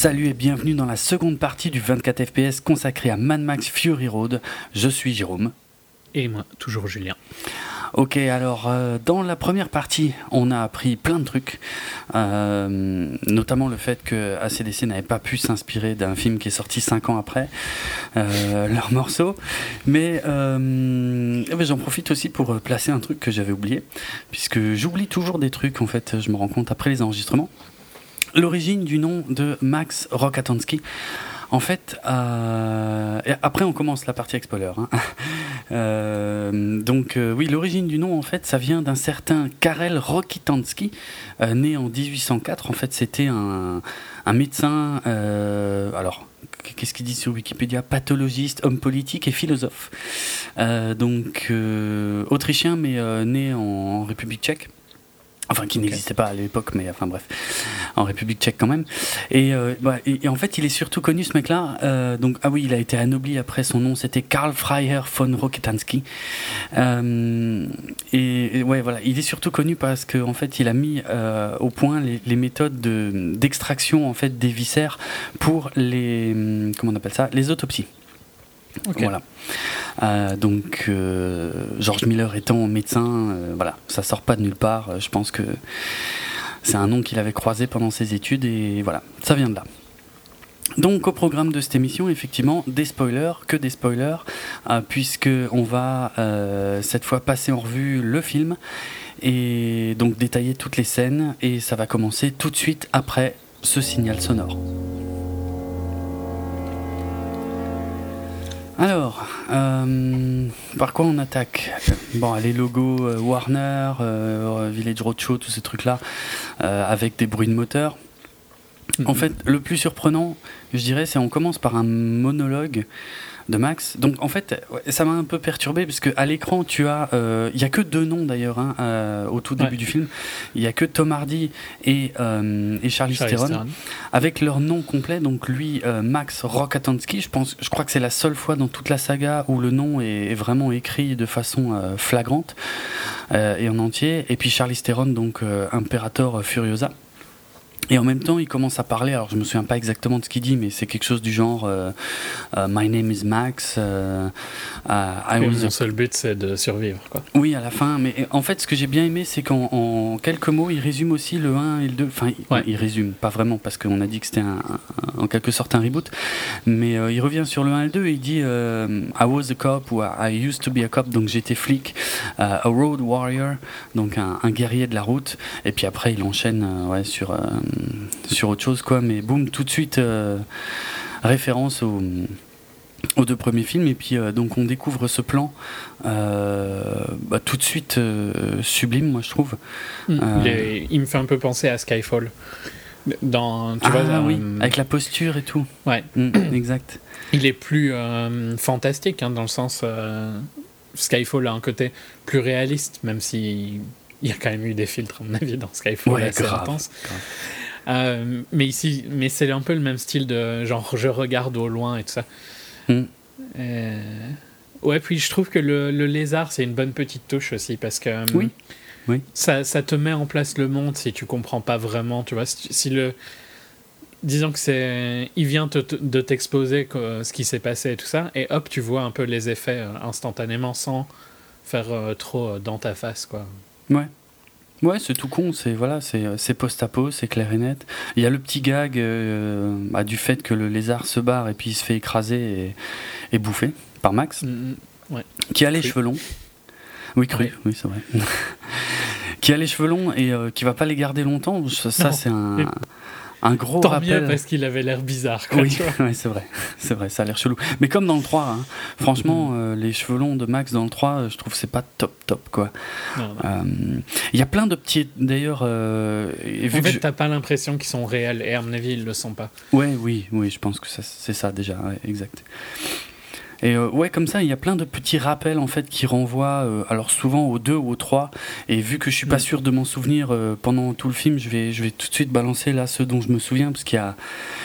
Salut et bienvenue dans la seconde partie du 24 FPS consacré à Mad Max Fury Road. Je suis Jérôme. Et moi, toujours Julien. Ok, alors euh, dans la première partie, on a appris plein de trucs, euh, notamment le fait que ACDC n'avait pas pu s'inspirer d'un film qui est sorti 5 ans après euh, leur morceau. Mais j'en profite aussi pour placer un truc que j'avais oublié, puisque j'oublie toujours des trucs en fait, je me rends compte après les enregistrements. L'origine du nom de Max Rokatansky. En fait, euh, après on commence la partie spoiler. Hein. Euh, donc euh, oui, l'origine du nom en fait, ça vient d'un certain Karel Rokitansky, né en 1804. En fait, c'était un, médecin. alors qu'est-ce qu'il dit sur Wikipédia? Pathologiste, homme politique et philosophe. donc autrichien, mais né en République tchèque. Enfin, qui n'existait pas à l'époque, mais enfin bref, en République tchèque quand même. Et, euh, bah, et, en fait, il est surtout connu ce mec-là. Euh, donc, ah oui, il a été anobli après son nom, c'était Karl Freiherr von Rokitansky. Euh, et, ouais, voilà, il est surtout connu parce qu'en en fait, il a mis euh, au point les, les méthodes d'extraction en fait des viscères pour les comment on appelle ça, les autopsies. Voilà. Euh, donc, euh, George Miller étant médecin, euh, voilà, ça sort pas de nulle part. Je pense que c'est un nom qu'il avait croisé pendant ses études et voilà, ça vient de là. Donc au programme de cette émission, effectivement, des spoilers, que des spoilers, puisque on va cette fois passer en revue le film et donc détailler toutes les scènes et ça va commencer tout de suite après ce signal sonore. Alors, euh, par quoi on attaque? Bon, les logos euh, Warner, euh, Village Roadshow, tous ces trucs-là, avec des bruits de moteur. En mhm. fait, le plus surprenant, je dirais, c'est on commence par un monologue de Max. Donc en fait, ça m'a un peu perturbé parce que à l'écran, tu as, euh, il y a que deux noms d'ailleurs hein, euh, au tout début du film. Il y a que Tom Hardy et, euh, et Charlie, Theron avec leur nom complet. Donc lui, Max Rokatansky. Je pense, je crois que c'est la seule fois dans toute la saga où le nom est, vraiment écrit de façon flagrante et en entier. Et puis Charlie Theron, donc Imperator Furiosa. Et en même temps, il commence à parler. Alors, je me souviens pas exactement de ce qu'il dit, mais c'est quelque chose du genre euh, euh, My name is Max. Euh, mon seul but, c'est de survivre. Quoi. Oui, à la fin. Mais en fait, ce que j'ai bien aimé, c'est qu'en quelques mots, il résume aussi le 1 et le 2. Enfin, il résume, pas vraiment, parce qu'on a dit que c'était en quelque sorte un reboot. Mais il revient sur le 1 et le 2 et il dit I was a cop ou I used to be a cop, donc j'étais flic, a road warrior, donc un, un, guerrier de la route. Et puis après, il enchaîne ouais, sur sur autre chose, quoi. Mais boum, tout de suite, euh, référence aux, deux premiers films. Et puis, euh, donc, on découvre ce plan euh, bah, tout de suite sublime, moi, je trouve. Mm. Il, me fait un peu penser à Skyfall. Dans, tu vois, ah oui, avec la posture et tout. Ouais. Mm, exact. Il est plus fantastique, hein, dans le sens. Skyfall a un côté plus réaliste, même si il y a quand même eu des filtres, à mon avis, dans Skyfall ouais, assez intense. Euh, mais ici, mais c'est un peu le même style de genre je regarde au loin et tout ça. Hmm. Euh, ouais, puis je trouve que le, le lézard c'est une bonne petite touche aussi parce que oui. Oui. Ça, ça, te met en place le monde si tu comprends pas vraiment, tu vois. Si, le disons que c'est il vient te, de t'exposer ce qui s'est passé et tout ça et hop tu vois un peu les effets euh, instantanément sans faire trop dans ta face quoi ouais Ouais, c'est tout con, c'est voilà, c'est euh, post-apo, c'est clair et net. Il y a le petit gag euh, bah, du fait que le lézard se barre et puis il se fait écraser et, et bouffer par Max, mm, mm, ouais. qui a les cheveux longs. Oui, cru, oui, c'est vrai. qui a les cheveux longs et euh, qui va pas les garder longtemps. Ça, c'est un, un gros Tant rappel. mieux parce qu'il avait l'air bizarre. oui, c'est vrai, c'est vrai, ça a l'air chelou. Mais comme dans le 3, hein, franchement, mm. euh, les cheveux longs de Max dans le 3, euh, je trouve c'est pas top top quoi. Euh, il y a plein de petits, d'ailleurs. en fait, t'as pas l'impression qu'ils sont réels et à mon avis ils le sont pas. Ouais, oui, oui, je pense que c'est ça déjà, exact. Et euh, ouais, comme ça, il y a plein de petits rappels en fait qui renvoient, euh, alors souvent aux deux ou aux trois. Et vu que je suis pas mm. sûr de m'en souvenir euh, pendant tout le film, je vais, je vais tout de suite balancer là ceux dont je me souviens, parce qu'il y a,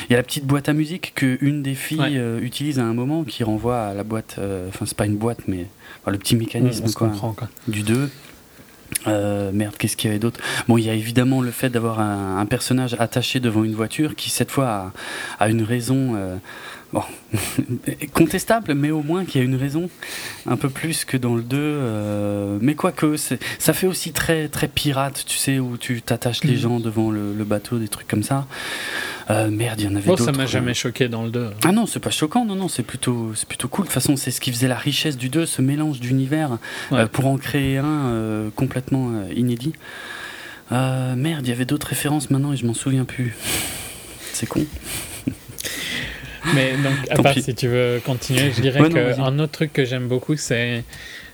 il y a la petite boîte à musique que une des filles utilise à un moment, qui renvoie à la boîte. Enfin, c'est pas une boîte, mais le petit mécanisme quoi, du 2. merde, qu'est-ce qu'il y avait d'autre? Bon, il y a évidemment le fait d'avoir un, personnage attaché devant une voiture qui, cette fois, a, une raison bon, contestable, mais au moins qu'il y a une raison, un peu plus que dans le 2. Euh, mais quoique, ça fait aussi très, très pirate, tu sais, où tu t'attaches les mm. gens devant le, bateau, des trucs comme ça. Euh, merde, il y en avait d'autres. ça m'a jamais choqué dans le 2. Ah non, c'est pas choquant, non, non, c'est plutôt, plutôt cool. De toute façon, c'est ce qui faisait la richesse du 2, ce mélange d'univers, euh, pour en créer un complètement inédit. merde, il y avait d'autres références maintenant et je m'en souviens plus. C'est con. Mais donc, à part si tu veux continuer, je dirais qu'un autre truc que j'aime beaucoup, c'est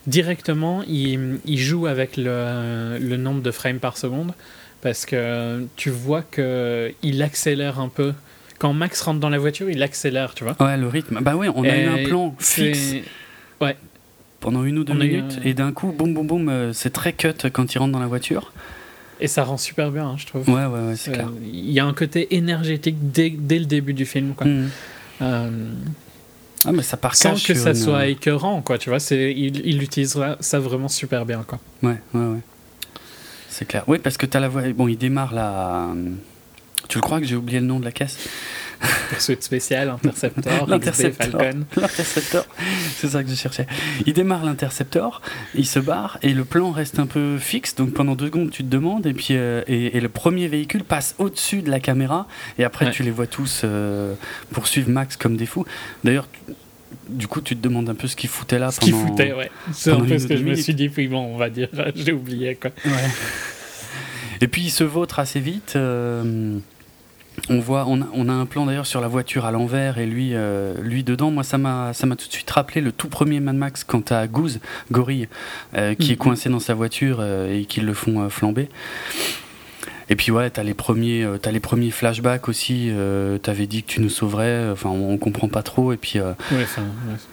directement, il, il, joue avec le, le, nombre de frames par seconde parce que tu vois qu'il accélère un peu. Quand Max rentre dans la voiture, il accélère, tu vois. Ouais, le rythme. Bah ouais, on a eu un plan fixe. Ouais. Pendant une ou deux minutes, et d'un coup, boum, boum, boum, euh, c'est très cut quand il rentre dans la voiture. Et ça rend super bien, hein, je trouve. Ouais, ouais, ouais, c'est clair. Il y a un côté énergétique dès, dès le début du film, quoi. Mm. Euh, ah, mais ça part sans que ça soit écœurant, quoi, tu vois. C'est, il, il utilisera ça vraiment super bien, quoi. Ouais, ouais, ouais. C'est clair. Oui, parce que tu as la voix. Bon, il démarre là. Tu le crois que j'ai oublié le nom de la caisse? Poursuite spéciale, Interceptor, L'Interceptor, L'Interceptor, c'est ça que je cherchais. Il démarre l'Interceptor, il se barre et le plan reste un peu fixe. Donc pendant deux secondes, tu te demandes et puis euh, et, le premier véhicule passe au-dessus de la caméra et après tu les vois tous euh, poursuivre Max comme des fous. D'ailleurs, du coup, tu te demandes un peu ce qu'il foutait là. Ce qu'il foutait, ouais. C'est un peu ce que je me suis dit, puis bon, on va dire, j'ai oublié quoi. Ouais. Et puis il se vautre assez vite. Euh, on voit, on a, un plan d'ailleurs sur la voiture à l'envers et lui, euh, lui dedans. Moi, ça m'a, ça m'a tout de suite rappelé le tout premier Mad Max quand à Goose, Gorille, euh, qui est mhm. coincé dans sa voiture euh, et qui le font flamber. Et puis ouais, t'as les premiers, as les premiers flashbacks aussi. T'avais dit que tu nous sauverais. Enfin, on, comprend pas trop. Et puis. Ouais,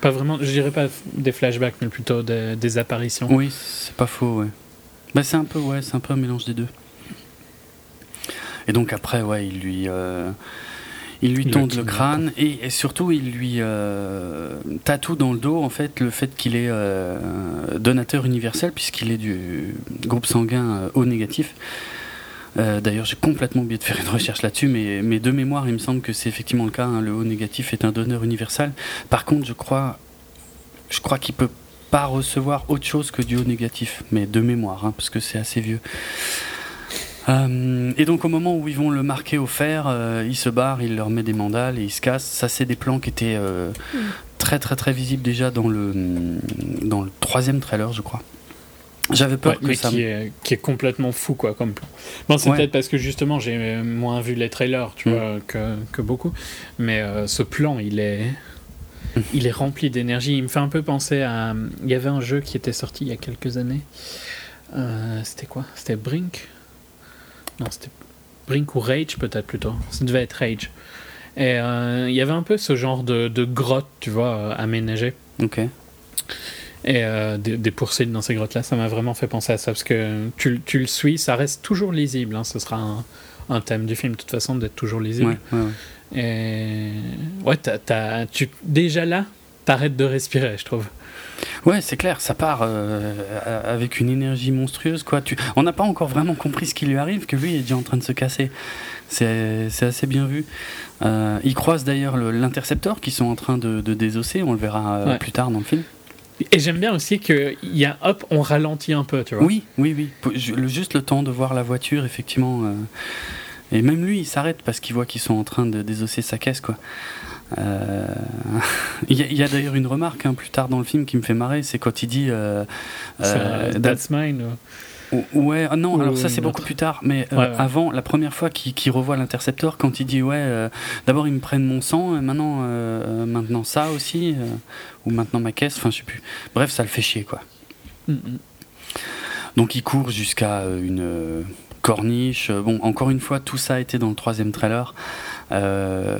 pas vraiment. Je dirais pas des flashbacks, mais plutôt des, apparitions. Oui, c'est pas faux. Ouais. Bah, c'est un peu, ouais, c'est un peu un mélange des deux. Et donc après, ouais, il lui, euh, il lui le crâne et, surtout il lui euh, tatoue dans le dos en fait le fait qu'il est euh, donateur universel puisqu'il est du groupe sanguin O négatif. D'ailleurs, j'ai complètement oublié de faire une recherche là-dessus, mais, mais, de mémoire, il me semble que c'est effectivement le cas. Hein, le O négatif est un donneur universel. Par contre, je crois, je crois qu'il peut pas recevoir autre chose que du O négatif, mais de mémoire, hein, parce que c'est assez vieux. Euh, et donc au moment où ils vont le marquer au fer, euh, il se barre, il leur met des mandales et il se casse. Ça, c'est des plans qui étaient euh, très très très visibles déjà dans le, dans le troisième trailer, je crois. J'avais peur que ça. Qui est, qui est, complètement fou, quoi, comme plan. Bon, c'est peut-être parce que justement, j'ai moins vu les trailers, tu mm. vois, que, que, beaucoup. Mais ce plan, il est. Il est rempli d'énergie. Il me fait un peu penser à. Il y avait un jeu qui était sorti il y a quelques années. C'était quoi? C'était Brink? Non, c'était Brink ou Rage peut-être plutôt. Ça devait être Rage. Et euh, il y avait un peu ce genre de, de grotte, tu vois, euh, aménagée. Ok. Et euh, des, des, poursuites dans ces grottes-là, ça m'a vraiment fait penser à ça. Parce que tu, tu le suis, ça reste toujours lisible. Hein, ce sera un, un, thème du film, de toute façon, d'être toujours lisible. Ouais, ouais, ouais. Et ouais, tu, déjà là, t'arrêtes de respirer, je trouve. Ouais, c'est clair, ça part euh, avec une énergie monstrueuse. Quoi. Tu... On n'a pas encore vraiment compris ce qui lui arrive, que lui est déjà en train de se casser. C'est assez bien vu. Euh, ils croisent d'ailleurs l'intercepteur qui sont en train de, désosser, on le verra euh, plus tard dans le film. Et j'aime bien aussi qu'il y a hop, on ralentit un peu, tu vois. Oui, oui, oui. Juste le temps de voir la voiture, effectivement. Et même lui, il s'arrête parce qu'il voit qu'ils sont en train de désosser sa caisse, quoi. Euh, il y a, d'ailleurs une remarque hein, plus tard dans le film qui me fait marrer, c'est quand il dit euh, euh That's mine. Ouais, ah non, alors ça c'est beaucoup plus tard, mais avant, la première fois qu'il revoit l'intercepteur, quand il dit ouais, d'abord ils me prennent mon sang, maintenant, maintenant ça aussi, ou maintenant ma caisse, enfin je sais plus. Bref, ça le fait chier quoi. Mm. Donc il court jusqu'à une corniche. Bon, encore une fois, tout ça a été dans le troisième trailer. Euh,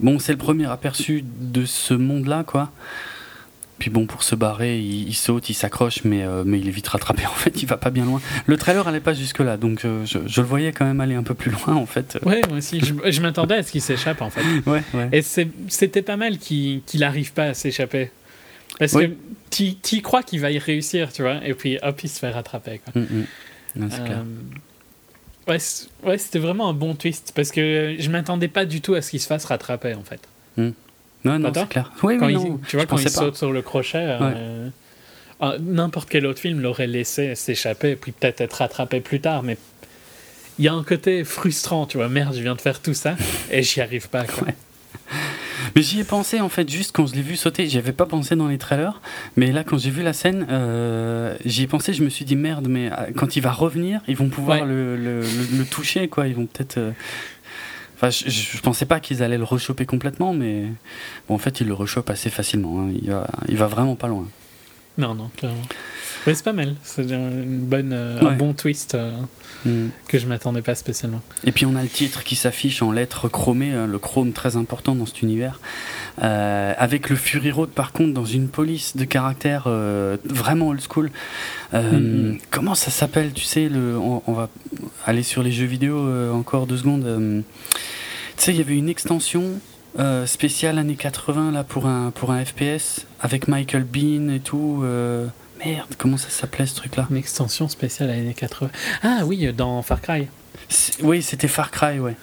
bon, c'est le premier aperçu de ce monde-là, quoi. Puis bon, pour se barrer, il, saute, il s'accroche, mais, euh, mais il est vite rattrapé. En fait, il va pas bien loin. Le trailer allait pas jusque-là, donc euh, je, le voyais quand même aller un peu plus loin, en fait. Ouais, moi aussi. Je, m'attendais à ce qu'il s'échappe, en fait. Ouais, ouais. Et c'était pas mal qu'il n'arrive pas à s'échapper. Parce que tu crois qu'il va y réussir, tu vois, et puis hop, il se fait rattraper. Quoi. Mm, mm. ouais, ouais c'était vraiment un bon twist parce que je m'attendais pas du tout à ce qu'il se fasse rattraper en fait. Hmm. Non, non, c'est clair. Oui, oui, non, tu vois, quand il saute sur le crochet, ah, n'importe quel autre film l'aurait laissé s'échapper et puis peut-être être rattrapé plus tard, mais il y a un côté frustrant, tu vois, merde, je viens de faire tout ça et j'y arrive pas. Quoi. Mais j'y ai pensé en fait juste quand je l'ai vu sauter. J'y avais pas pensé dans les trailers, mais là quand j'ai vu la scène, euh, j'y ai pensé. Je me suis dit merde, mais euh, quand il va revenir, ils vont pouvoir le, le, le, toucher quoi. Ils vont peut-être. Euh, enfin, je, je, pensais pas qu'ils allaient le rechoper complètement, mais bon, en fait, ils le rechopent assez facilement. Hein. Il, va, il va vraiment pas loin. Non, non, clairement. Mais c'est pas mal. C'est une bonne, un bon twist. Mm. que je m'attendais pas spécialement. Et puis on a le titre qui s'affiche en lettres chromées, euh, le chrome très important dans cet univers, euh, avec le Fury Road par contre dans une police de caractère euh, vraiment old school. Mm-hmm. Comment ça s'appelle Tu sais, le, on, va aller sur les jeux vidéo encore deux secondes. tu sais, il y avait une extension spéciale années 80 là pour un pour un FPS avec Michael Bean et tout. Merde, comment ça s'appelait ce truc-là Une extension spéciale à l'année 80. Ah oui, dans Far Cry. Oui, c'était Far Cry, ouais.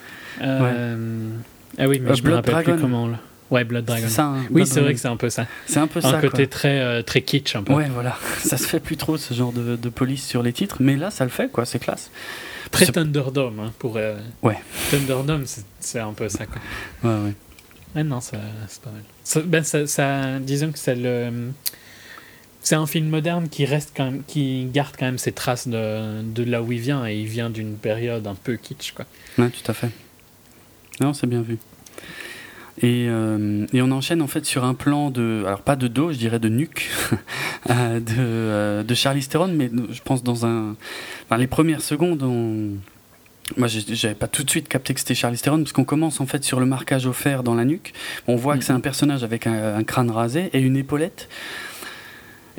Euh... Ah oui, mais euh, je Blood me rappelle Dragon. plus comment. Là. Ouais, Blood Dragon. Ça, hein, oui, c'est vrai que c'est un peu ça. C'est un peu ça. Un côté très, euh, très kitsch, un peu. Ouais, voilà. ça se fait plus trop, ce genre de, de, police sur les titres, mais là, ça le fait, quoi, c'est classe. Très Thunderdome, hein, pour. Ouais. Thunderdome, c'est un peu ça, quoi. Ouais, ouais. Ouais, non, c'est pas mal. Ça, ben, ça, ça, disons que c'est le c'est un film moderne qui reste quand même, qui garde quand même ses traces de, de là où il vient et il vient d'une période un peu kitsch quoi. Ouais, tout à fait. Non, c'est bien vu. Et, euh, et, on enchaîne en fait sur un plan de, alors pas de dos, je dirais de nuque, euh, de, euh, de Charlie Theron, mais je pense dans un, enfin, les premières secondes, on, moi j'avais pas tout de suite capté que c'était Charlie Theron parce qu'on commence en fait sur le marquage offert dans la nuque. On voit que c'est un personnage avec un, un, crâne rasé et une épaulette.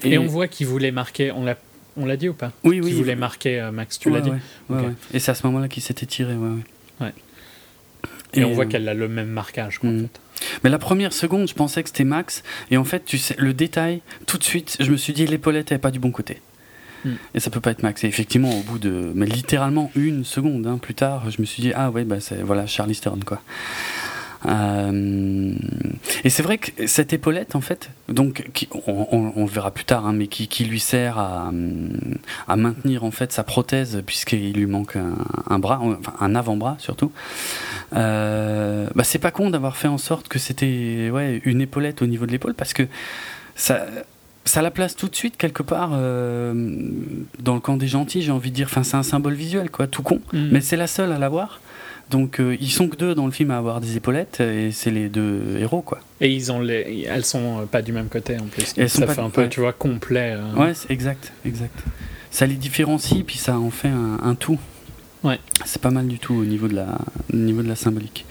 Et, on voit qu'il voulait marquer, on l'a, on l'a dit ou pas? Oui, oui. Qu'il voulait marquer euh, Max, tu l'as dit? Et c'est à ce moment-là qu'il s'était tiré, ouais. Et, on voit euh, qu'elle a le même marquage, en mm. fait. Mais la première seconde, je pensais que c'était Max, et en fait, tu sais, le détail, tout de suite, je me suis dit l'épaulette n'est pas du bon côté. Mm. Et ça peut pas être Max. Et effectivement, au bout de, mais littéralement une seconde hein, plus tard, je me suis dit ah ouais bah c'est voilà Charlie Stern quoi. Euh, et c'est vrai que cette épaulette, en fait, donc, on, le verra plus tard, hein, mais qui, lui sert à, à, maintenir en fait sa prothèse puisqu'il lui manque un, bras, enfin un avant-bras surtout. Euh, bah, c'est pas con d'avoir fait en sorte que c'était ouais, une épaulette au niveau de l'épaule parce que ça ça la place tout de suite quelque part euh, dans le camp des gentils, j'ai envie de dire. Enfin, c'est un symbole visuel, quoi, tout con. Mm. Mais c'est la seule à l'avoir. Donc euh, ils sont que deux dans le film à avoir des épaulettes et c'est les deux héros quoi. Et ils ont les, elles sont euh, pas du même côté en plus. ça fait un peu tu vois complet. Euh. Ouais, exact, exact. Ça les différencie puis ça en fait un, tout. Ouais. C'est pas mal du tout au niveau de la, au niveau de la symbolique.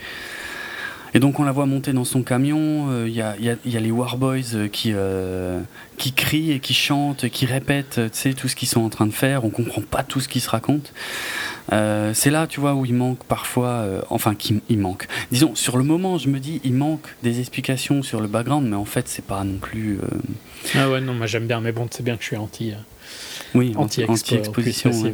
Et donc on la voit monter dans son camion, il y, a, y, a, y, a, les Warboys qui, qui crient et qui chantent, qui répètent tout ce qu'ils sont en train de faire, on comprend pas tout ce qui se raconte. Euh, c'est là, tu vois, où il manque parfois, euh, enfin, il manque. Disons, sur le moment, je me dis, il manque des explications sur le background, mais en fait, c'est pas non plus. Euh, ah ouais, non, moi j'aime bien, mais bon, c'est bien que je suis anti. Oui, anti-exposition. Euh,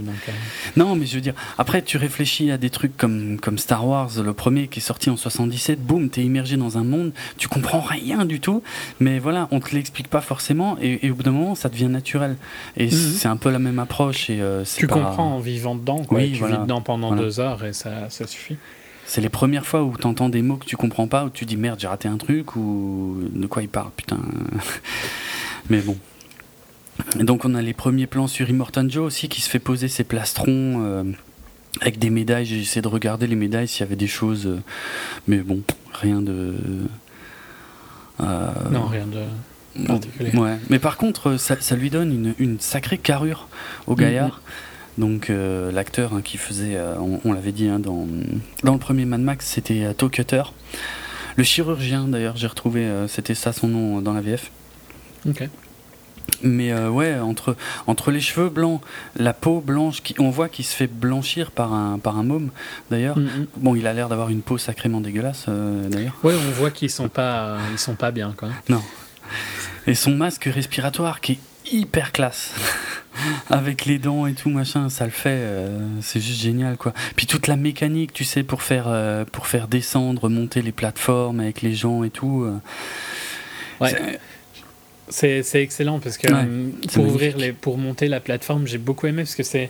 non, mais je veux dire, après, tu réfléchis à des trucs comme, comme Star Wars, le premier qui est sorti en 77, boum, t'es immergé dans un monde, tu comprends rien du tout, mais voilà, on te l'explique pas forcément, et, au bout d'un moment, ça devient naturel. Et mhm. c'est un peu la même approche. Et, euh, tu comprends en vivant dedans, quoi. Oui, tu vis dedans pendant deux heures et ça, ça suffit. C'est les premières fois où tu entends des mots que tu comprends pas, où tu dis merde, j'ai raté un truc, ou de quoi il parle, putain. mais bon donc on a les premiers plans sur Immortan Joe aussi qui se fait poser ses plastrons euh, avec des médailles. J'ai essayé de regarder les médailles s'il y avait des choses, euh, mais bon, rien de. Euh, non, rien de particulier. Ouais. Mais par contre, ça, lui donne une, sacrée carrure au gaillard. Mm-hmm. Donc l'acteur hein, qui faisait, on, l'avait dit hein, dans, dans le premier Mad Max, c'était Toe Cutter. Le chirurgien d'ailleurs, j'ai retrouvé, c'était ça son nom dans la VF. Ok. Mais euh, ouais, entre, entre les cheveux blancs, la peau blanche, qui, on voit qu'il se fait blanchir par un, par un môme d'ailleurs. Mm, mm. Bon, il a l'air d'avoir une peau sacrément dégueulasse euh, d'ailleurs. Ouais, on voit qu'ils sont pas, ils sont pas bien quoi. Non. Et son masque respiratoire qui est hyper classe. avec les dents et tout machin, ça le fait, c'est juste génial quoi. Puis toute la mécanique, tu sais, pour faire pour faire descendre, monter les plateformes avec les gens et tout. ouais. C'est excellent parce que pour ouvrir les, pour monter la plateforme, j'ai beaucoup aimé parce que c'est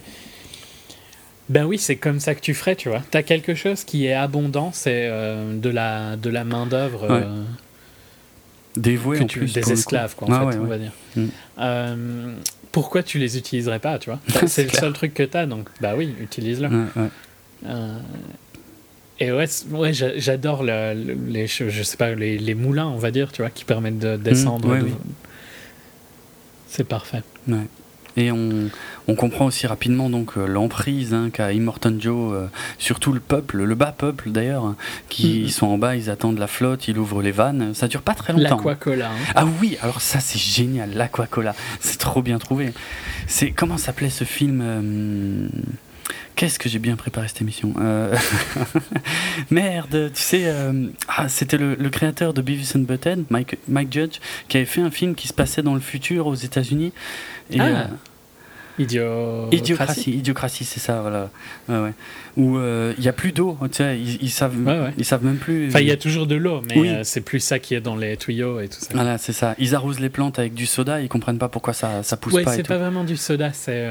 ben oui, c'est comme ça que tu ferais, tu vois. Tu as quelque chose qui est abondant, c'est euh, de la, de la main-d'œuvre. Euh, Dévouée en plus. Des esclaves, quoi, en ah fait, on va dire. Mm. Euh, pourquoi tu les utiliserais pas, tu vois? C'est le seul truc que tu as, donc bah oui, utilise-le. et ouais, ouais j'adore les, je sais pas, les, les, moulins, on va dire, tu vois, qui permettent de descendre. Mm, c'est parfait. Ouais. Et on, on, comprend aussi rapidement donc euh, l'emprise hein, qu'a Immortan Joe euh, sur tout le peuple, le bas peuple d'ailleurs, hein, qui mm-hmm. sont en bas, ils attendent la flotte, ils ouvrent les vannes. Ça dure pas très longtemps. L'Aquacola. Hein. Ah oui, alors ça c'est génial, l'Aquacola. C'est trop bien trouvé. C'est comment s'appelait ce film euh, Qu'est-ce que j'ai bien préparé cette émission Merde, tu sais, ah, c'était le, créateur de Beavis and Butthead, Mike, Mike Judge, qui avait fait un film qui se passait dans le futur aux États-Unis ah. Euh, Idiocratie. Idiocratie, c'est ça, voilà. Ouais, Où euh, il n'y a plus d'eau, sais, ils, savent, ils savent même plus. Enfin, il y a toujours de l'eau, mais euh, c'est plus ça qui est dans les tuyaux et tout ça. Voilà, c'est ça. Ils arrosent les plantes avec du soda, ils comprennent pas pourquoi ça, ça pousse pas. c'est pas vraiment du soda, c'est.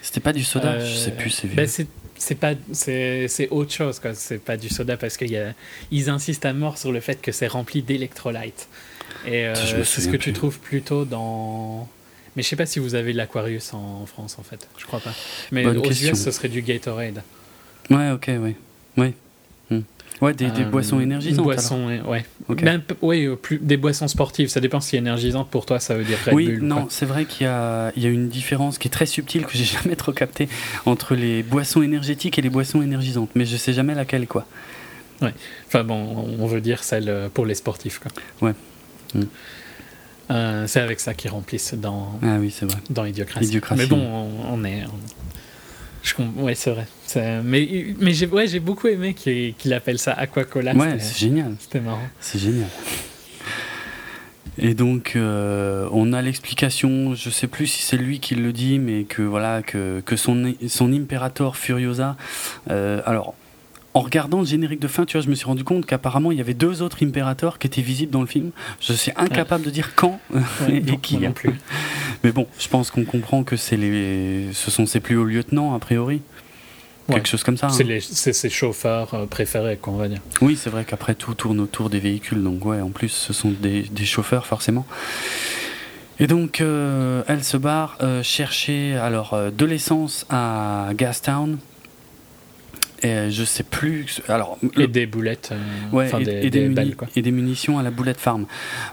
C'était pas du soda, je sais plus, c'est ben c'est pas c'est autre chose quoi c'est pas du soda parce qu'ils ils insistent à mort sur le fait que c'est rempli d'électrolytes et c'est ce que tu trouves plutôt dans mais je sais pas si vous avez l'Aquarius en France en fait. Je crois pas. Mais Bonne aux question. US, ce serait du Gatorade. Ouais, ok, oui. Ouais. Hmm. Ouais, des, des, euh, boissons énergisantes. Boissons, ouais. Ben, oui, euh, plus, des boissons sportives. Ça dépend si énergisante pour toi, ça veut dire Red oui, Bull. non, c'est vrai qu'il y y a une différence qui est très subtile que j'ai jamais trop captée entre les boissons énergétiques et les boissons énergisantes. Mais je sais jamais laquelle, quoi. Ouais. Enfin bon, on veut dire celle euh, pour les sportifs, quoi. Ouais. Hmm. Euh, c'est avec ça qu'ils remplissent dans, ah oui, c'est vrai. dans Idiocratie. Mais bon, on, est. Je, ouais, c'est vrai. Mais, mais j'ai ouais, beaucoup aimé qu'il appelle ça Aquacola. Ouais, c'est génial. C'était marrant. C'est génial. Et donc, euh, on a l'explication, je sais plus si c'est lui qui le dit, mais que voilà, que, que son, son Imperator Furiosa. Euh, alors, en regardant le générique de fin, tu vois, je me suis rendu compte qu'apparemment il y avait deux autres impérateurs qui étaient visibles dans le film. Je suis incapable de dire quand et, qui. Non plus. Mais bon, je pense qu'on comprend que c'est les, ce sont ses plus hauts lieutenants a priori. Quelque chose comme ça. Hein. C'est ses chauffeurs euh, préférés, qu'on va dire. Oui, c'est vrai qu'après tout tourne autour des véhicules, donc ouais, en plus ce sont des, des chauffeurs forcément. Et donc, euh, elle se barre euh, chercher alors de l'essence à Gastown et euh, je sais plus. Alors, et des boulettes. Euh, ouais, et, des, et, des munitions à la boulette farm.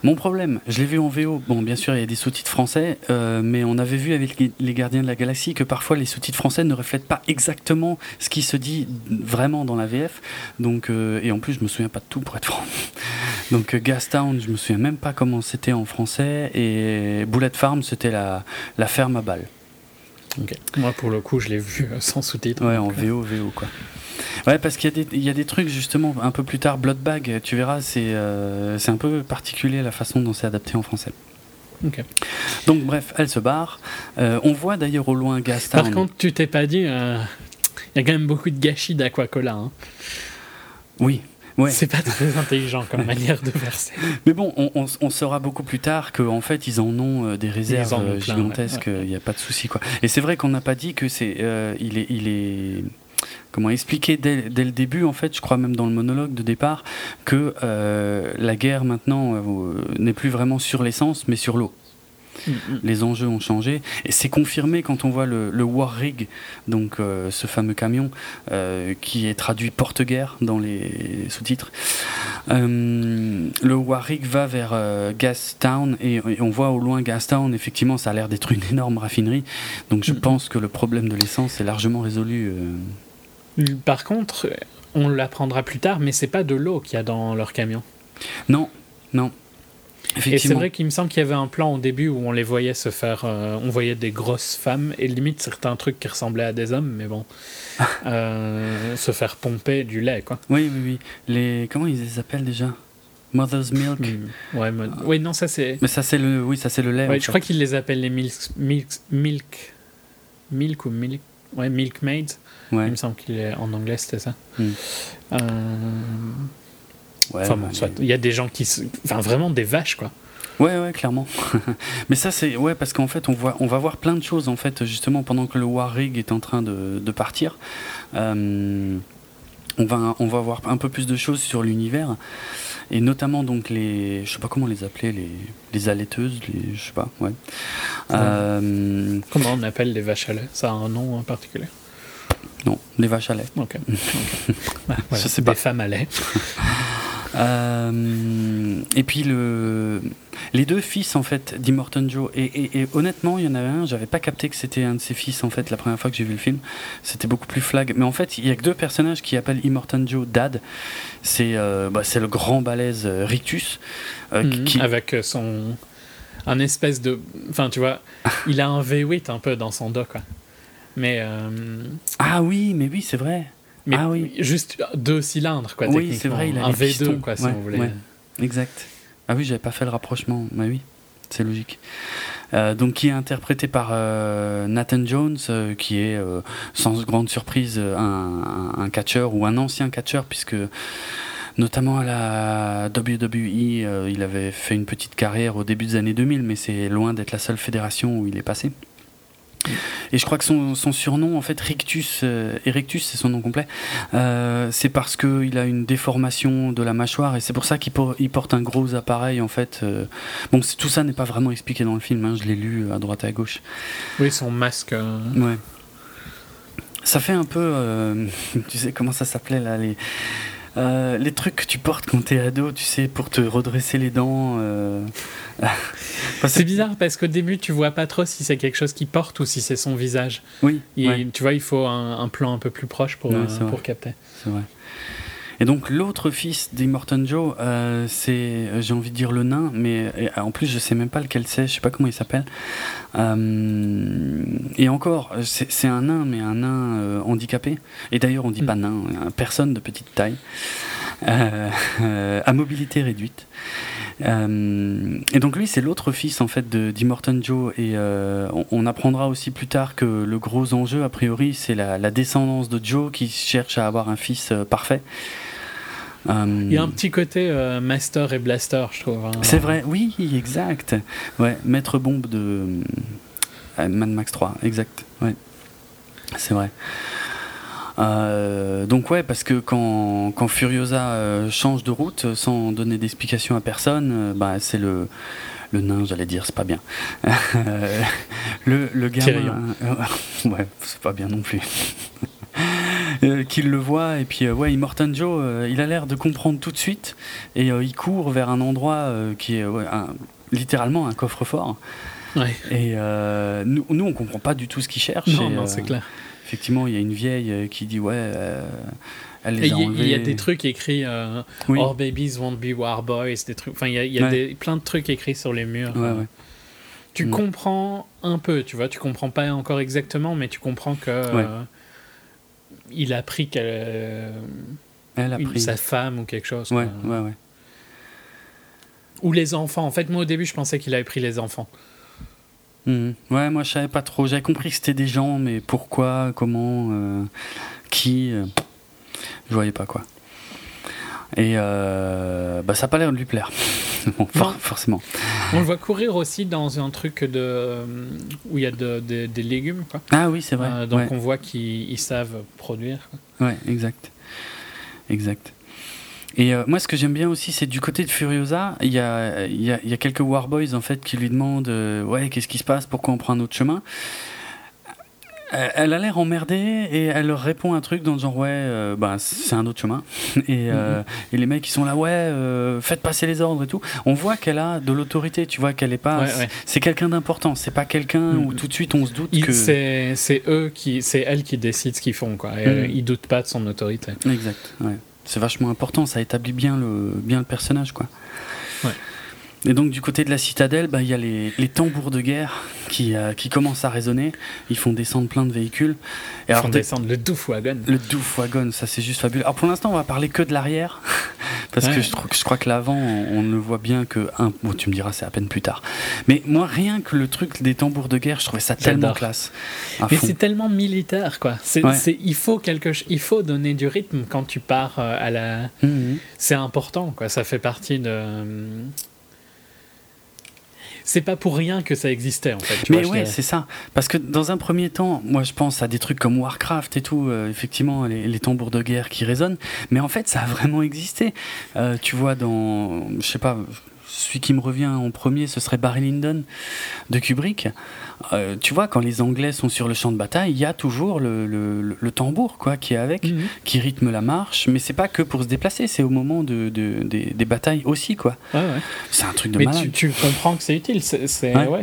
Mon problème, je l'ai vu en VO. Bon, bien sûr, il y a des sous-titres français, euh, mais on avait vu avec les Gardiens de la Galaxie que parfois les sous-titres français ne reflètent pas exactement ce qui se dit vraiment dans la VF. Donc, et en plus, je me souviens pas de tout pour être franc. Donc, Gastown, je me souviens même pas comment c'était en français. Et Boulette Farm, c'était la, la ferme à balles. Moi, pour le coup, je l'ai vu sans sous-titres. Ouais, en VO, VO, quoi. Ouais, parce qu'il y, y, a des trucs, justement, un peu plus tard, Bloodbag, tu verras, c'est euh, un peu particulier la façon dont c'est adapté en français. Donc, bref, elle se barre. Euh, on voit d'ailleurs au loin Gaston. Par contre, tu t'es pas dit, euh, il y a quand même beaucoup de gâchis d'Aquacola. Hein. Oui, c'est pas très intelligent comme manière de verser. Mais bon, on, saura beaucoup plus tard qu'en fait, ils en ont euh, des réserves gigantesques, il n'y a pas de souci. Quoi. Et c'est vrai qu'on n'a pas dit que c'est. Il, est, il est. Comment expliquer dès, dès, le début, en fait, je crois même dans le monologue de départ, que la guerre maintenant n'est plus vraiment sur l'essence, mais sur l'eau. Mm, mm. Les enjeux ont changé et c'est confirmé quand on voit le, War Rig, donc euh, ce fameux camion euh, qui est traduit porte-guerre dans les sous-titres. Euh, le War Rig va vers Gastown et, et, on voit au loin Gastown, effectivement, ça a l'air d'être une énorme raffinerie. Donc je mm, pense que le problème de l'essence est largement résolu. Par contre, on l'apprendra plus tard, mais c'est pas de l'eau qu'il y a dans leur camion. Non, non. Et c'est vrai qu'il me semble qu'il y avait un plan au début où on les voyait se faire. Euh, on voyait des grosses femmes et limite certains trucs qui ressemblaient à des hommes, mais bon. euh, se faire pomper du lait, quoi. Oui, oui, oui. Les, comment ils les appellent déjà? Mother's Milk? Hmm. Ouais, oui, non, ça c'est. Mais ça c'est le, oui, ça c'est le lait. Ouais, je crois qu'ils les appellent les milk, milk, milk, milk ou milk, ouais, milkmaids. Ouais. Il me semble qu'il est en anglais, c'était ça. Hmm. Euh... Ouais, enfin bon, soit, il y a des gens qui, enfin vraiment des vaches quoi. Ouais, ouais, clairement. Mais ça, c'est ouais, parce qu'en fait, on voit, on va voir plein de choses en fait, justement, pendant que le War Rig est en train de, de partir. Euh, on va, on va voir un peu plus de choses sur l'univers et notamment donc les, je sais pas comment les appeler, les, les allaiteuses, les, je sais pas, ouais. Euh, comment on appelle les vaches à lait? Ça a un nom en particulier? Non, les vaches à lait. Ok. Bah, je sais pas. Des femmes à lait. Euh, et puis le, les deux fils en fait d'Immortan Joe et, et, honnêtement il y en avait un j'avais pas capté que c'était un de ses fils en fait la première fois que j'ai vu le film c'était beaucoup plus flag mais en fait il y a que deux personnages qui appellent Immortan Joe Dad c'est euh, bah, c'est le grand balèze euh, Rictus mhm. qui... avec son un espèce de enfin tu vois il a un V8 un peu dans son dos quoi mais ah oui mais oui c'est vrai mais ah oui. juste deux cylindres, quoi. Oui, c'est vrai, il a un V2, quoi, si vous voulez. Exact. Ah oui, j'avais pas fait le rapprochement. Mais oui, c'est logique. Euh, donc qui est interprété par euh, Nathan Jones, euh, qui est sans grande surprise un, un, catcheur ou un ancien catcheur, puisque notamment à la WWE, il avait fait une petite carrière au début des années 2000, mais c'est loin d'être la seule fédération où il est passé. Et je crois que son, surnom, en fait, Rictus, euh, Erectus, c'est son nom complet, euh, c'est parce qu'il a une déformation de la mâchoire et c'est pour ça qu'il porte un gros appareil, en fait. Euh. Bon, tout ça n'est pas vraiment expliqué dans le film, hein, je l'ai lu à droite et à gauche. Oui, son masque. Ouais. Ça fait un peu. tu sais comment ça s'appelait là les euh, les trucs que tu portes quand t'es ado, tu sais, pour te redresser les dents. Euh. c'est bizarre parce qu'au début, tu vois pas trop si c'est quelque chose qu'il porte ou si c'est son visage. Oui. Tu vois, il faut un, plan un peu plus proche pour, euh, pour capter. C'est vrai. Et donc l'autre fils d'Immortan Joe, euh, c'est, euh, j'ai envie de dire le nain, mais en plus je sais même pas lequel c'est, je sais pas comment il s'appelle. Euh, et encore, c'est un nain, mais un nain handicapé. Et d'ailleurs on dit pas hmm. nain, personne de petite taille, à mobilité réduite. et donc lui, c'est l'autre fils en fait d'Immortan Joe, et on, apprendra aussi plus tard que le gros enjeu, a priori, c'est la, la, descendance de Joe qui cherche à avoir un fils parfait. Il y a un petit côté euh, Master et Blaster, je trouve. Hein. C'est vrai, oui, exact. Ouais, Maître Bombe de euh, Mad Max 3, exact. Ouais, c'est vrai. Euh, donc ouais, parce que quand, quand Furiosa change de route sans donner d'explication à personne, bah, c'est le, le nain, j'allais dire, c'est pas bien. le, le gamin... ouais, c'est pas bien non plus. Euh, qu'il le voit. Et puis euh, ouais Immortan Joe euh, il a l'air de comprendre tout de suite. Et il court vers un endroit qui est littéralement un coffre-fort. Et nous, nous on comprend pas du tout ce qu'il cherche. Non, non c'est clair. effectivement il y a une vieille qui dit ouais il y a des trucs écrits Our babies won't be war boys des trucs enfin il y a, il y a des, plein de trucs écrits sur les murs. Tu mm. comprends un peu tu vois tu comprends pas encore exactement mais tu comprends que il a. Elle a pris. Sa femme ou quelque chose. Ouais, ouais, ouais. Ou les enfants. En fait, moi, au début, je pensais qu'il avait pris les enfants. Mhm. Ouais, moi, je savais pas trop. J'avais compris que c'était des gens, mais pourquoi, comment, euh, qui. Euh, je voyais pas quoi. Et euh, bah, ça n'a pas l'air de lui plaire. forcément. On le voit courir aussi dans un truc de, où il y a des légumes. Quoi. Ah oui, c'est vrai. Euh, donc on voit qu'ils savent produire. Ouais, exact. Exact. Et euh, moi, ce que j'aime bien aussi, c'est du côté de Furiosa, il y a, y, a, y a, quelques Warboys en fait qui lui demandent Ouais, qu'est-ce qui se passe? Pourquoi on prend un autre chemin? Elle a l'air emmerdée et elle leur répond un truc dans le genre ouais euh, bah, c'est un autre chemin. Et, euh, mhm. et, les mecs ils sont là ouais euh, faites passer les ordres et tout. On voit qu'elle a de l'autorité tu vois qu'elle est pas c'est quelqu'un d'important. C'est pas quelqu'un où mhm. tout de suite on se doute que c'est eux qui c'est elle qui décide ce qu'ils font quoi. Et mhm. ils doutent pas de son autorité. Exact ouais. c'est vachement important. Ça établit bien le bien le personnage quoi. Ouais et donc du côté de la citadelle, bah, il y a les, les, tambours de guerre qui, euh, qui commencent à résonner. Ils font descendre plein de véhicules. Et Ils font descendre le Doufwagon. Le Doufwagon, ça c'est juste fabuleux. Alors pour l'instant, on va parler que de l'arrière, Parce que je, je, crois que l'avant, on, ne le voit bien que un. Bon, tu me diras, c'est à peine plus tard. Mais moi, rien que le truc des tambours de guerre, je trouvais ça tellement classe. Mais c'est tellement militaire, quoi. C'est, il faut quelque, il faut donner du rythme quand tu pars euh, à la. Mhm. C'est important, quoi. Ça fait partie de c'est pas pour rien que ça existait en fait. mais ouais, c'est ça. Parce que dans un premier temps, moi je pense à des trucs comme Warcraft et tout, euh, effectivement, les, tambours de guerre qui résonnent. Mais en fait, ça a vraiment existé. Euh, tu vois, dans. Je sais pas celui qui me revient en premier, ce serait Barry Lyndon de Kubrick. Euh, tu vois, quand les Anglais sont sur le champ de bataille, il y a toujours le, le, tambour quoi, qui est avec, mhm. qui rythme la marche. Mais c'est pas que pour se déplacer, c'est au moment de, de des, batailles aussi. quoi. C'est un truc de mais malade. Tu, tu, comprends que c'est utile, c'est ouais.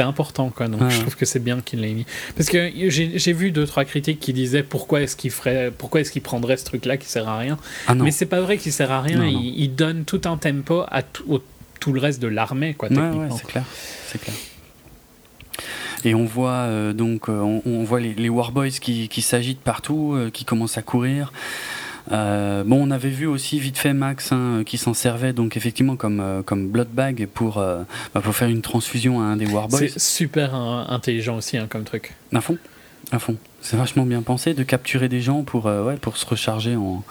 important. Quoi, donc je trouve que c'est bien qu'il l'ait mis. Parce que j'ai vu deux, trois critiques qui disaient pourquoi est-ce qu'il ferait, pourquoi est-ce qu'il prendrait ce truc-là qui sert à rien. Ah mais c'est pas vrai qu'il sert à rien. il, donne tout un tempo à tout, tout le reste de l'armée, quoi, c'est clair, c'est clair. Et on voit euh, donc euh, on, voit les, Warboys qui, qui s'agitent partout, euh, qui commencent à courir. bon, on avait vu aussi vite fait Max hein, qui s'en servait donc effectivement comme comme blood bag pour bah, pour faire une transfusion à un des Warboys. C'est super intelligent aussi hein, comme truc. À fond, à fond. C'est vachement bien pensé de capturer des gens pour ouais, pour se recharger en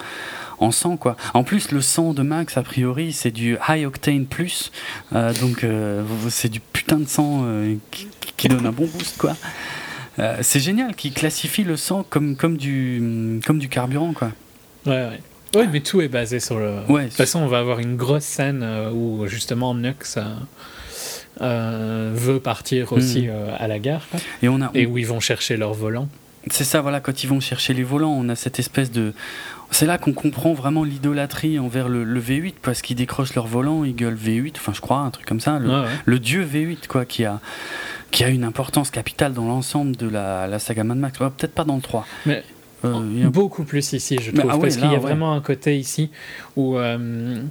en sang quoi. En plus le sang de Max a priori c'est du high octane plus, euh, donc euh, c'est du putain de sang euh, qui, donne un bon boost quoi. c'est génial qui classifie le sang comme comme du comme du carburant quoi. Ouais ouais. Oui, mais tout est basé sur le. de toute façon, on va avoir une grosse scène où justement Nux veut partir aussi hmm. à la gare. Et, on a, et où ils vont chercher leur volant. C'est ça, voilà, quand ils vont chercher les volants, on a cette espèce de. C'est là qu'on comprend vraiment l'idolâtrie envers le, V8, parce qu'ils décrochent leur volant, ils gueulent V8, enfin je crois, un truc comme ça, le, dieu V8, quoi, qui a, qui a une importance capitale dans l'ensemble de la, saga Mad Max. Peut-être pas dans le 3. Mais euh, beaucoup plus ici, je trouve, ah parce qu'il y a vraiment un côté ici où. Euh,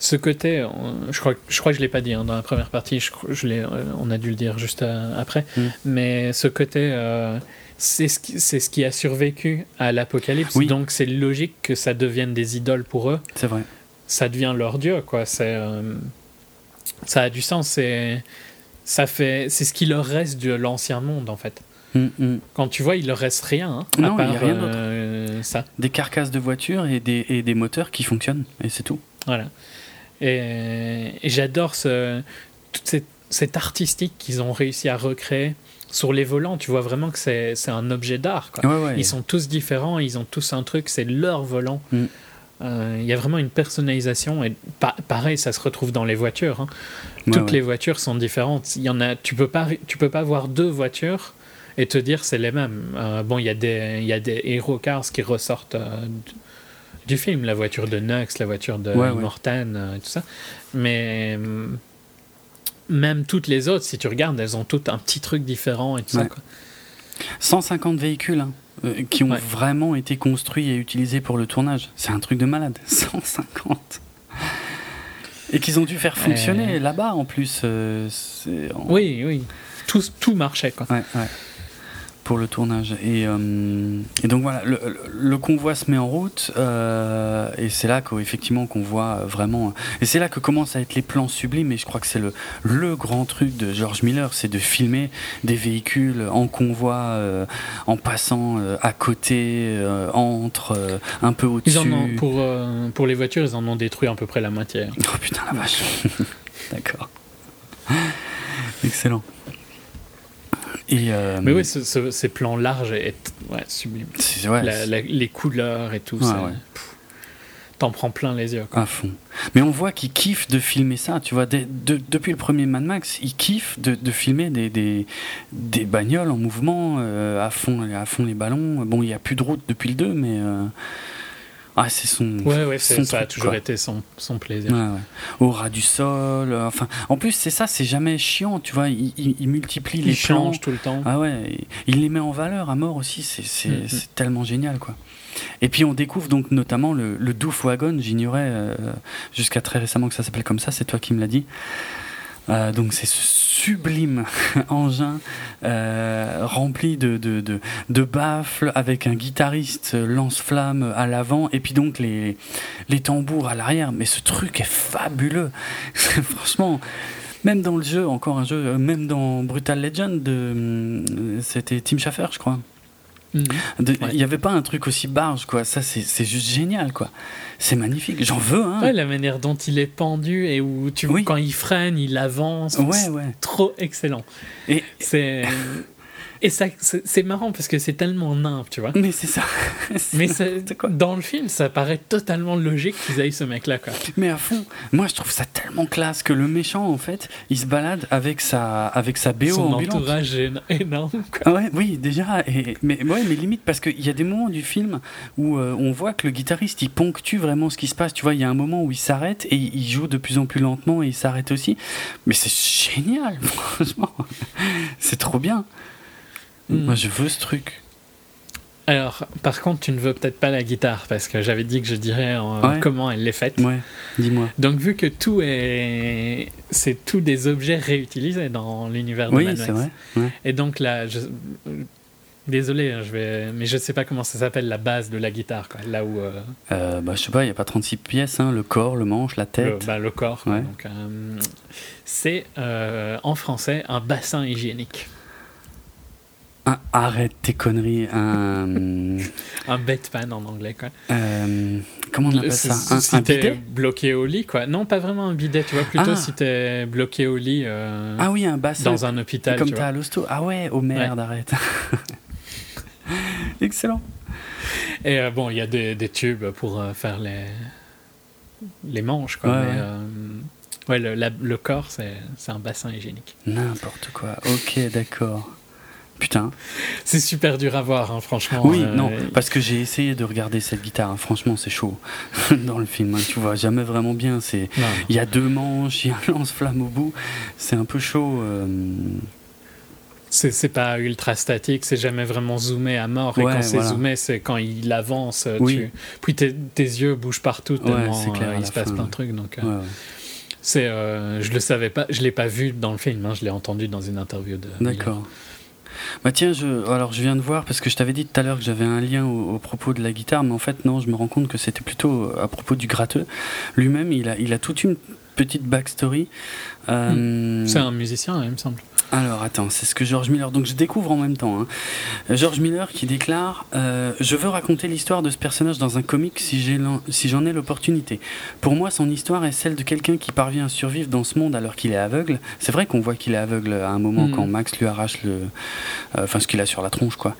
ce côté, euh, je crois, je crois que je l'ai pas dit hein, dans la première partie, je, je on a dû le dire juste après, mm. mais ce côté, c'est ce, qui, c'est ce qui a survécu à l'apocalypse. Donc c'est logique que ça devienne des idoles pour eux. C'est vrai. Ça devient leur dieu, quoi. C'est, euh, ça a du sens. C'est, ça fait, c'est ce qui leur reste de l'ancien monde, en fait. Mm, mm. Quand tu vois, il leur reste rien. Hein, non, il n'y a rien d'autre. Euh, ça. Des carcasses de voitures et des, et des moteurs qui fonctionnent, et c'est tout. Voilà. Et, j'adore ce, toute cette, cette artistique qu'ils ont réussi à recréer sur les volants, tu vois vraiment que c'est un objet d'art. ils sont tous différents, ils ont tous un truc, c'est leur volant. Mm. Euh, il y a vraiment une personnalisation et pareil, ça se retrouve dans les voitures. Hein. Toutes les voitures sont différentes. Il y en a, tu peux pas, tu peux pas voir deux voitures et te dire c'est les mêmes. Euh, bon, il y a des, il y a des hero cars qui ressortent euh, du film, la voiture de Nux, la voiture de Morten, tout ça. Mais hum, même toutes les autres, si tu regardes, elles ont toutes un petit truc différent et tout ça. 150 véhicules hein, euh, qui ont vraiment été construits et utilisés pour le tournage. C'est un truc de malade. 150. Et qu'ils ont dû faire fonctionner euh. là-bas en plus. Euh, oui, oui. Tout, tout marchait. Quoi. Ouais pour le tournage. Et, euh, et donc voilà, le, convoi se met en route euh, et c'est là qu'effectivement qu'on voit vraiment. Et c'est là que commencent à être les plans sublimes. Et je crois que c'est le, le grand truc de George Miller, c'est de filmer des véhicules en convoi, euh, en passant à côté, entre, un peu au-dessus. Pour, pour les voitures, ils en ont détruit à peu près la moitié. Oh putain la vache. D'accord. Excellent. Euh, mais oui, ces plans larges est ouais, sublime. les couleurs et tout, ça. T'en prends plein les yeux. À fond. Mais on voit qu'il kiffe de filmer ça, tu vois. depuis le premier Mad Max, il kiffe de, de filmer des, des, des, bagnoles en mouvement, euh, à, fond, à fond les ballons. Bon, il n'y a plus de route depuis le 2, mais. Euh, ah, c'est son. Ouais, ouais, ça a toujours été son, son plaisir. Au ras du sol. Euh, enfin, en plus, c'est ça, c'est jamais chiant, tu vois. Il, il, multiplie les change tout le temps. Ah ouais, il les met en valeur à mort aussi. C'est mm-hmm. tellement génial, quoi. Et puis on découvre donc notamment le, le Doof Wagon. J'ignorais euh, jusqu'à très récemment que ça s'appelle comme ça. C'est toi qui me l'as dit. Euh, donc c'est ce sublime engin euh, rempli de, de, de, baffles avec un guitariste lance-flamme à l'avant et puis donc les, les tambours à l'arrière. Mais ce truc est fabuleux. Franchement, même dans le jeu, encore un jeu, même dans Brutal Legend, c'était Tim Schafer, je crois. Mhm. Il n'y avait pas un truc aussi barge, quoi. Ça, c'est juste génial, quoi. C'est magnifique. J'en veux, hein. la manière dont il est pendu et où tu vois, quand il freine, il avance. Ouais, ouais. Trop excellent. Et c'est. Et ça, c'est marrant parce que c'est tellement nimp, tu vois. Mais c'est ça. Mais dans le film, ça paraît totalement logique qu'ils aillent ce mec-là, quoi. Mais à fond, moi je trouve ça tellement classe que le méchant, en fait, il se balade avec sa, avec sa BO Son entourage est énorme, quoi. Ouais, oui, déjà. Et, mais, ouais, mais limite, parce qu'il y a des moments du film où euh, on voit que le guitariste, il ponctue vraiment ce qui se passe. Tu vois, il y a un moment où il s'arrête et il joue de plus en plus lentement et il s'arrête aussi. Mais c'est génial, franchement. c'est trop bien. Mm. Moi, je veux ce truc. Alors, par contre, tu ne veux peut-être pas la guitare, parce que j'avais dit que je dirais euh, comment elle est faite. Ouais, dis-moi. Donc, vu que tout est. C'est tout des objets réutilisés dans l'univers de oui, c'est vrai. Et donc, là, je... Désolé, hein, je vais... mais je ne sais pas comment ça s'appelle la base de la guitare. Quoi. Là où. Euh... Euh, bah, je sais pas, il n'y a pas 36 pièces, hein, le corps, le manche, la tête. Le, bah, le corps. Euh, c'est en français un bassin hygiénique arrête tes conneries. Un, un bedpan en anglais, quoi. Euh, comment on appelle ça? Un, si bidet? bloqué au lit, quoi. Non, pas vraiment un bidet, tu vois. Plutôt ah. si t'es bloqué au lit. Euh, ah oui, un bassin. Dans un hôpital. Comme t'es à l'hosto. Ah ouais, oh merde, arrête. Excellent. Et euh, bon, il y a des, des, tubes pour faire les, les manches, quoi. Ouais, mais, ouais. le, le corps, c'est un bassin hygiénique. N'importe quoi. Ok, d'accord. Putain. C'est super dur à voir, hein, franchement. Oui, euh, non, parce que j'ai essayé de regarder cette guitare. Hein. Franchement, c'est chaud dans le film. Hein. tu vois jamais vraiment bien. C'est, il y a deux manches, il y a un lance-flamme au bout. C'est un peu chaud. Euh... C'est pas ultra statique, c'est jamais vraiment zoomé à mort. et quand c'est zoomé, c'est quand il avance. Oui. Puis tes, yeux bougent partout tellement clair, euh, il se passe plein de trucs. Donc, euh, c'est, euh, je le savais pas, je l'ai pas vu dans le film. je l'ai entendu dans une interview de. D'accord. Bah tiens, je, alors je viens de voir parce que je t'avais dit tout à l'heure que j'avais un lien au, propos de la guitare, mais en fait non, je me rends compte que c'était plutôt à propos du gratteux. Lui-même, il a, toute une petite backstory. Euh, C'est un musicien, il me semble. Alors attends, c'est ce que George Miller. Donc je découvre en même temps. Hein. George Miller qui déclare euh, Je veux raconter l'histoire de ce personnage dans un comic si j'en si ai l'opportunité. Pour moi, son histoire est celle de quelqu'un qui parvient à survivre dans ce monde alors qu'il est aveugle. C'est vrai qu'on voit qu'il est aveugle à un moment hmm. quand Max lui arrache le. Euh, enfin, ce qu'il a sur la tronche, quoi.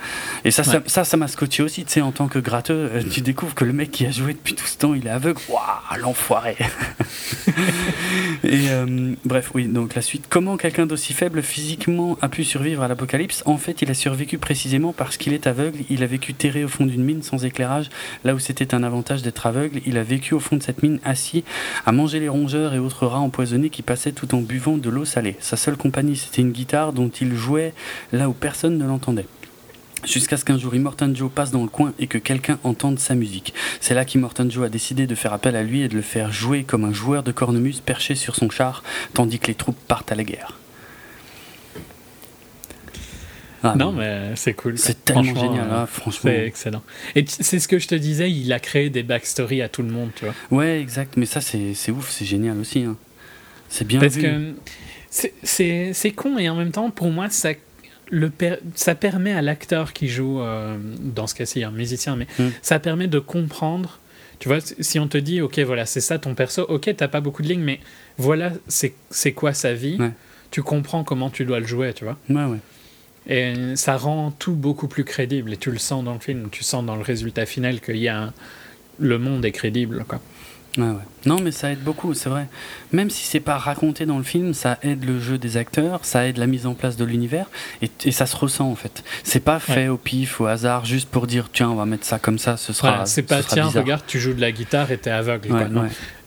Et ça, ça, ça m'a scotché aussi, tu sais, en tant que gratteux. Euh, tu découvres que le mec qui a joué depuis tout ce temps, il est aveugle. Waouh, l'enfoiré Et bref, oui, donc la suite. Comment quelqu'un d'aussi faible physiquement a pu survivre à l'apocalypse, en fait, il a survécu précisément parce qu'il est aveugle. Il a vécu terré au fond d'une mine sans éclairage, là où c'était un avantage d'être aveugle. Il a vécu au fond de cette mine assis à manger les rongeurs et autres rats empoisonnés qui passaient tout en buvant de l'eau salée. Sa seule compagnie, c'était une guitare dont il jouait là où personne ne l'entendait. Jusqu'à ce qu'un jour Immortan Joe passe dans le coin et que quelqu'un entende sa musique. C'est là qu'Immortan Joe a décidé de faire appel à lui et de le faire jouer comme un joueur de cornemuse perché sur son char, tandis que les troupes partent à la guerre. Ah, non, mais c'est cool. C'est tellement génial, hein, franchement. C'est excellent. Et c'est ce que je te disais, il a créé des backstories à tout le monde, tu vois. Ouais, exact. Mais ça, c'est ouf, c'est génial aussi. Hein. C'est bien Parce que c'est con et en même temps, pour moi, ça, le ça permet à l'acteur qui joue, euh, dans ce cas-ci, un musicien, mais hmm. ça permet de comprendre. Tu vois, si on te dit, ok, voilà, c'est ça ton perso, ok, t'as pas beaucoup de lignes, mais voilà, c'est quoi sa vie, tu comprends comment tu dois le jouer, tu vois. Ouais, ouais. Et ça rend tout beaucoup plus crédible. Et tu le sens dans le film, tu sens dans le résultat final qu'il y a le monde est crédible. Quoi. Ouais, ouais. Non, mais ça aide beaucoup, c'est vrai. Même si c'est pas raconté dans le film, ça aide le jeu des acteurs, ça aide la mise en place de l'univers, et, et, ça se ressent en fait. C'est pas fait au pif, au hasard, juste pour dire tiens, on va mettre ça comme ça, ce sera. c'est pas tiens, regarde, tu joues de la guitare et t'es aveugle.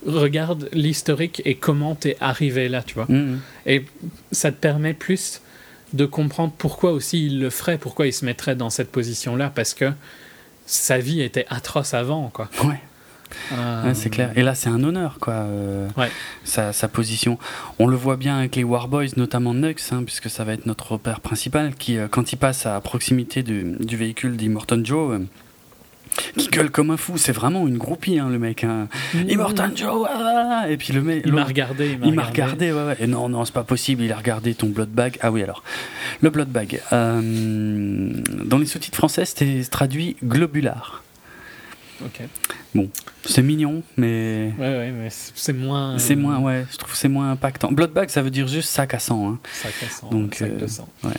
Regarde l'historique et comment t'es arrivé là, tu vois. Mmh, mmh. Et ça te permet plus de comprendre pourquoi aussi il le ferait, pourquoi il se mettrait dans cette position-là, parce que sa vie était atroce avant, quoi. Ouais. c'est clair. Et là, c'est un honneur, quoi. sa, sa, position. On le voit bien avec les Warboys, notamment Nux, hein, puisque ça va être notre repère principal, qui, quand il passe à proximité du, du véhicule d'Immortan Joe qui gueule comme un fou. C'est vraiment une groupie, hein, le mec. Hein. Mmh. Immortan Joe, ah, et puis le mec. Il m'a regardé. Il m'a regardé. ouais, ouais. Et non, non, c'est pas possible. Il a regardé ton blood bag. Ah oui, alors. Le blood bag. Euh, dans les sous-titres français, c'était traduit globular. Ok. Bon, c'est mignon, mais. Ouais, ouais, mais c'est moins. C'est moins, ouais, je trouve c'est moins impactant. Blood bag, ça veut dire juste sac à sang. Hein. Sac à sang. Donc, sac de euh, sang. Ouais.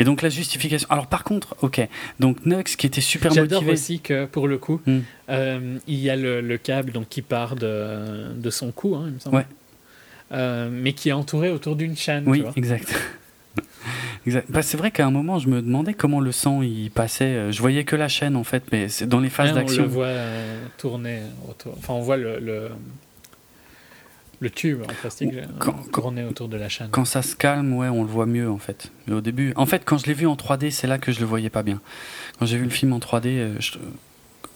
Et donc la justification. Alors par contre, ok. Donc Nux qui était super motivé. J'adore aussi que pour le coup, hmm. euh, il y a le, câble donc qui part de, de son cou, hein, il me semble. Ouais. Euh, mais qui est entouré autour d'une chaîne. Oui, tu vois. exact. exact. Bah, c'est vrai qu'à un moment, je me demandais comment le sang il passait. Euh, je voyais que la chaîne en fait, mais c'est dans les phases d'action. On le voit tourner autour. Enfin, on voit le le tube en plastique quand, couronné autour de la chaîne. Quand ça se calme, ouais, on le voit mieux en fait. Mais au début, en fait, quand je l'ai vu en 3D, c'est là que je le voyais pas bien. Quand j'ai vu le film en 3D, euh,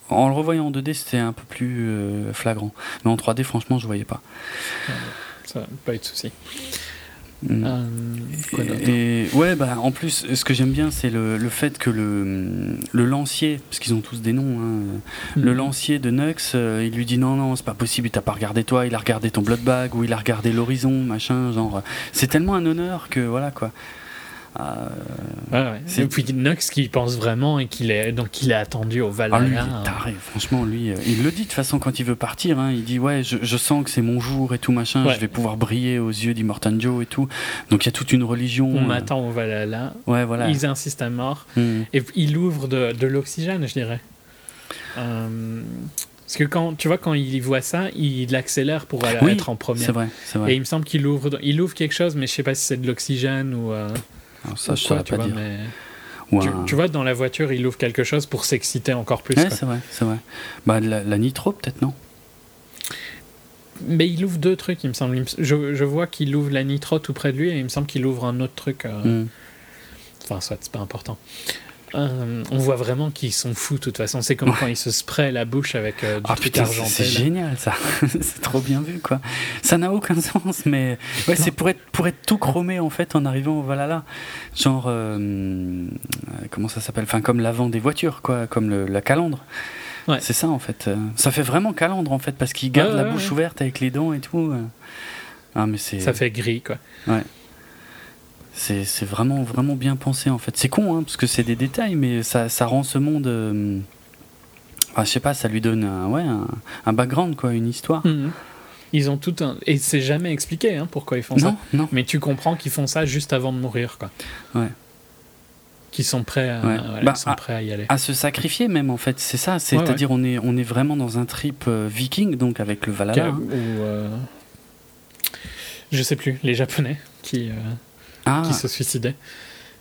en le revoyant en 2D, c'était un peu plus euh, flagrant. Mais en 3D, franchement, je voyais pas. Ça, pas eu de souci. Mm. Euh, et, ouais, bah, en plus, ce que j'aime bien, c'est le, le, fait que le, le lancier, parce qu'ils ont tous des noms, hein, le mm. lancier de Nux, euh, il lui dit non, non, c'est pas possible, il t'a pas regardé toi, il a regardé ton blood bag, ou il a regardé l'horizon, machin, genre. C'est tellement un honneur que voilà quoi. Euh, Et puis Nox qui pense vraiment et qu'il est donc il est attendu au Valhalla. Ah, lui, taré. Franchement, lui, euh, il le dit de toute façon quand il veut partir. Hein, il dit ouais, je, sens que c'est mon jour et tout machin. Je vais pouvoir briller aux yeux d'Immortan Joe et tout. Donc il y a toute une religion. On euh, m'attend au Valhalla. Ouais, voilà. Ils insistent à mort hmm. et il ouvre de, de l'oxygène, je dirais. Parce que quand tu vois quand il voit ça, il accélère pour être en premier. C'est vrai, vrai, Et il me semble qu'il ouvre, il ouvre quelque chose, mais je sais pas si c'est de l'oxygène ou ça, je pas dire. tu, vois, dans la voiture, il ouvre quelque chose pour s'exciter encore plus. c'est vrai, c'est vrai. Bah, la, nitro, peut-être, non? Mais il ouvre deux trucs, il me semble. Je, je vois qu'il ouvre la nitro tout près de lui et il me semble qu'il ouvre un autre truc. Euh, hmm. Enfin, soit, c'est pas important. Euh, on voit vraiment qu'ils sont fous de toute façon. C'est comme quand ils se sprayent la bouche avec euh, du ah, truc argenté. C'est génial ça. c'est trop bien vu quoi. Ça n'a aucun sens, mais ouais, c'est pour être, pour être tout chromé en fait en arrivant au Valhalla. Genre, euh, comment ça s'appelle? Enfin, comme l'avant des voitures quoi, comme la calandre. Ouais. C'est ça en fait. Ça fait vraiment calandre en fait parce qu'ils gardent la bouche ouverte avec les dents et tout. Ah, mais c'est. Ça fait gris quoi. Ouais. C'est vraiment, vraiment bien pensé en fait. C'est con, hein, parce que c'est des détails, mais ça, ça rend ce monde. Euh, je sais pas, ça lui donne un, ouais, un, background, quoi, une histoire. Mhm. Ils ont tout un. Et c'est jamais expliqué hein, pourquoi ils font ça. Non. Mais tu comprends qu'ils font ça juste avant de mourir, quoi. Ouais. Qu'ils sont prêts à, bah, sont prêts à y aller. À se sacrifier, même, en fait. C'est ça. C'est-à-dire, on, est, on est vraiment dans un trip euh, viking, donc avec le Valhalla. Ou. Euh, je sais plus, les Japonais qui ah. qui se suicidaient.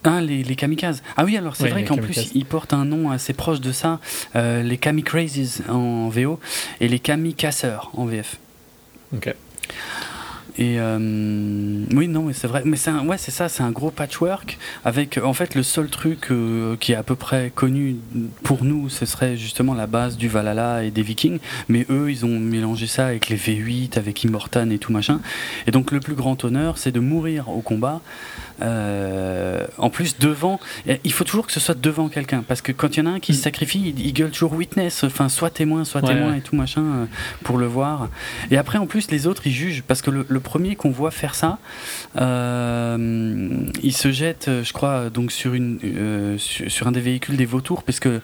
Ah, les, les, kamikazes. Ah oui, alors c'est vrai qu'en plus, ils portent un nom assez proche de ça. Euh, les kamikrazes en VO et les kamikasseurs en VF. Ok. Et euh, oui, non, mais c'est vrai. Mais c'est ouais, c'est ça, c'est un gros patchwork avec, en fait, le seul truc euh, qui est à peu près connu pour nous, ce serait justement la base du Valhalla et des Vikings. Mais eux, ils ont mélangé ça avec les V8, avec Immortan et tout machin. Et donc, le plus grand honneur, c'est de mourir au combat euh, en plus, devant, il faut toujours que ce soit devant quelqu'un, parce que quand il y en a un qui se mm. sacrifie, il, gueule toujours witness, enfin, soit témoin, soit témoin et tout machin, euh, pour le voir. Et après, en plus, les autres, ils jugent, parce que le, premier qu'on voit faire ça, euh, il se jette, je crois, donc sur, une, sur, un des véhicules des vautours, parce que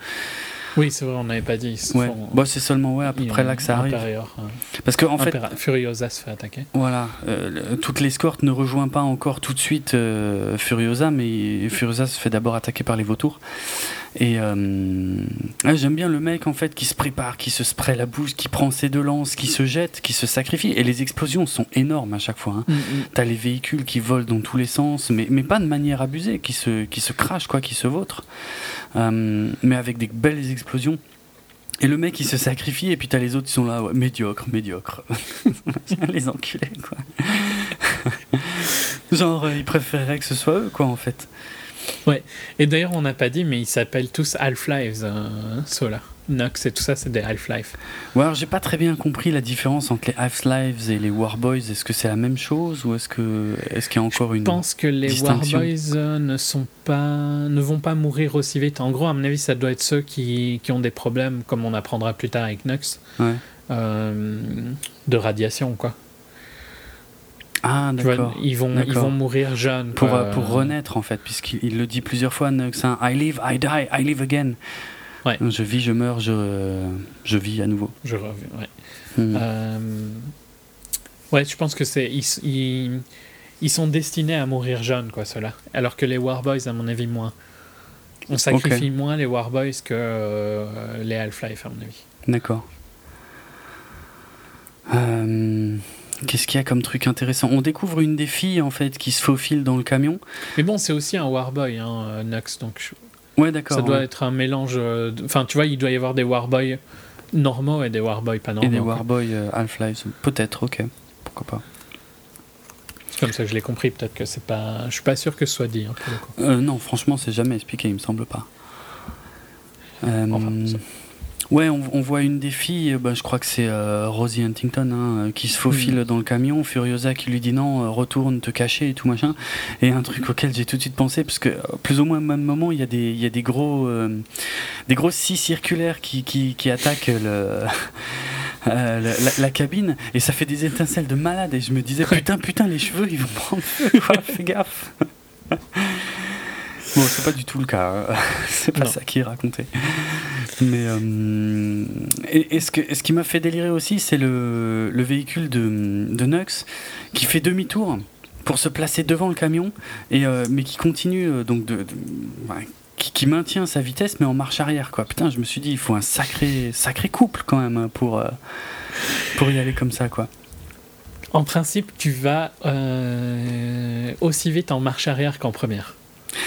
oui, c'est vrai, on n'avait pas dit. Ouais. Bah, c'est seulement ouais, à peu près là que ça arrive. Hein. Parce que en fait, Furiosa se fait attaquer. Voilà, euh, toute l'escorte ne rejoint pas encore tout de suite euh, Furiosa, mais Furiosa se fait d'abord attaquer par les vautours. Et euh, j'aime bien le mec en fait qui se prépare, qui se spray la bouche, qui prend ses deux lances, qui se jette, qui se sacrifie. Et les explosions sont énormes à chaque fois. Hein. Mm, mm. T'as les véhicules qui volent dans tous les sens, mais, mais pas de manière abusée, qui se, qui se crachent, quoi, qui se vautrent. Euh, mais avec des belles explosions. Et le mec il se sacrifie et puis t'as les autres qui sont là, ouais, médiocre, médiocre. les enculés quoi. Genre euh, ils préféreraient que ce soit eux quoi en fait. Ouais, et d'ailleurs, on n'a pas dit, mais ils s'appellent tous Half-Lives, euh, ceux-là. Nox et tout ça, c'est des Half-Life. Ouais, alors j'ai pas très bien compris la différence entre les Half-Lives et les Warboys. Est-ce que c'est la même chose ou est-ce que est-ce qu'il y a encore une Je pense que les Warboys euh, ne sont pas ne vont pas mourir aussi vite. En gros, à mon avis, ça doit être ceux qui, qui ont des problèmes, comme on apprendra plus tard avec Nox, euh, de radiation, quoi. Ah, d'accord. Ils vont, ils vont mourir jeunes. Pour, euh, pour renaître, en fait, puisqu'il le dit plusieurs fois, Nux. Hein. I live, I die, I live again. Ouais. Je vis, je meurs, je, je vis à nouveau. Je reviens, ouais. Hmm. Euh, ouais, je pense que c'est. Ils, ils, sont destinés à mourir jeunes, quoi, ceux-là. Alors que les Warboys, à mon avis, moins. On sacrifie moins les Warboys que euh, les Half-Life, à mon avis. D'accord. Euh. Qu'est-ce qu'il y a comme truc intéressant? On découvre une des filles en fait qui se faufile dans le camion. Mais bon, c'est aussi un Warboy, hein, euh, Nux, donc. Ouais, d'accord. Ça doit être un mélange. Euh, enfin, tu vois, il doit y avoir des Warboys normaux et des Warboys pas normaux. Et des Warboys euh, Half-Life, peut-être, ok. Pourquoi pas. Comme ça je l'ai compris, peut-être que c'est pas. Je suis pas sûr que ce soit dit. Hein, non, franchement, c'est jamais expliqué, il me semble pas. Enfin, Ouais, on, voit une des filles, bah, je crois que c'est euh, Rosie Huntington, hein, euh, qui se faufile mm. dans le camion, Furiosa qui lui dit non, euh, retourne te cacher et tout machin. Et un truc auquel j'ai tout de suite pensé, parce que plus ou moins au même moment, il y a des, il y a des gros, des grosses scies circulaires qui, qui, qui attaquent le. la, cabine et ça fait des étincelles de malade et je me disais putain putain les cheveux ils vont prendre feu fais gaffe Bon, c'est pas du tout le cas. Hein. c'est pas ça qui est raconté. Mais euh, et, ce, que, ce qui m'a fait délirer aussi, c'est le, le, véhicule de, de Nux qui fait demi-tour pour se placer devant le camion, et, euh, mais qui continue euh, donc de, qui, maintient sa vitesse mais en marche arrière quoi. Putain, je me suis dit il faut un sacré sacré couple quand même hein, pour pour y aller comme ça quoi. En principe, tu vas aussi vite en marche arrière qu'en première.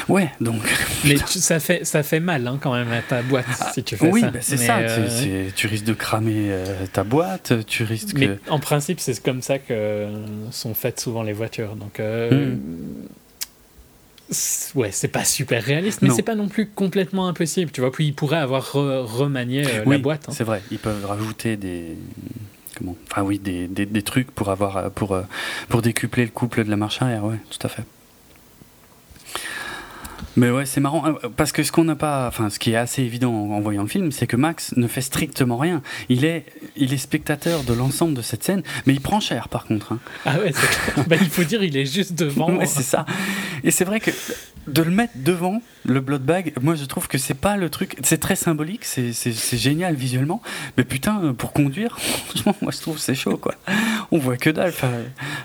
Ouais, donc. Mais ça, fait, ça fait mal hein, quand même à ta boîte ah, si tu fais oui, ça. Oui, bah, c'est ça. Euh, tu risques de cramer euh, ta boîte, tu risques. Mais en principe, c'est comme ça que sont faites souvent les voitures. Donc. Euh, hmm. Ouais, c'est pas super réaliste, mais c'est pas non plus complètement impossible, tu vois. Puis ils pourraient avoir remanié la boîte. Hein. C'est vrai, ils peuvent rajouter des, comment Enfin oui, des, des, des, trucs pour avoir pour pour décupler le couple de la marche arrière, ouais, tout à fait. Mais ouais, c'est marrant euh, parce que ce qu'on n'a pas, enfin, ce qui est assez évident en, voyant le film, c'est que Max ne fait strictement rien. Il est, il est spectateur de l'ensemble de cette scène, mais il prend cher par contre. Hein. Ah ouais, bah, il faut dire, il est juste devant. ouais, c'est ça. Et c'est vrai que de le mettre devant le blood bag, moi je trouve que c'est pas le truc. C'est très symbolique, c'est génial visuellement, mais putain, pour conduire, franchement, moi je trouve c'est chaud quoi. On voit que dalle,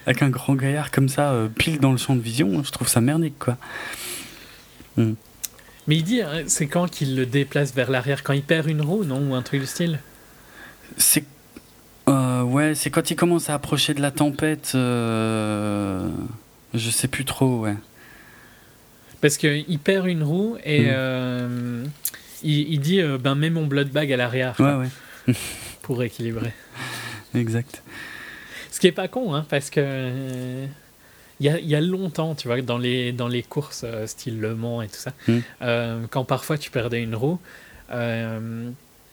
avec un grand gaillard comme ça, euh, pile dans le champ de vision, je trouve ça merdique quoi. Hmm. Mais il dit, hein, c'est quand qu'il le déplace vers l'arrière Quand il perd une roue, non Ou un truc du style C'est. Euh, ouais, c'est quand il commence à approcher de la tempête. Euh, je sais plus trop, ouais. Parce qu'il perd une roue et hmm. euh, il, dit ben, mets mon blood bag à l'arrière. Ouais, ouais. pour équilibrer. Exact. Ce qui est pas con, hein, parce que y, a, y a, longtemps, tu vois, dans les, dans les courses euh, style Le Mans et tout ça, hmm. euh, quand parfois tu perdais une roue, euh,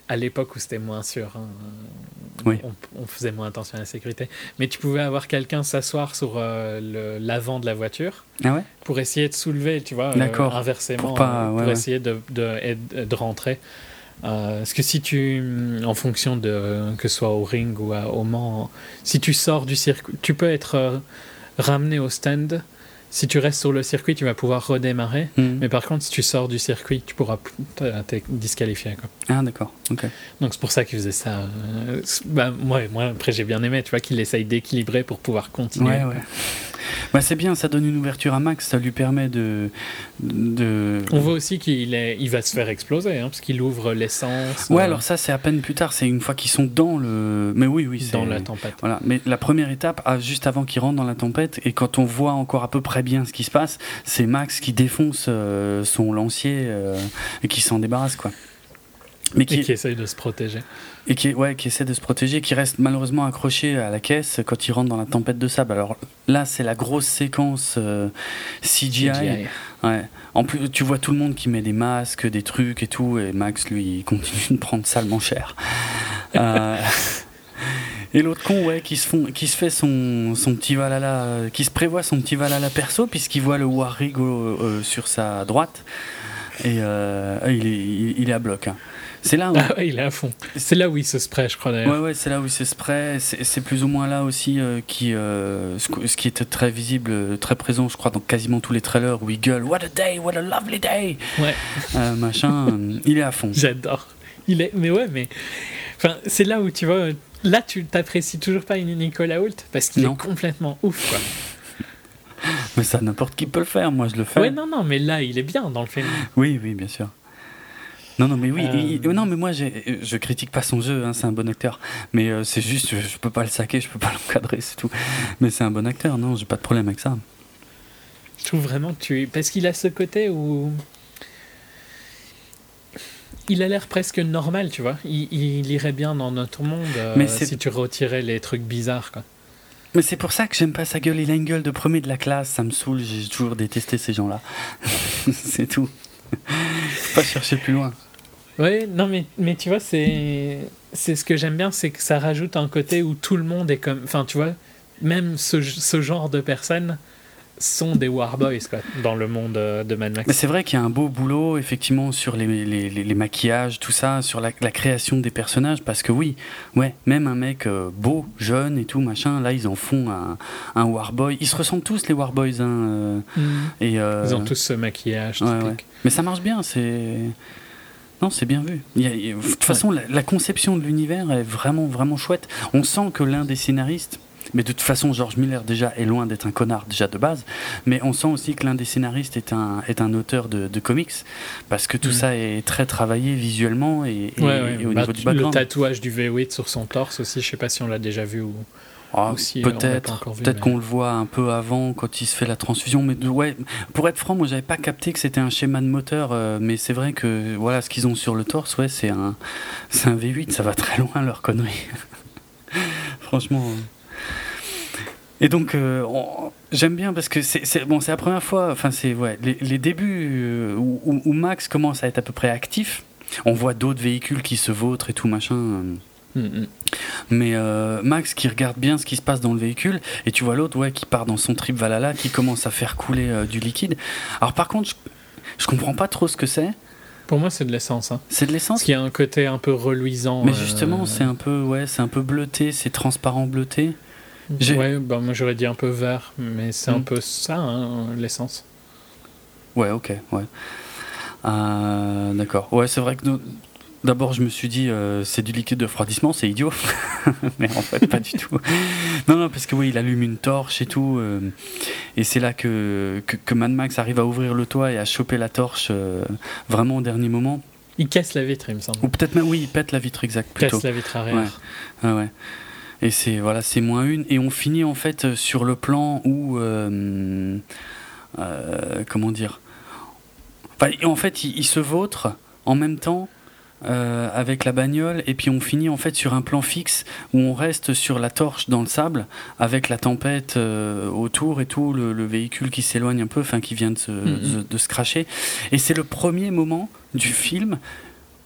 à l'époque où c'était moins sûr, hein, on, faisait moins attention à la sécurité, mais tu pouvais avoir quelqu'un s'asseoir sur l'avant de la voiture ah ouais? pour essayer de soulever, tu vois, inversement, pour, essayer de, de, de, rentrer. parce que si tu, en fonction de que ce soit au ring ou au Mans, si tu sors du circuit, tu peux être ramener au stand. Si tu restes sur le circuit, tu vas pouvoir redémarrer. Hmm. Mais par contre, si tu sors du circuit, tu pourras te disqualifier. Quoi. Ah, d'accord. ok Donc, c'est pour ça qu'il faisait ça. Euh, bah, moi, moi, après, j'ai bien aimé, tu vois, qu'il essaye d'équilibrer pour pouvoir continuer. Ouais, ouais. Bah, c'est bien, ça donne une ouverture à Max, ça lui permet de. de... On voit aussi qu'il est, il va se faire exploser, hein, parce qu'il ouvre l'essence. Ouais, euh, alors ça, c'est à peine plus tard, c'est une fois qu'ils sont dans le. Mais oui, oui, Dans la tempête. Voilà, mais la première étape, ah, juste avant qu'ils rentrent dans la tempête, et quand on voit encore à peu près bien ce qui se passe, c'est Max qui défonce euh, son lancier euh, et qui s'en débarrasse, quoi. Mais qui, et qui essaye de se protéger. Et qui, ouais, qui essaie de se protéger, qui reste malheureusement accroché à la caisse quand il rentre dans la tempête de sable. Alors là, c'est la grosse séquence euh, CGI. Ouais. En plus, tu vois tout le monde qui met des masques, des trucs et tout, et Max, lui, il continue de prendre salement cher. euh, et l'autre con, ouais, qui se, font, qui se fait son, son petit valala, qui se prévoit son petit valala perso, puisqu'il voit le Warrigo euh, sur sa droite, et il, est, il, est à bloc. Hein. C'est là où... Ah il est à fond. C'est là où il se spray, je crois d'ailleurs. Ouais, ouais, c'est là où il se spray. C'est plus ou moins là aussi euh, qui, euh, ce, qui était très visible, euh, très présent, je crois, dans quasiment tous les trailers où il gueule What a day, what a lovely day Ouais. machin, il est à fond. J'adore. Il est, mais ouais, mais. Enfin, c'est là où tu vois. Là, tu t'apprécies toujours pas une Nicolas Hoult parce qu'il est complètement ouf, quoi. Mais ça, n'importe qui peut le faire, moi je le fais. Ouais, non, non, mais là, il est bien dans le film. Oui, oui, bien sûr. Non, non, mais oui. Euh. non, mais moi, je critique pas son jeu. Hein, c'est un bon acteur. Mais euh, c'est juste, je, je, peux pas le saquer, je peux pas l'encadrer, c'est tout. Mais c'est un bon acteur. Non, j'ai pas de problème avec ça. Je trouve vraiment que tu, parce qu'il a ce côté où il a l'air presque normal, tu vois. Il, irait bien dans notre monde euh, si tu retirais les trucs bizarres, quoi. Mais c'est pour ça que j'aime pas sa gueule. Il a une gueule de premier de la classe. Ça me saoule. J'ai toujours détesté ces gens-là. c'est tout. pas chercher plus loin. Oui, non, mais, mais tu vois, c'est, c'est ce que j'aime bien, c'est que ça rajoute un côté où tout le monde est comme. Enfin, tu vois, même ce, ce genre de personnes sont des Warboys quoi, dans le monde euh, de Mad Max. C'est vrai qu'il y a un beau boulot effectivement sur les, les, les, maquillages, tout ça, sur la, la, création des personnages, parce que oui, ouais, même un mec euh, beau, jeune et tout machin, là ils en font un, un Warboy. Ils se ressemblent tous les Warboys, hein, euh, mm. et ils ont tous ce maquillage. Mais ça marche bien, c'est non, c'est bien vu. de toute façon, la, conception de l'univers est vraiment, vraiment chouette. On sent que l'un des scénaristes, mais de toute façon, George Miller déjà est loin d'être un connard déjà de base, mais on sent aussi que l'un des scénaristes est un, est un auteur de, comics, parce que tout mm. ça est très travaillé visuellement et, au bah, niveau du background. Le tatouage du V8 sur son torse aussi, je sais pas si on l'a déjà vu ou... Ah, peut-être, peut-être qu'on le voit un peu avant quand il se fait la transfusion. Mais ouais, pour être franc, moi j'avais pas capté que c'était un schéma de moteur, euh, mais c'est vrai que voilà ce qu'ils ont sur le torse, ouais, c'est un, c'est un V8, ça va très loin leur connerie. Franchement. Et donc, euh, j'aime bien parce que c'est bon, la première fois, enfin, c'est ouais, les, débuts euh, où, où, Max commence à être à peu près actif. On voit d'autres véhicules qui se vautrent et tout machin. Mais euh, Max qui regarde bien ce qui se passe dans le véhicule, et tu vois l'autre ouais, qui part dans son trip Valhalla, qui commence à faire couler euh, du liquide. Alors par contre, je, je comprends pas trop ce que c'est. Pour moi, c'est de l'essence. Hein. C'est de l'essence? Y a un côté un peu reluisant. Mais justement, euh, c'est un peu, ouais, c'est un peu bleuté, c'est transparent bleuté. Ouais, bah, moi j'aurais dit un peu vert, mais c'est un hmm. peu ça, hein, l'essence. Ouais, ok, ouais. D'accord. Ouais, c'est vrai que D'abord, je me suis dit, euh, c'est du liquide de refroidissement, c'est idiot. Mais en fait, pas du tout. Non, non, parce que oui, il allume une torche et tout. Euh, et c'est là que, que, Mad Max arrive à ouvrir le toit et à choper la torche euh, vraiment au dernier moment. Il casse la vitre, il me semble. Ou peut-être même, oui, il pète la vitre, exact. Il casse la vitre arrière. Ouais. ouais. Et c'est voilà, c'est moins une. Et on finit en fait sur le plan où. comment dire enfin, En fait, il, il se vautre en même temps euh, avec la bagnole et puis on finit en fait sur un plan fixe où on reste sur la torche dans le sable avec la tempête euh, autour et tout, le, véhicule qui s'éloigne un peu, enfin qui vient de se, mm-hmm. de, se cracher. Et c'est le premier moment du film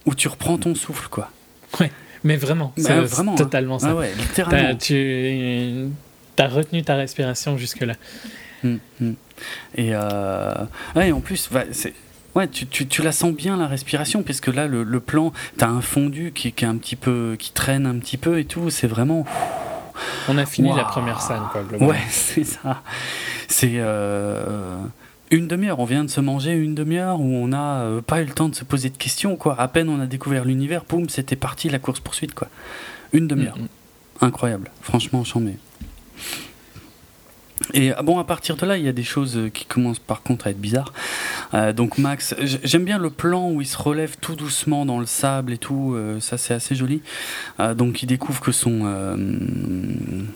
où tu reprends ton souffle, quoi. Ouais, mais vraiment, bah, c'est vraiment, hein. totalement ça. Ah ouais, littéralement. tu as retenu ta respiration jusque-là. Mm, mm. Et, euh... ouais, en plus, c'est Ouais, tu, tu, tu, la sens bien la respiration, puisque là, le, le plan, t'as un fondu qui, qui, est un petit peu, qui traîne un petit peu et tout. C'est vraiment. On a fini la première scène, quoi. Ouais, c'est ça. C'est euh, une demi-heure. On vient de se manger une demi-heure où on n'a euh, pas eu le temps de se poser de questions, quoi. À peine on a découvert l'univers, boum, c'était parti la course poursuite, quoi. Une demi-heure. Mm, mm. Incroyable. Franchement, chambé. Et ah bon, à partir de là, il y a des choses euh, qui commencent par contre à être bizarres. Euh, donc Max, j'aime bien le plan où il se relève tout doucement dans le sable et tout. Euh, ça, c'est assez joli. donc il découvre que son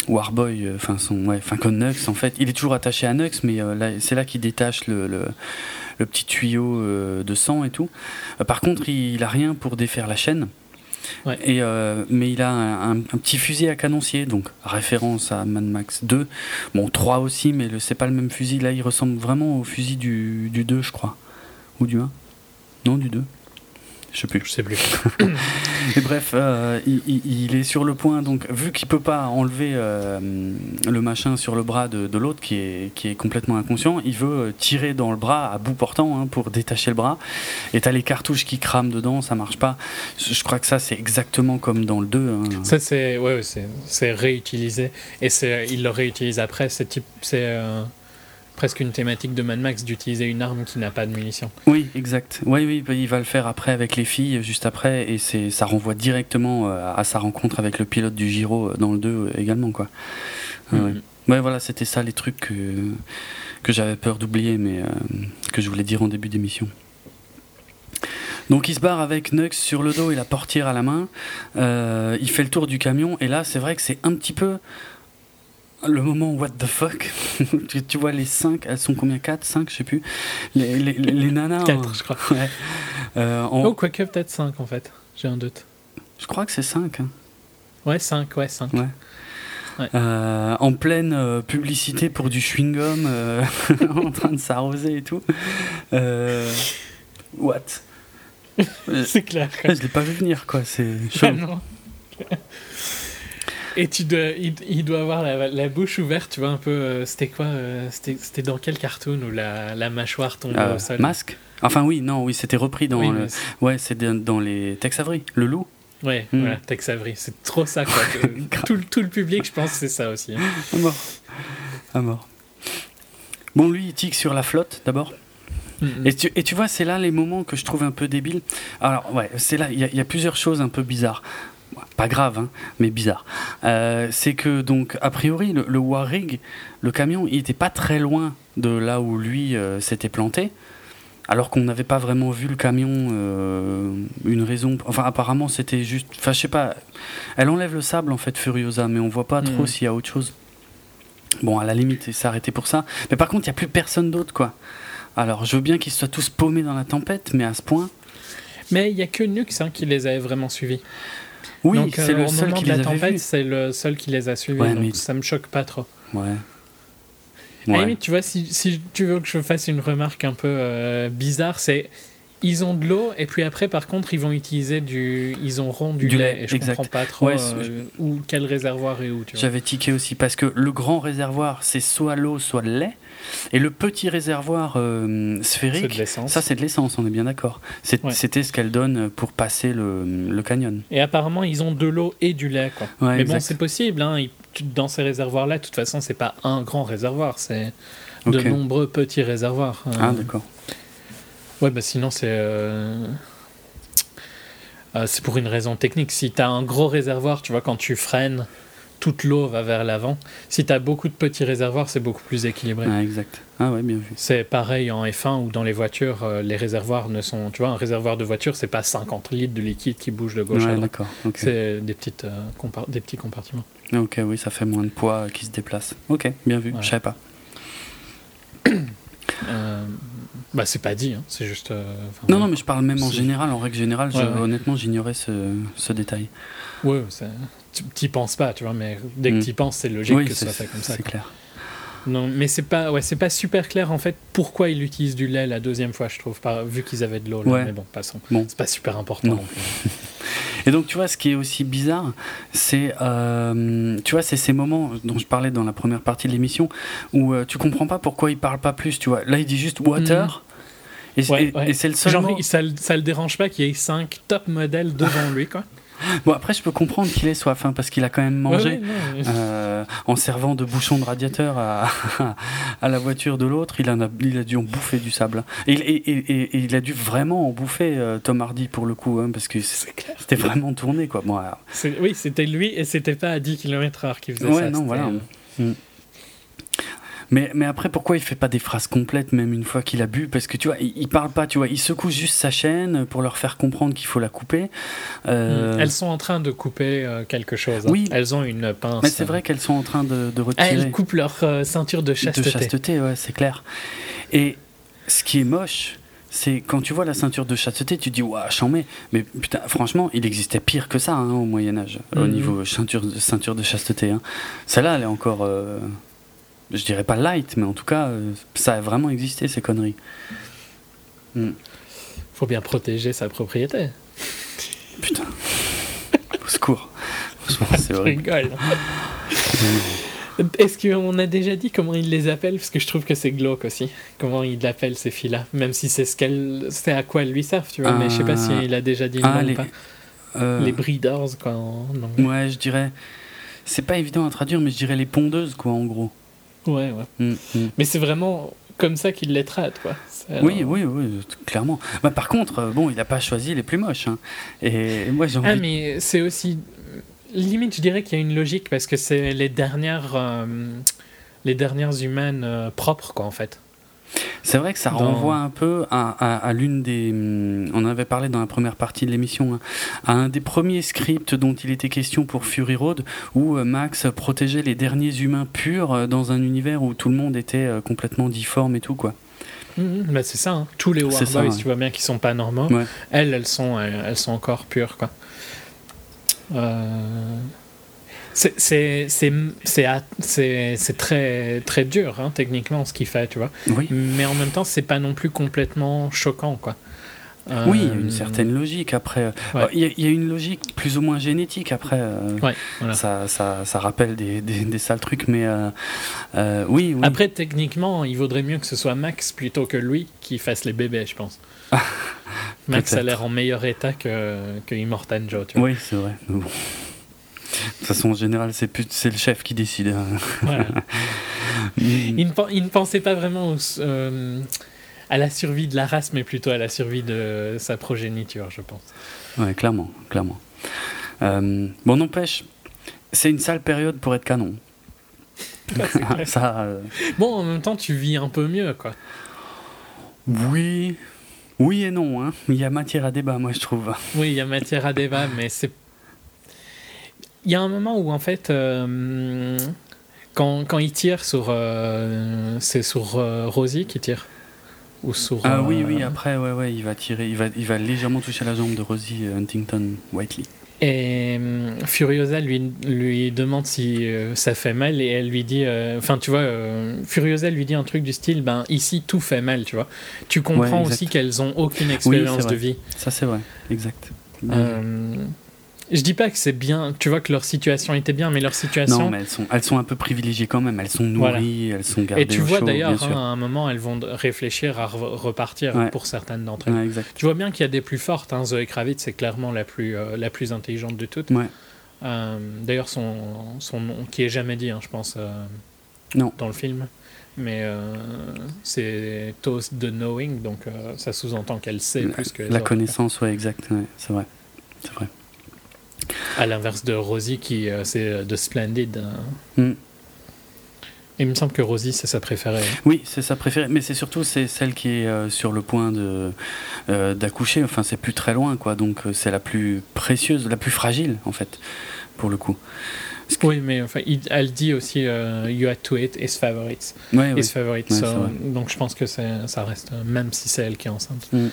Warboy, enfin son, ouais, Nux, en fait, il est toujours attaché à Nux, mais c'est là qu'il détache le, le, petit tuyau de sang et tout. par contre, il, il a rien pour défaire la chaîne. Et, euh, mais il a un, petit fusil à canoncier, donc référence à Mad Max 2. Bon, 3 aussi, mais c'est pas le même fusil. Là, il ressemble vraiment au fusil du, du 2, je crois. Ou du 1 Non, du 2. Je sais plus. Je sais plus. Et bref, euh, il, est sur le point, donc vu qu'il peut pas enlever euh, le machin sur le bras de, l'autre qui est, qui est complètement inconscient, il veut tirer dans le bras à bout portant hein, pour détacher le bras. Et t'as les cartouches qui crament dedans, ça marche pas. Je crois que ça c'est exactement comme dans le 2. Hein. Ça c'est ouais, c'est réutilisé et il le réutilise après. C'est type c'est euh, presque une thématique de Mad Max d'utiliser une arme qui n'a pas de munitions. Oui, exact. Oui, oui, il va le faire après avec les filles, juste après, et c'est ça renvoie directement euh, à sa rencontre avec le pilote du Giro euh, dans le 2 euh, également, quoi. Mm-hmm. ouais. voilà, c'était ça les trucs que, que j'avais peur d'oublier, mais que je voulais dire en début d'émission. Donc il se barre avec Nux sur le dos et la portière à la main. il fait le tour du camion et là c'est vrai que c'est un petit peu le moment what the fuck tu, vois les 5 elles sont combien? 4 5 je sais plus. Les, les, les nanas 4 je crois. Ouais. euh, en... oh quoique peut-être 5 en fait. J'ai un doute. Je crois que c'est 5 hein. ouais 5 ouais 5 ouais. Ouais. Euh, en pleine euh, publicité pour du chewing-gum euh, en train de s'arroser et tout. Euh, what? C'est clair je l'ai pas vu venir quoi. C'est chaud. Non. Et tu dois, il, doit avoir la, bouche ouverte, tu vois, un peu. Euh, c'était quoi euh, C'était dans quel cartoon où la, la mâchoire tombe euh, au sol? Masque? Enfin, oui, non, oui, c'était repris dans. le, ouais, c'est dans les Tex Avery, le loup. Ouais, hmm. voilà, Tex Avery, c'est trop ça, quoi. tout, tout, le public, je pense, c'est ça aussi. Hein. À mort. À mort. Bon, lui, il tique sur la flotte, d'abord. Et, tu, et tu vois, c'est là les moments que je trouve un peu débiles. Alors, ouais, c'est là, il y, y, a plusieurs choses un peu bizarres pas grave, hein, mais bizarre. Euh, c'est que donc a priori le, le, Warrig, le camion, il était pas très loin de là où lui euh, s'était planté, alors qu'on n'avait pas vraiment vu le camion. Euh, une raison, enfin apparemment c'était juste, enfin je sais pas. Elle enlève le sable en fait Furiosa, mais on voit pas trop hmm. s'il y a autre chose. Bon, à la limite, c'est arrêté pour ça. Mais par contre, il y a plus personne d'autre quoi. Alors je veux bien qu'ils soient tous paumés dans la tempête, mais à ce point. Mais il y a que Nux hein, qui les avait vraiment suivis. Oui, c'est euh, le seul qui les a tempête, c'est le seul qui les a suivis. Ouais, donc ça me choque pas trop. Ouais. ouais. tu vois, si, si, tu veux que je fasse une remarque un peu euh, bizarre, c'est ils ont de l'eau et puis après, par contre, ils vont utiliser du, ils auront du, lait, et je exact. comprends pas trop euh, où quel réservoir et où. J'avais tiqué aussi parce que le grand réservoir, c'est soit l'eau, soit le lait. Et le petit réservoir euh, sphérique, ça c'est de l'essence, on est bien d'accord. C'était ce qu'elle donne pour passer le, le, canyon. Et apparemment, ils ont de l'eau et du lait. Quoi. Mais bon, c'est possible. Hein, dans ces réservoirs-là, de toute façon, c'est pas un grand réservoir, c'est de nombreux petits réservoirs. Ah, d'accord. Ouais, bah sinon, c'est. Euh, euh, c'est pour une raison technique. Si tu as un gros réservoir, tu vois, quand tu freines toute l'eau va vers l'avant. Si tu as beaucoup de petits réservoirs, c'est beaucoup plus équilibré. Ah, exact. Ah ouais, bien vu. C'est pareil en F1 ou dans les voitures, euh, les réservoirs ne sont. Tu vois, un réservoir de voiture, c'est pas 50 litres de liquide qui bouge de gauche à droite. C'est des, petites, euh, des petits compartiments. Ok, oui, ça fait moins de poids qui se déplace. Ok, bien vu, je savais pas. Euh, bah, c'est pas dit, hein. c'est juste. non, non, mais je parle même en général. En règle générale, honnêtement, j'ignorais ce, ce détail. Ouais, tu penses pas, tu vois, mais dès que mm. tu y penses, c'est logique que ça soit fait comme ça. C'est clair. Non, mais c'est pas, ouais, c'est pas super clair en fait pourquoi ils utilisent du lait la deuxième fois, je trouve, pas, vu qu'ils avaient de l'eau. Mais bon, passons. Bon. C'est pas super important. Et donc, tu vois, ce qui est aussi bizarre, c'est, euh, tu vois, c'est ces moments dont je parlais dans la première partie de l'émission où euh, tu comprends pas pourquoi il parle pas plus, tu vois. Là, il dit juste water. Mm. Et, c'est le seul. Genre, ça, ça le dérange pas qu'il y ait cinq top modèles devant lui, quoi. Bon, après, je peux comprendre qu'il ait soif, hein, parce qu'il a quand même mangé euh, en servant de bouchon de radiateur à, à la voiture de l'autre. Il, a, il a dû en bouffer du sable. Et, et, il a dû vraiment en bouffer, euh, Tom Hardy, pour le coup, hein, parce que c'était vraiment tourné. Quoi. Bon, Oui, c'était lui, et c'était pas à 10 km/h qu'il faisait ouais, ça. non, voilà. Euh. Mais, mais après, pourquoi il fait pas des phrases complètes, même une fois qu'il a bu? Parce que tu vois, il, parle pas, tu vois, il secoue juste sa chaîne pour leur faire comprendre qu'il faut la couper. Euh, elles sont en train de couper euh, quelque chose. Hein. Oui. Elles ont une pince. Mais c'est vrai qu'elles sont en train de, de retirer. Elles coupent leur euh, ceinture de chasteté. De chasteté, ouais, c'est clair. Et ce qui est moche, c'est quand tu vois la ceinture de chasteté, tu te dis, waouh, j'en mets. Mais putain, franchement, il existait pire que ça hein, au Moyen-Âge, au mhm. niveau ceinture, ceinture de chasteté. Hein. Celle-là, elle est encore je dirais pas light, mais en tout cas, euh, ça a vraiment existé ces conneries. Hmm. Faut bien protéger sa propriété. Putain. Au secours. C'est horrible. rigole. Est-ce qu'on a déjà dit comment il les appelle? Parce que je trouve que c'est glauque aussi. Comment il appelle ces filles-là? Même si c'est ce c'est à quoi elles lui servent, tu vois. mais je sais pas si ah. il a déjà dit ah, les... ou pas. Euh, les breeders, quoi. Ouais, je dirais. C'est pas évident à traduire, mais je dirais les pondeuses, quoi, en gros. Ouais, ouais. Mm, mm. Mais c'est vraiment comme ça qu'il les traite, quoi. Oui, oui, oui, clairement. Bah, par contre, euh, bon, il n'a pas choisi les plus moches. Hein. Et moi, j'ai Ah, mais c'est aussi. Limite, je dirais qu'il y a une logique parce que c'est les dernières. Euh, les dernières humaines euh, propres, quoi, en fait. C'est vrai que ça renvoie un peu à, l'une des. Hum, on avait parlé dans la première partie de l'émission, hein, à un des premiers scripts dont il était question pour Fury Road, où euh, Max protégeait les derniers humains purs euh, dans un univers où tout le monde était euh, complètement difforme et tout, quoi. Mmh, bah c'est ça, hein. tous les Warboys, tu vois bien qu'ils sont pas normaux. Elles, elles sont, elles, sont encore pures, quoi. Euh c'est très, très dur, hein, techniquement, ce qu'il fait, tu vois. Mais en même temps, c'est pas non plus complètement choquant, quoi. Oui, il y a une euh, certaine logique après. Il y, a une logique plus ou moins génétique après. Euh, ça, ça, ça, rappelle des, des, sales trucs, mais euh, oui, oui, Après, techniquement, il vaudrait mieux que ce soit Max plutôt que lui qui fasse les bébés, je pense. Max a l'air en meilleur état que, que Immortan Joe. Tu vois. Oui, c'est vrai. De toute façon, en général, c'est le chef qui décide. Hein. il, ne, pensait pas vraiment euh, à la survie de la race, mais plutôt à la survie de sa progéniture, je pense. Ouais, clairement, clairement. Euh, bon, n'empêche, c'est une sale période pour être canon. Ça, euh, Bon, en même temps, tu vis un peu mieux, quoi. Oui, oui et non. Hein. Il y a matière à débat, moi, je trouve. Oui, il y a matière à débat, mais c'est il y a un moment où en fait, euh, quand, quand, il tire sur, euh, c'est sur euh, Rosie qui tire. Ou sur, ah oui, oui, après, ouais, ouais, il va tirer, il va, il va légèrement toucher la jambe de Rosie Huntington Whiteley. Et Furiosa lui, lui demande si ça fait mal et elle lui dit, enfin tu vois, Furiosa lui dit un truc du style, ben ici tout fait mal, tu vois. Tu comprends aussi qu'elles ont aucune expérience de vie. Ça c'est vrai, exact. Je dis pas que c'est bien, tu vois que leur situation était bien, mais leur situation. Non, mais elles sont, elles sont un peu privilégiées quand même. Elles sont nourries, elles sont gardées. Et tu vois d'ailleurs, hein, à un moment, elles vont réfléchir à repartir pour certaines d'entre elles. tu vois bien qu'il y a des plus fortes. Hein. Zoé Kravitz, c'est clairement la plus, euh, la plus intelligente de toutes. Euh, d'ailleurs, son, son nom, qui est jamais dit, hein, je pense, euh, non. dans le film. Mais c'est Toast de Knowing, donc ça sous-entend qu'elle sait plus que La connaissance, ouais, exact. c'est vrai. C'est vrai. À l'inverse de Rosie, qui euh, c'est euh, de Splendid. Hein. Mm. Il me semble que Rosie, c'est sa préférée. Oui, c'est sa préférée, mais c'est surtout c'est celle qui est euh, sur le point de d'accoucher. Enfin, c'est plus très loin, quoi. Donc, c'est la plus précieuse, la plus fragile, en fait, pour le coup. Oui, mais enfin, elle dit aussi You had to eat his favorites. Ouais, his favorites. donc, je pense que ça reste, même si c'est elle qui est enceinte. Mm.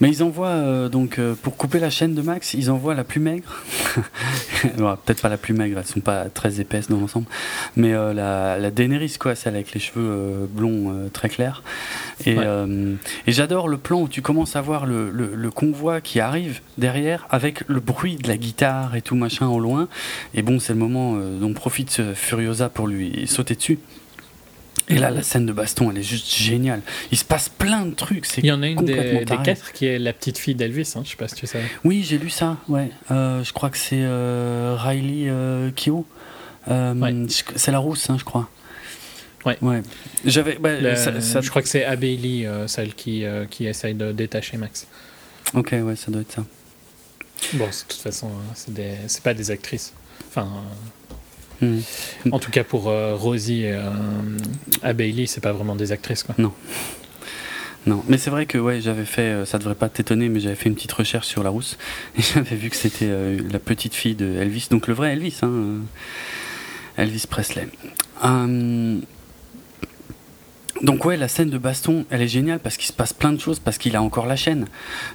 Mais ils envoient, euh, donc, euh, pour couper la chaîne de Max, ils envoient la plus maigre. Peut-être pas la plus maigre, elles sont pas très épaisses dans l'ensemble. Mais euh, la, la Daenerys, quoi, celle avec les cheveux blonds très clairs. Et, et j'adore le plan où tu commences à voir le, le, le, convoi qui arrive derrière avec le bruit de la guitare et tout machin au loin. Et bon, c'est le moment dont profite Furiosa pour lui sauter dessus. Et là, la scène de baston, elle est juste géniale. Il se passe plein de trucs. Il y en a une des, quatre qui est la petite fille d'Elvis. Hein, je sais pas si tu sais. Oui, j'ai lu ça. Ouais. Euh, je crois que c'est euh, Riley euh, Kyo. Euh, c'est la rousse, hein, je crois. Ouais. ouais. J'avais. Bah, je crois que c'est Abeille, celle qui, qui essaye de détacher Max. Ok, ouais, ça doit être ça. Bon, de toute façon, c'est des... pas des actrices. Enfin. Hmm. En tout cas, pour Rosie et à Bailey, c'est pas vraiment des actrices, quoi. Non. Non, mais c'est vrai que ouais, j'avais fait, ça devrait pas t'étonner, mais j'avais fait une petite recherche sur la rousse et j'avais vu que c'était la petite fille de Elvis, donc le vrai Elvis, hein, Elvis Presley. Hum, donc ouais, la scène de baston, elle est géniale parce qu'il se passe plein de choses, parce qu'il a encore la chaîne.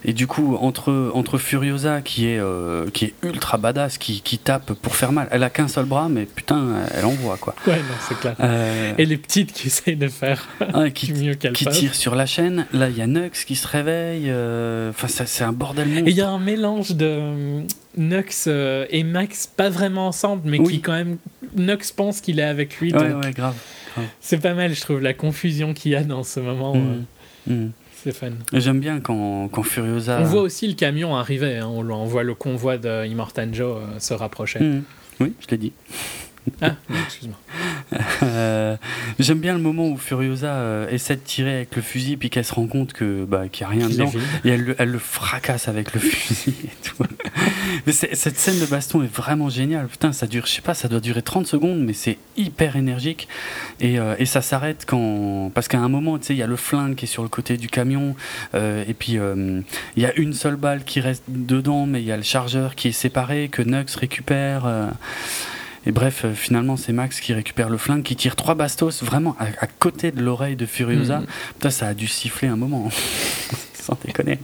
Et du coup, entre, entre Furiosa, qui est, euh, qui est ultra badass, qui, qui, tape pour faire mal, elle a qu'un seul bras, mais putain, elle envoie quoi. Ouais, non, c'est clair. Euh, Et les petites qui essayent de faire qui, mieux qu'elle Qui tirent sur la chaîne. Là, il y a Nux qui se réveille. euh, Enfin, c'est un bordel monstre. Et il y a un mélange de Nux et Max, pas vraiment ensemble, mais qui quand même. Nux pense qu'il est avec lui. Ouais, ouais, grave. C'est pas mal, je trouve, la confusion qu'il y a dans ce moment. Mm. Euh, mm. C'est fun. J'aime bien quand, quand, Furiosa. On voit aussi le camion arriver, hein. on, voit le convoi de Immortan Joe euh, se rapprocher. Mm. Oui, je l'ai dit. Ah, excuse-moi. Euh, j'aime bien le moment où Furiosa euh, essaie de tirer avec le fusil, puis qu'elle se rend compte que bah, qu'il n'y a rien dedans, et elle, elle, le fracasse avec le fusil et tout. mais cette scène de baston est vraiment géniale. Putain, ça dure, je sais pas, ça doit durer 30 secondes, mais c'est hyper énergique. Et, euh, et ça s'arrête quand. Parce qu'à un moment, tu sais, il y a le flingue qui est sur le côté du camion, et puis il y a une seule balle qui reste dedans, mais il y a le chargeur qui est séparé, que Nux récupère. Et bref, euh, finalement, c'est Max qui récupère le flingue, qui tire trois bastos vraiment à, côté de l'oreille de Furiosa. Mm. ça a dû siffler un moment. Sans déconner.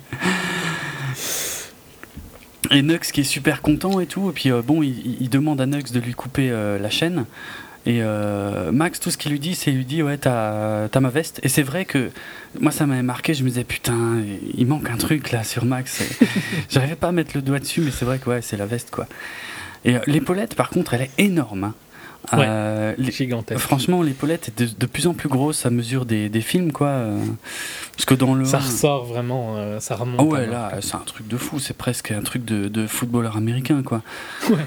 Et Nux qui est super content et tout. Et puis, euh, bon, il, demande à Nux de lui couper euh, la chaîne. Et Max, tout ce qu'il lui dit, c'est lui dit Ouais, t'as ma veste. Et c'est vrai que moi, ça m'avait marqué. Je me disais Putain, il manque un truc là sur Max. J'arrivais pas à mettre le doigt dessus, mais c'est vrai que ouais, c'est la veste quoi. Et euh, l'épaulette, par contre, elle est énorme. Hein. Euh, gigantesque. Franchement, l'épaulette est de, plus en plus grosse à mesure des, des films, quoi. Euh. parce que dans le ça ressort vraiment, ça remonte. Ah ouais, là, c'est un truc de fou. C'est presque un truc de, de, footballeur américain, quoi. Ouais,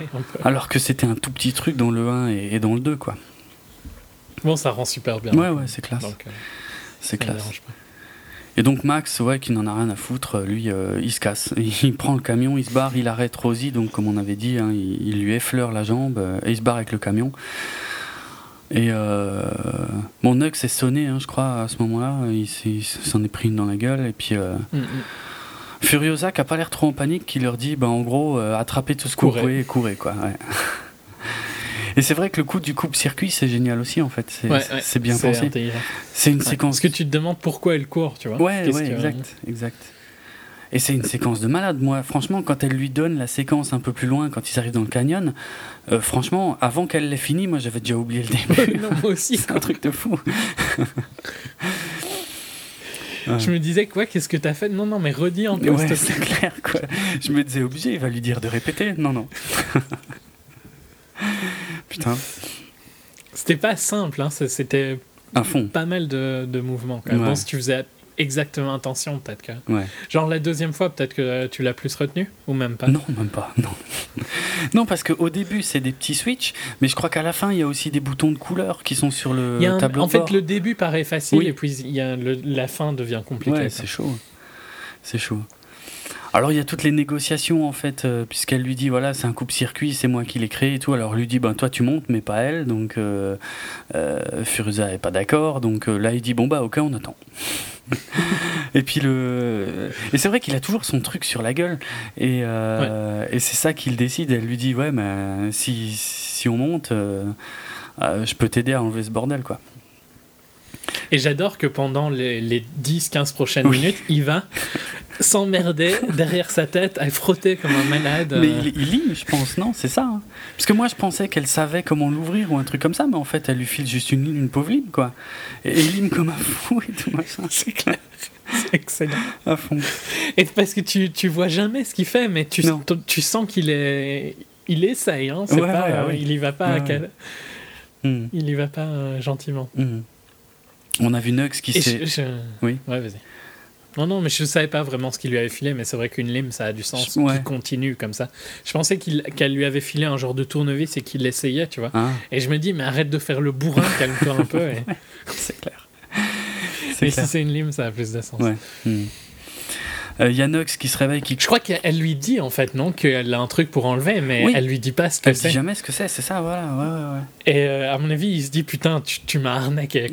Alors que c'était un tout petit truc dans le 1 et, dans le 2, quoi. Bon, ça rend super bien. Ouais, ouais, c'est classe. c'est classe. Et donc Max, ouais, qui n'en a rien à foutre, lui, euh, il se casse. Il prend le camion, il se barre, il arrête Rosie, donc comme on avait dit, hein, il, lui effleure la jambe euh, et il se barre avec le camion. Et euh, mon Nux est sonné, hein, je crois, à ce moment-là. Il, s'en est pris une dans la gueule. Et puis mm, mm. Furiosa, qui a pas l'air trop en panique, qui leur dit, bah, en gros, attrapez tout ce que vous pouvez et courez, quoi. Et c'est vrai que le coup du coupe-circuit, c'est génial aussi, en fait. C'est bien pensé. C'est une séquence. Parce que tu te demandes pourquoi elle court, tu vois. Ouais, ouais exact, exact. Et c'est une séquence de malade. Moi, franchement, quand elle lui donne la séquence un peu plus loin, quand ils arrivent dans le canyon, euh, franchement, avant qu'elle l'ait fini, moi j'avais déjà oublié le début. non, moi aussi. c'est un truc de fou. Je me disais, quoi, qu'est-ce que t'as fait? Non, non, mais redis en peu. Ouais, c'est clair, quoi. Je me disais, obligé, il va lui dire de répéter. Non, non. Putain. C'était pas simple, hein, c'était pas mal de, de mouvements. Quand même. si tu faisais exactement attention, peut-être que. Genre la deuxième fois, peut-être que tu l'as plus retenu ou même pas? Non, même pas. Non, non parce qu'au début, c'est des petits switches, mais je crois qu'à la fin, il y a aussi des boutons de couleur qui sont sur le tableau. En fait, le début paraît facile et puis il y a la fin devient compliquée. Ouais, c'est chaud. C'est chaud. Alors il y a toutes les négociations en fait, euh, puisqu'elle lui dit voilà c'est un coupe-circuit, c'est moi qui l'ai créé et tout. Alors lui dit ben toi tu montes mais pas elle, donc euh, euh est pas d'accord, donc euh, là il dit bon bah ok on attend. et puis le et c'est vrai qu'il a toujours son truc sur la gueule et, et c'est ça qu'il décide. Elle lui dit ouais mais si si on monte, je peux t'aider à enlever ce bordel quoi. Et j'adore que pendant les, les 10-15 prochaines minutes, il va s'emmerder derrière sa tête à frotter comme un malade. Mais il, il lit, je pense, non C'est ça. Hein. Parce que moi, je pensais qu'elle savait comment l'ouvrir ou un truc comme ça, mais en fait, elle lui file juste une, une pauvre lime, quoi. Et il lime comme un fou et tout machin. C'est clair. C'est excellent. À fond. Et parce que tu, tu vois jamais ce qu'il fait, mais tu, tu sens qu'il est. Il essaye, hein. C'est pas, Il y va pas. Hmm. Il y va pas euh, gentiment. Hmm. On a vu Nux qui s'est. Oui. Ouais, vas-y. Non, non, mais je ne savais pas vraiment ce qu'il lui avait filé, mais c'est vrai qu'une lime, ça a du sens qu'il continue comme ça. Je pensais qu'elle lui avait filé un genre de tournevis et qu'il l'essayait, tu vois. Ah. Et je me dis, mais arrête de faire le bourrin, calme-toi un peu. c'est clair. Mais si c'est une lime, ça a plus de sens. Hmm. Yanox qui se réveille, qui. Je crois qu'elle lui dit en fait, non, qu'elle a un truc pour enlever, mais elle lui dit pas ce que c'est. Elle dit jamais ce que c'est, c'est ça, voilà. Ouais, ouais, ouais. Et euh, à mon avis, il se dit putain, tu, tu m'as arnaqué.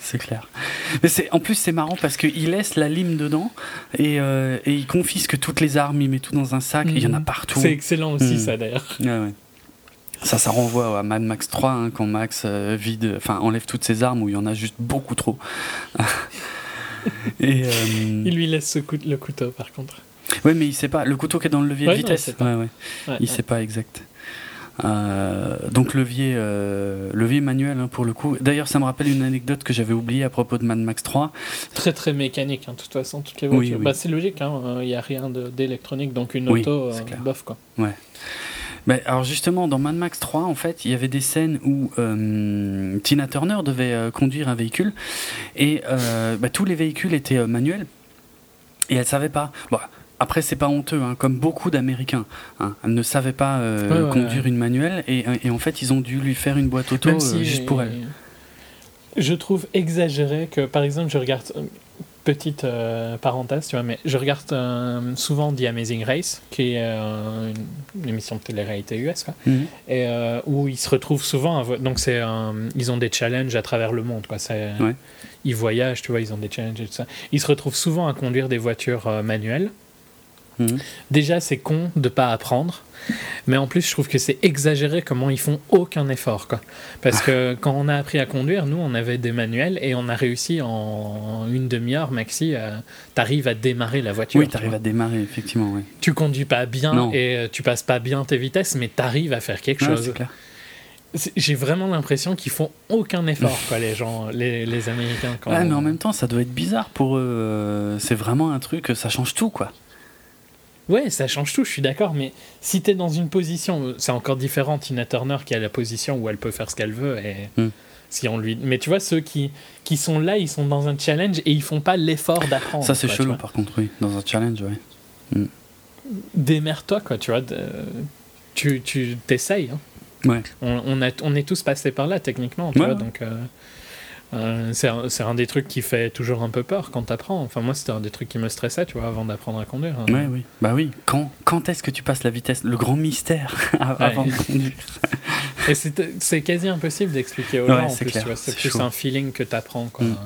C'est clair. Mais c'est en plus c'est marrant parce qu'il laisse la lime dedans et, et, il confisque toutes les armes, il met tout dans un sac. et il y en a mhm. partout. C'est excellent aussi hmm. ça d'ailleurs. Ouais, ouais. Ça, ça renvoie à Mad Max 3, hein, quand Max euh, vide, enfin enlève toutes ses armes où il y en a juste beaucoup trop. Et, euh, Il lui laisse le couteau, par contre. Oui, mais il sait pas. Le couteau qui est dans le levier de vitesse. Ouais, ouais. il sait pas exact. Euh, donc levier, levier manuel hein, pour le coup. D'ailleurs, ça me rappelle une anecdote que j'avais oubliée à propos de Mad Max 3. Très très mécanique, hein, de toute façon, toutes les voitures. Bah, c'est logique, il hein, n'y a rien d'électronique, donc une auto, bof quoi. Ouais. Alors justement, dans Mad Max 3, en fait, il y avait des scènes où euh, Tina Turner devait euh, conduire un véhicule et euh, bah, tous les véhicules étaient manuels et elle savait pas. Bon, après, c'est pas honteux, hein, comme beaucoup d'Américains. Hein, elle ne savait pas conduire une manuelle et, et, en fait, ils ont dû lui faire une boîte auto juste pour elle. Je trouve exagéré que, par exemple, je regarde petite euh, parenthèse, tu vois, mais je regarde euh, souvent The Amazing Race, qui est euh, une, émission de télé-réalité US, quoi, mhm. et où ils se retrouvent souvent. Donc, c'est ils ont des challenges à travers le monde, quoi. Ils voyagent, tu vois, ils ont des challenges et tout ça. Ils se retrouvent souvent à conduire des voitures manuelles. Mhm. Déjà, c'est con de pas apprendre. Mais en plus, je trouve que c'est exagéré comment ils font aucun effort. Quoi. Parce que quand on a appris à conduire, nous, on avait des manuels et on a réussi en une demi-heure, maxi, t'arrives à démarrer la voiture. Oui, t'arrives à démarrer, effectivement. Oui. Tu conduis pas bien et euh, tu passes pas bien tes vitesses, mais t'arrives à faire quelque chose. J'ai vraiment l'impression qu'ils font aucun effort, quoi, les gens, les, les Américains. Quand ouais, mais en même temps, ça doit être bizarre pour eux. Euh, c'est vraiment un truc, ça change tout, quoi. Ouais, ça change tout, je suis d'accord, mais si tu es dans une position, c'est encore différent, Tina Turner qui a la position où elle peut faire ce qu'elle veut, et hmm. si on lui... Mais tu vois, ceux qui, qui sont là, ils sont dans un challenge et ils font pas l'effort d'apprendre. Ça c'est chelou par contre, oui, dans un challenge, ouais. Hmm. Démerde-toi, quoi, tu vois, tu t'essayes. Hein. Ouais. On, on, a, on est tous passés par là, techniquement, tu vois, donc... Euh, euh, c'est un, un, des trucs qui fait toujours un peu peur quand t'apprends. Enfin, moi, c'était un des trucs qui me stressait, tu vois, avant d'apprendre à conduire. Ouais, oui. Bah oui. Quand, quand est-ce que tu passes la vitesse Le grand mystère avant de conduire. Et c'est quasi impossible d'expliquer aux gens, en plus, C'est plus un feeling que t'apprends, quoi. Mm.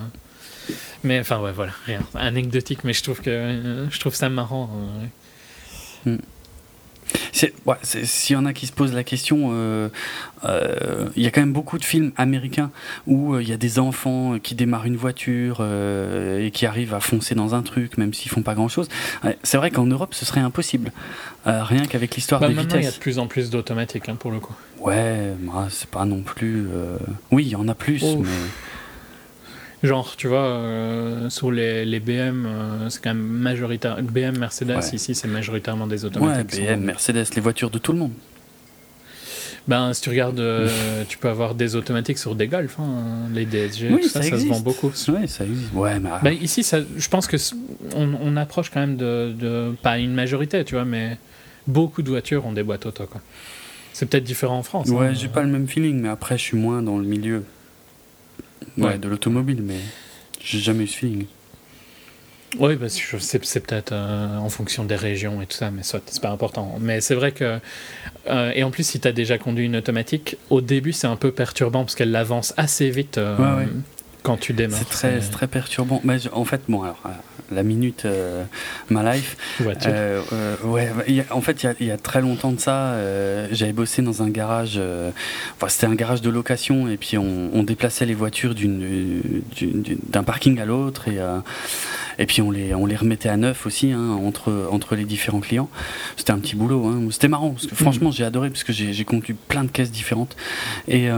Mais enfin, ouais, voilà, rien. Anecdotique, mais je trouve que je trouve ça marrant. Hein, mm. S'il y en a qui se posent la question, euh, euh, il y a quand même beaucoup de films américains où euh, il y a des enfants qui démarrent une voiture et qui arrivent à foncer dans un truc, même s'ils font pas grand chose. c'est vrai qu'en Europe, ce serait impossible. rien qu'avec l'histoire bah, des vitesses. Il y a de plus en plus d'automatiques hein, pour le coup. Ouais, bah, c'est pas non plus. Oui, il y en a plus, mais. Genre, tu vois, euh, sur les, les BM, euh, c'est quand même majoritaire. BM, Mercedes, ici, c'est majoritairement des automatiques. Ouais, BM, Mercedes, les voitures de tout le monde. Ben, si tu regardes, euh, tu peux avoir des automatiques sur des Golf, hein, les DSG, oui, ça, ça, se vend beaucoup. Oui, ça existe. Ouais, mais... ben, ici, ça, je pense que on, on, approche quand même de, de, pas une majorité, tu vois, mais beaucoup de voitures ont des boîtes auto, quoi. C'est peut-être différent en France. Ouais, hein. j'ai pas le même feeling, mais après, je suis moins dans le milieu ouais, de l'automobile, mais j'ai jamais eu ce feeling. Oui, bah, c'est peut-être euh, en fonction des régions et tout ça, mais c'est pas important. Mais c'est vrai que. Euh, et en plus, si tu as déjà conduit une automatique, au début, c'est un peu perturbant parce qu'elle avance assez vite euh, quand tu démarres. C'est très, très perturbant. Mais en fait, bon, alors, la minute euh, My Life. Euh, euh, ouais, en fait, il y, a très longtemps de ça, j'avais bossé dans un garage. Enfin, c'était un garage de location et puis on, déplaçait les voitures d'un parking à l'autre et, et puis on les, on les remettait à neuf aussi hein, entre, entre les différents clients. C'était un petit boulot. Hein. C'était marrant parce que franchement, j'ai adoré parce que j'ai conduit plein de caisses différentes et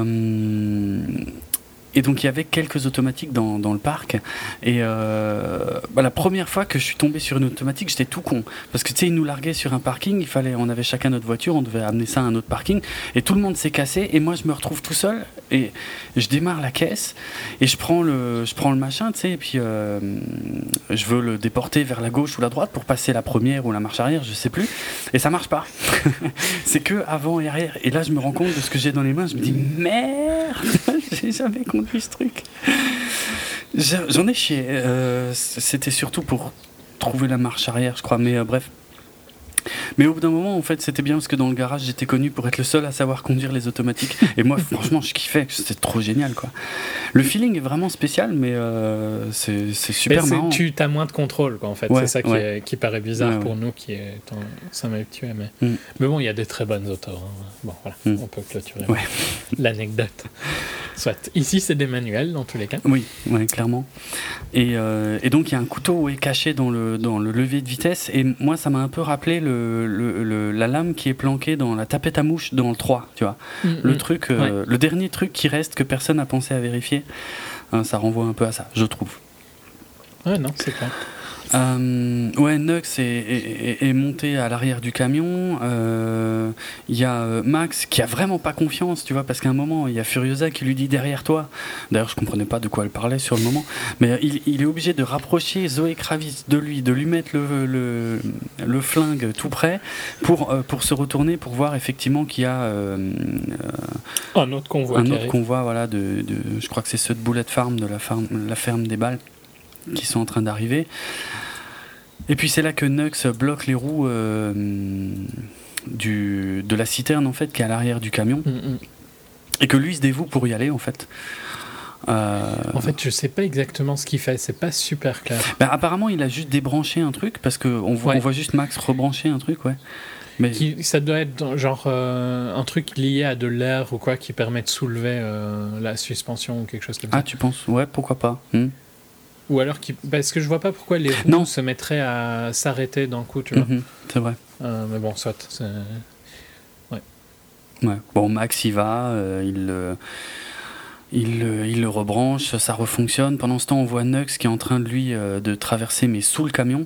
et donc il y avait quelques automatiques dans, dans le parc. Et euh, bah, la première fois que je suis tombé sur une automatique, j'étais tout con. Parce que tu sais, ils nous larguaient sur un parking, il fallait, on avait chacun notre voiture, on devait amener ça à un autre parking. Et tout le monde s'est cassé. Et moi, je me retrouve tout seul. Et je démarre la caisse. Et je prends le, je prends le machin, tu sais. Et puis euh, je veux le déporter vers la gauche ou la droite pour passer la première ou la marche arrière, je sais plus. Et ça marche pas. C'est que avant et arrière. Et là, je me rends compte de ce que j'ai dans les mains. Je me dis, merde, j'ai jamais J'en ai chié. Euh, c'était surtout pour trouver la marche arrière, je crois. Mais bref. Mais au bout d'un moment, en fait, c'était bien parce que dans le garage, j'étais connu pour être le seul à savoir conduire les automatiques. Et moi, franchement, je kiffais, c'était trop génial, quoi. Le feeling est vraiment spécial, mais euh, c'est super mais marrant. Tu as moins de contrôle, quoi, en fait. c'est ça qui, qui, paraît bizarre pour nous, qui est ça habitué. Mais... Mm. mais bon, il y a des très bonnes autos. Hein. Bon, voilà, mm. on peut clôturer l'anecdote. Soit. Ici, c'est des manuels, dans tous les cas. Oui, ouais, clairement. Et, euh, et donc, il y a un couteau est caché dans le, dans le levier de vitesse. Et moi, ça m'a un peu rappelé le le, la lame qui est planquée dans la tapette à mouche dans le 3, tu vois. Mm, le mm. truc, euh, le dernier truc qui reste que personne n'a pensé à vérifier, hein, ça renvoie un peu à ça, je trouve. Ouais, non, c'est clair. Euh, ouais, Nux est, est, monté à l'arrière du camion. Euh, il y a euh, Max qui a vraiment pas confiance, tu vois, parce qu'à un moment, il y a Furiosa qui lui dit derrière toi. D'ailleurs, je comprenais pas de quoi elle parlait sur le moment, mais il, est obligé de rapprocher Zoé Kravitz de lui, de lui mettre le, le, le flingue tout près pour, pour se retourner pour voir effectivement qu'il y a un autre convoi. Un autre convoi, voilà, de, de, je crois que c'est ceux de Bullet Farm, de la, farm, la ferme des balles qui sont en train d'arriver. Et puis c'est là que Nux bloque les roues euh, du, de la citerne en fait qui est à l'arrière du camion. Mm, mm. Et que lui se dévoue pour y aller en fait. Euh, en fait, je sais pas exactement ce qu'il fait, c'est pas super clair. Ben, apparemment, il a juste débranché un truc parce qu'on voit, on voit juste Max rebrancher un truc, ouais. Mais... ça doit être genre euh, un truc lié à de l'air ou quoi qui permet de soulever la suspension ou quelque chose comme ça. Ah, tu penses? Ouais, pourquoi pas. Hmm. Ou alors, qui... parce que je vois pas pourquoi les roues se mettraient à s'arrêter d'un coup, tu vois. Mhm, c'est vrai. Euh, mais bon, soit. Ouais. ouais. Bon, Max y va, euh, il, il, il, le rebranche, ça refonctionne. Pendant ce temps, on voit Nux qui est en train de lui euh, de traverser, mais sous le camion.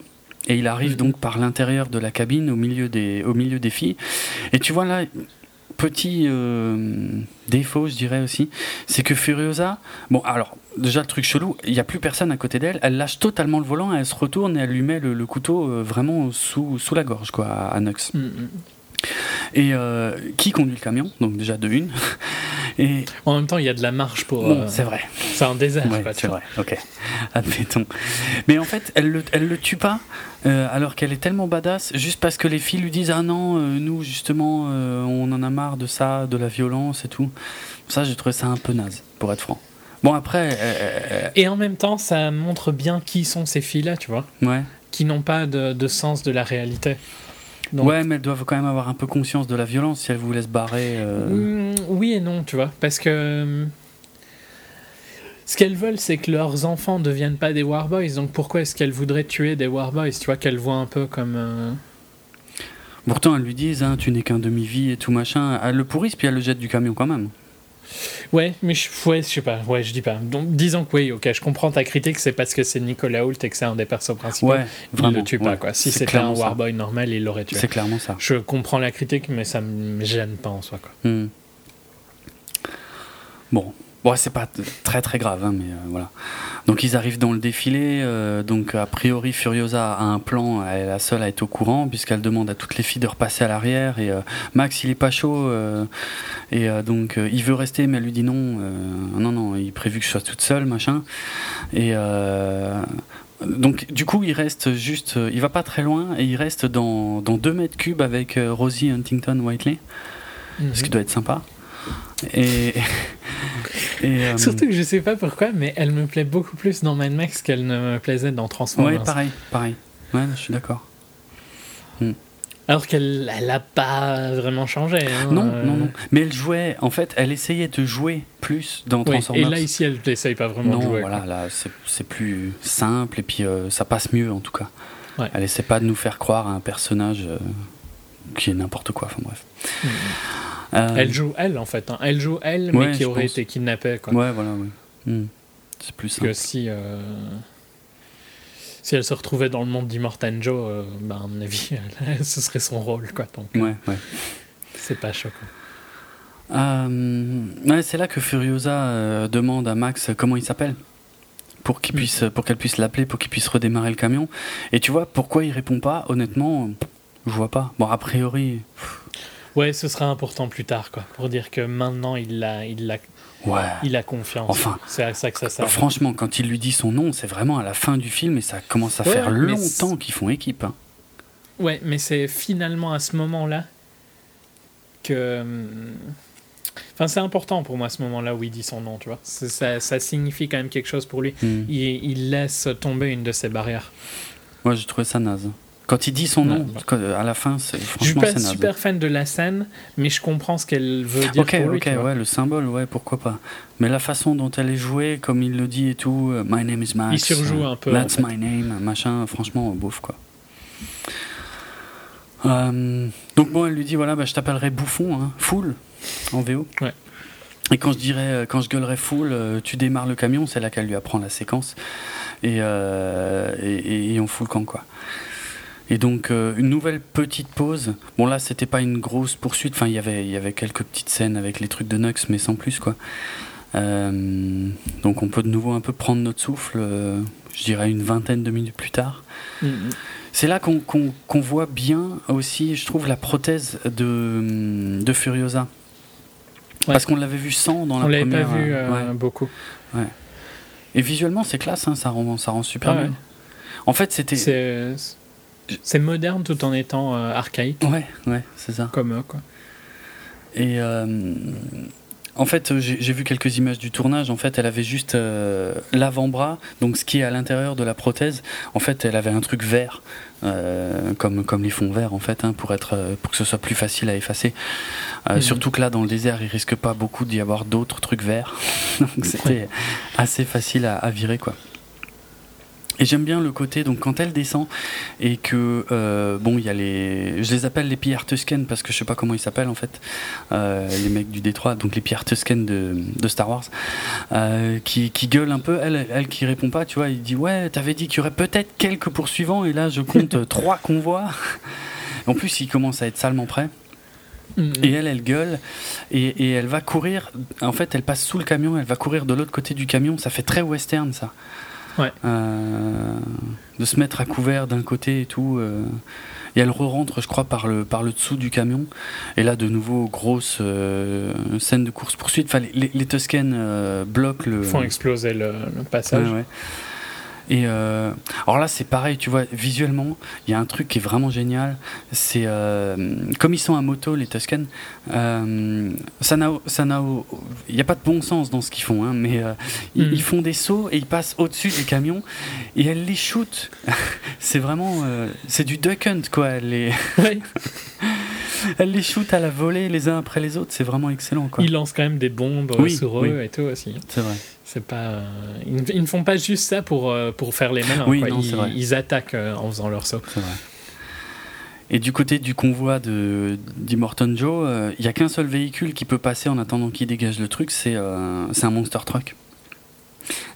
Et il arrive donc par l'intérieur de la cabine, au milieu des, au milieu des filles. Et tu vois là, petit défaut, je dirais aussi, c'est que Furiosa, bon, alors déjà le truc chelou, il n'y a plus personne à côté d'elle, elle lâche totalement le volant, elle se retourne et elle lui met le, couteau euh, vraiment sous, sous la gorge, quoi, à Nux. Mm, mm. Et euh, qui conduit le camion? Donc déjà de une. Et en même temps, il y a de la marche pour. Bon, euh, c'est vrai. C'est un désert. c'est vrai. Ok. Admettons. Mais en fait, elle le, elle le tue pas, alors qu'elle est tellement badass, juste parce que les filles lui disent ah non, nous justement, on en a marre de ça, de la violence et tout. Ça, j'ai trouvé ça un peu naze, pour être franc. Bon, après. Euh, euh, et en même temps, ça montre bien qui sont ces filles-là, tu vois. Ouais. Qui n'ont pas de, sens de la réalité. Ouais, mais elles doivent quand même avoir un peu conscience de la violence si elles vous laissent barrer. Euh. Mm, oui et non, tu vois. Parce que. Ce qu'elles veulent, c'est que leurs enfants ne deviennent pas des Warboys. Donc pourquoi est-ce qu'elles voudraient tuer des Warboys Tu vois, qu'elles voient un peu comme. Pourtant, elles lui disent hein, Tu n'es qu'un demi-vie et tout machin. Elles le pourrissent, puis elles le jettent du camion quand même. Ouais, mais je, ouais, je sais pas. Ouais, je dis pas. Donc, disons que oui, ok, je comprends ta critique, c'est parce que c'est Nicolas Hoult et que c'est un des persos principaux. Ouais, vraiment. Il le tue pas, quoi. Si c'était un Warboy normal, il l'aurait tué. C'est clairement ça. Je comprends la critique, mais ça me gêne pas en soi, quoi. Hmm. Bon, Bon, c'est pas très très grave, hein, mais euh, voilà. Donc ils arrivent dans le défilé. Euh, donc a priori, Furiosa a un plan. Elle est la seule à être au courant puisqu'elle demande à toutes les filles de repasser à l'arrière. Et euh, Max, il est pas chaud. et donc il veut rester, mais elle lui dit non. non, non, il prévu que je sois toute seule, machin. Et donc du coup, il reste juste. il va pas très loin et il reste dans, dans 2 mètres cubes avec Rosie Huntington Whiteley. Ce qui mhm. doit être sympa. Et, euh, Surtout que je sais pas pourquoi, mais elle me plaît beaucoup plus dans Mad Max qu'elle ne me plaisait dans Transformers. Ouais, pareil, pareil. Ouais, je suis d'accord. Hmm. Alors qu'elle n'a pas vraiment changé. Hein, non, euh. non, non. Mais elle jouait, en fait, elle essayait de jouer plus dans Transformers. et là, ici, elle n'essaye pas vraiment de jouer. voilà, là, c'est plus simple et puis euh, ça passe mieux en tout cas. Elle essaie pas de nous faire croire à un personnage qui est n'importe quoi, enfin bref. Hmm. Euh, elle joue elle en fait. Hein. Elle joue elle, mais qui aurait été kidnappée. Quoi. Ouais, voilà, ouais. Hmm. C'est plus que si. Euh, si elle se retrouvait dans le monde d'Immortan Joe, euh, bah, à mon avis, ce serait son rôle. Quoi, donc, ouais, ouais. C'est pas choquant. ouais, c'est là que Furiosa demande à Max comment il s'appelle pour qu'il hmm. puisse pour qu'elle puisse l'appeler pour qu'il puisse redémarrer le camion et tu vois pourquoi il répond pas? Honnêtement je vois pas bon a priori Ouais, ce sera important plus tard, quoi, pour dire que maintenant il l'a, il l'a, Ouais. Il a confiance. Enfin, c'est ça que ça sert. Franchement, quand il lui dit son nom, c'est vraiment à la fin du film et ça commence à faire longtemps qu'ils font équipe. Hein. Ouais, mais c'est finalement à ce moment-là que. Hum, enfin, c'est important pour moi à ce moment-là où il dit son nom, tu vois. Ça, ça, signifie quand même quelque chose pour lui. Hmm. Il, il, laisse tomber une de ses barrières. Ouais, j'ai trouvé ça naze. Quand il dit son nom, à la fin, c'est franchement Je suis pas super fan de la scène, mais je comprends ce qu'elle veut dire Ok, pour lui, ok, ouais, le symbole, ouais, pourquoi pas. Mais la façon dont elle est jouée, comme il le dit et tout, euh, My name is Max. Il surjoue un peu. That's my name, machin, franchement, bouffe, quoi. Euh, donc bon, elle lui dit voilà, bah, je t'appellerai bouffon, hein, full, en VO. Ouais. Et quand je dirais, euh, quand je gueulerai full, tu démarres le camion, c'est là qu'elle lui apprend la séquence. Et, et, et, on fout le camp, quoi. Et donc euh, une nouvelle petite pause. Bon là c'était pas une grosse poursuite. Enfin il y avait il y avait quelques petites scènes avec les trucs de Nux mais sans plus quoi. Euh, donc on peut de nouveau un peu prendre notre souffle. Euh, je dirais une vingtaine de minutes plus tard. Mm-hmm. C'est là qu'on voit bien aussi, je trouve, la prothèse de, de Furiosa. Parce qu'on l'avait vu sans dans la première. On l'avait pas vu beaucoup. Ouais. Et visuellement, c'est classe, hein, ça, rend, ça rend super bien. En fait, c'était. C'est moderne tout en étant euh, archaïque. Ouais, ouais, c'est ça. Comme eux, quoi. Et euh, en fait, j'ai vu quelques images du tournage. En fait, elle avait juste euh, l'avant-bras, donc ce qui est à l'intérieur de la prothèse. En fait, elle avait un truc vert, comme, comme les fonds verts, en fait, hein, pour, être, pour que ce soit plus facile à effacer. Mhm. Surtout que là, dans le désert, il risque pas beaucoup d'y avoir d'autres trucs verts. donc c'était assez facile à, à virer, quoi. Et j'aime bien le côté, donc quand elle descend et que, euh, bon, il y a les. Je les appelle les Pierre Tusken parce que je sais pas comment ils s'appellent en fait, euh, les mecs du Détroit, donc les Pierre Tusken de, de Star Wars, euh, qui, qui gueulent un peu. Elle, elle qui répond pas, tu vois, il dit Ouais, t'avais dit qu'il y aurait peut-être quelques poursuivants et là je compte trois convois. En plus, il commence à être salement prêt. Mm-hmm. Et elle, elle gueule et, et, elle va courir. En fait, elle passe sous le camion, elle va courir de l'autre côté du camion. Ça fait très western, ça. Euh, de se mettre à couvert d'un côté et tout. Euh, et elle re-rentre, je crois, par le, par le dessous du camion. Et là, de nouveau, grosse euh, scène de course-poursuite. Enfin, les, les, bloquent le. Font exploser le, passage. Et euh, alors là, c'est pareil, tu vois, visuellement, il y a un truc qui est vraiment génial. C'est euh, comme ils sont à moto, les Tuscans, euh, ça n'a, il n'y a pas de bon sens dans ce qu'ils font, hein, mais mm. ils, font des sauts et ils passent au-dessus du camion et elle les shoot. c'est vraiment, c'est du duck hunt quoi. Elle les, elle les shoot à la volée les uns après les autres. C'est vraiment excellent quoi. Ils lancent quand même des bombes sur eux et tout aussi. C'est vrai. C'est pas, euh, ils, ne font pas juste ça pour, euh, pour faire les malins. Oui, ils, ils, attaquent euh, en faisant leur saut. Vrai. Et du côté du convoi de d'Immorton Joe, il n'y a qu'un seul véhicule qui peut passer en attendant qu'il dégage le truc, c'est c'est un Monster Truck.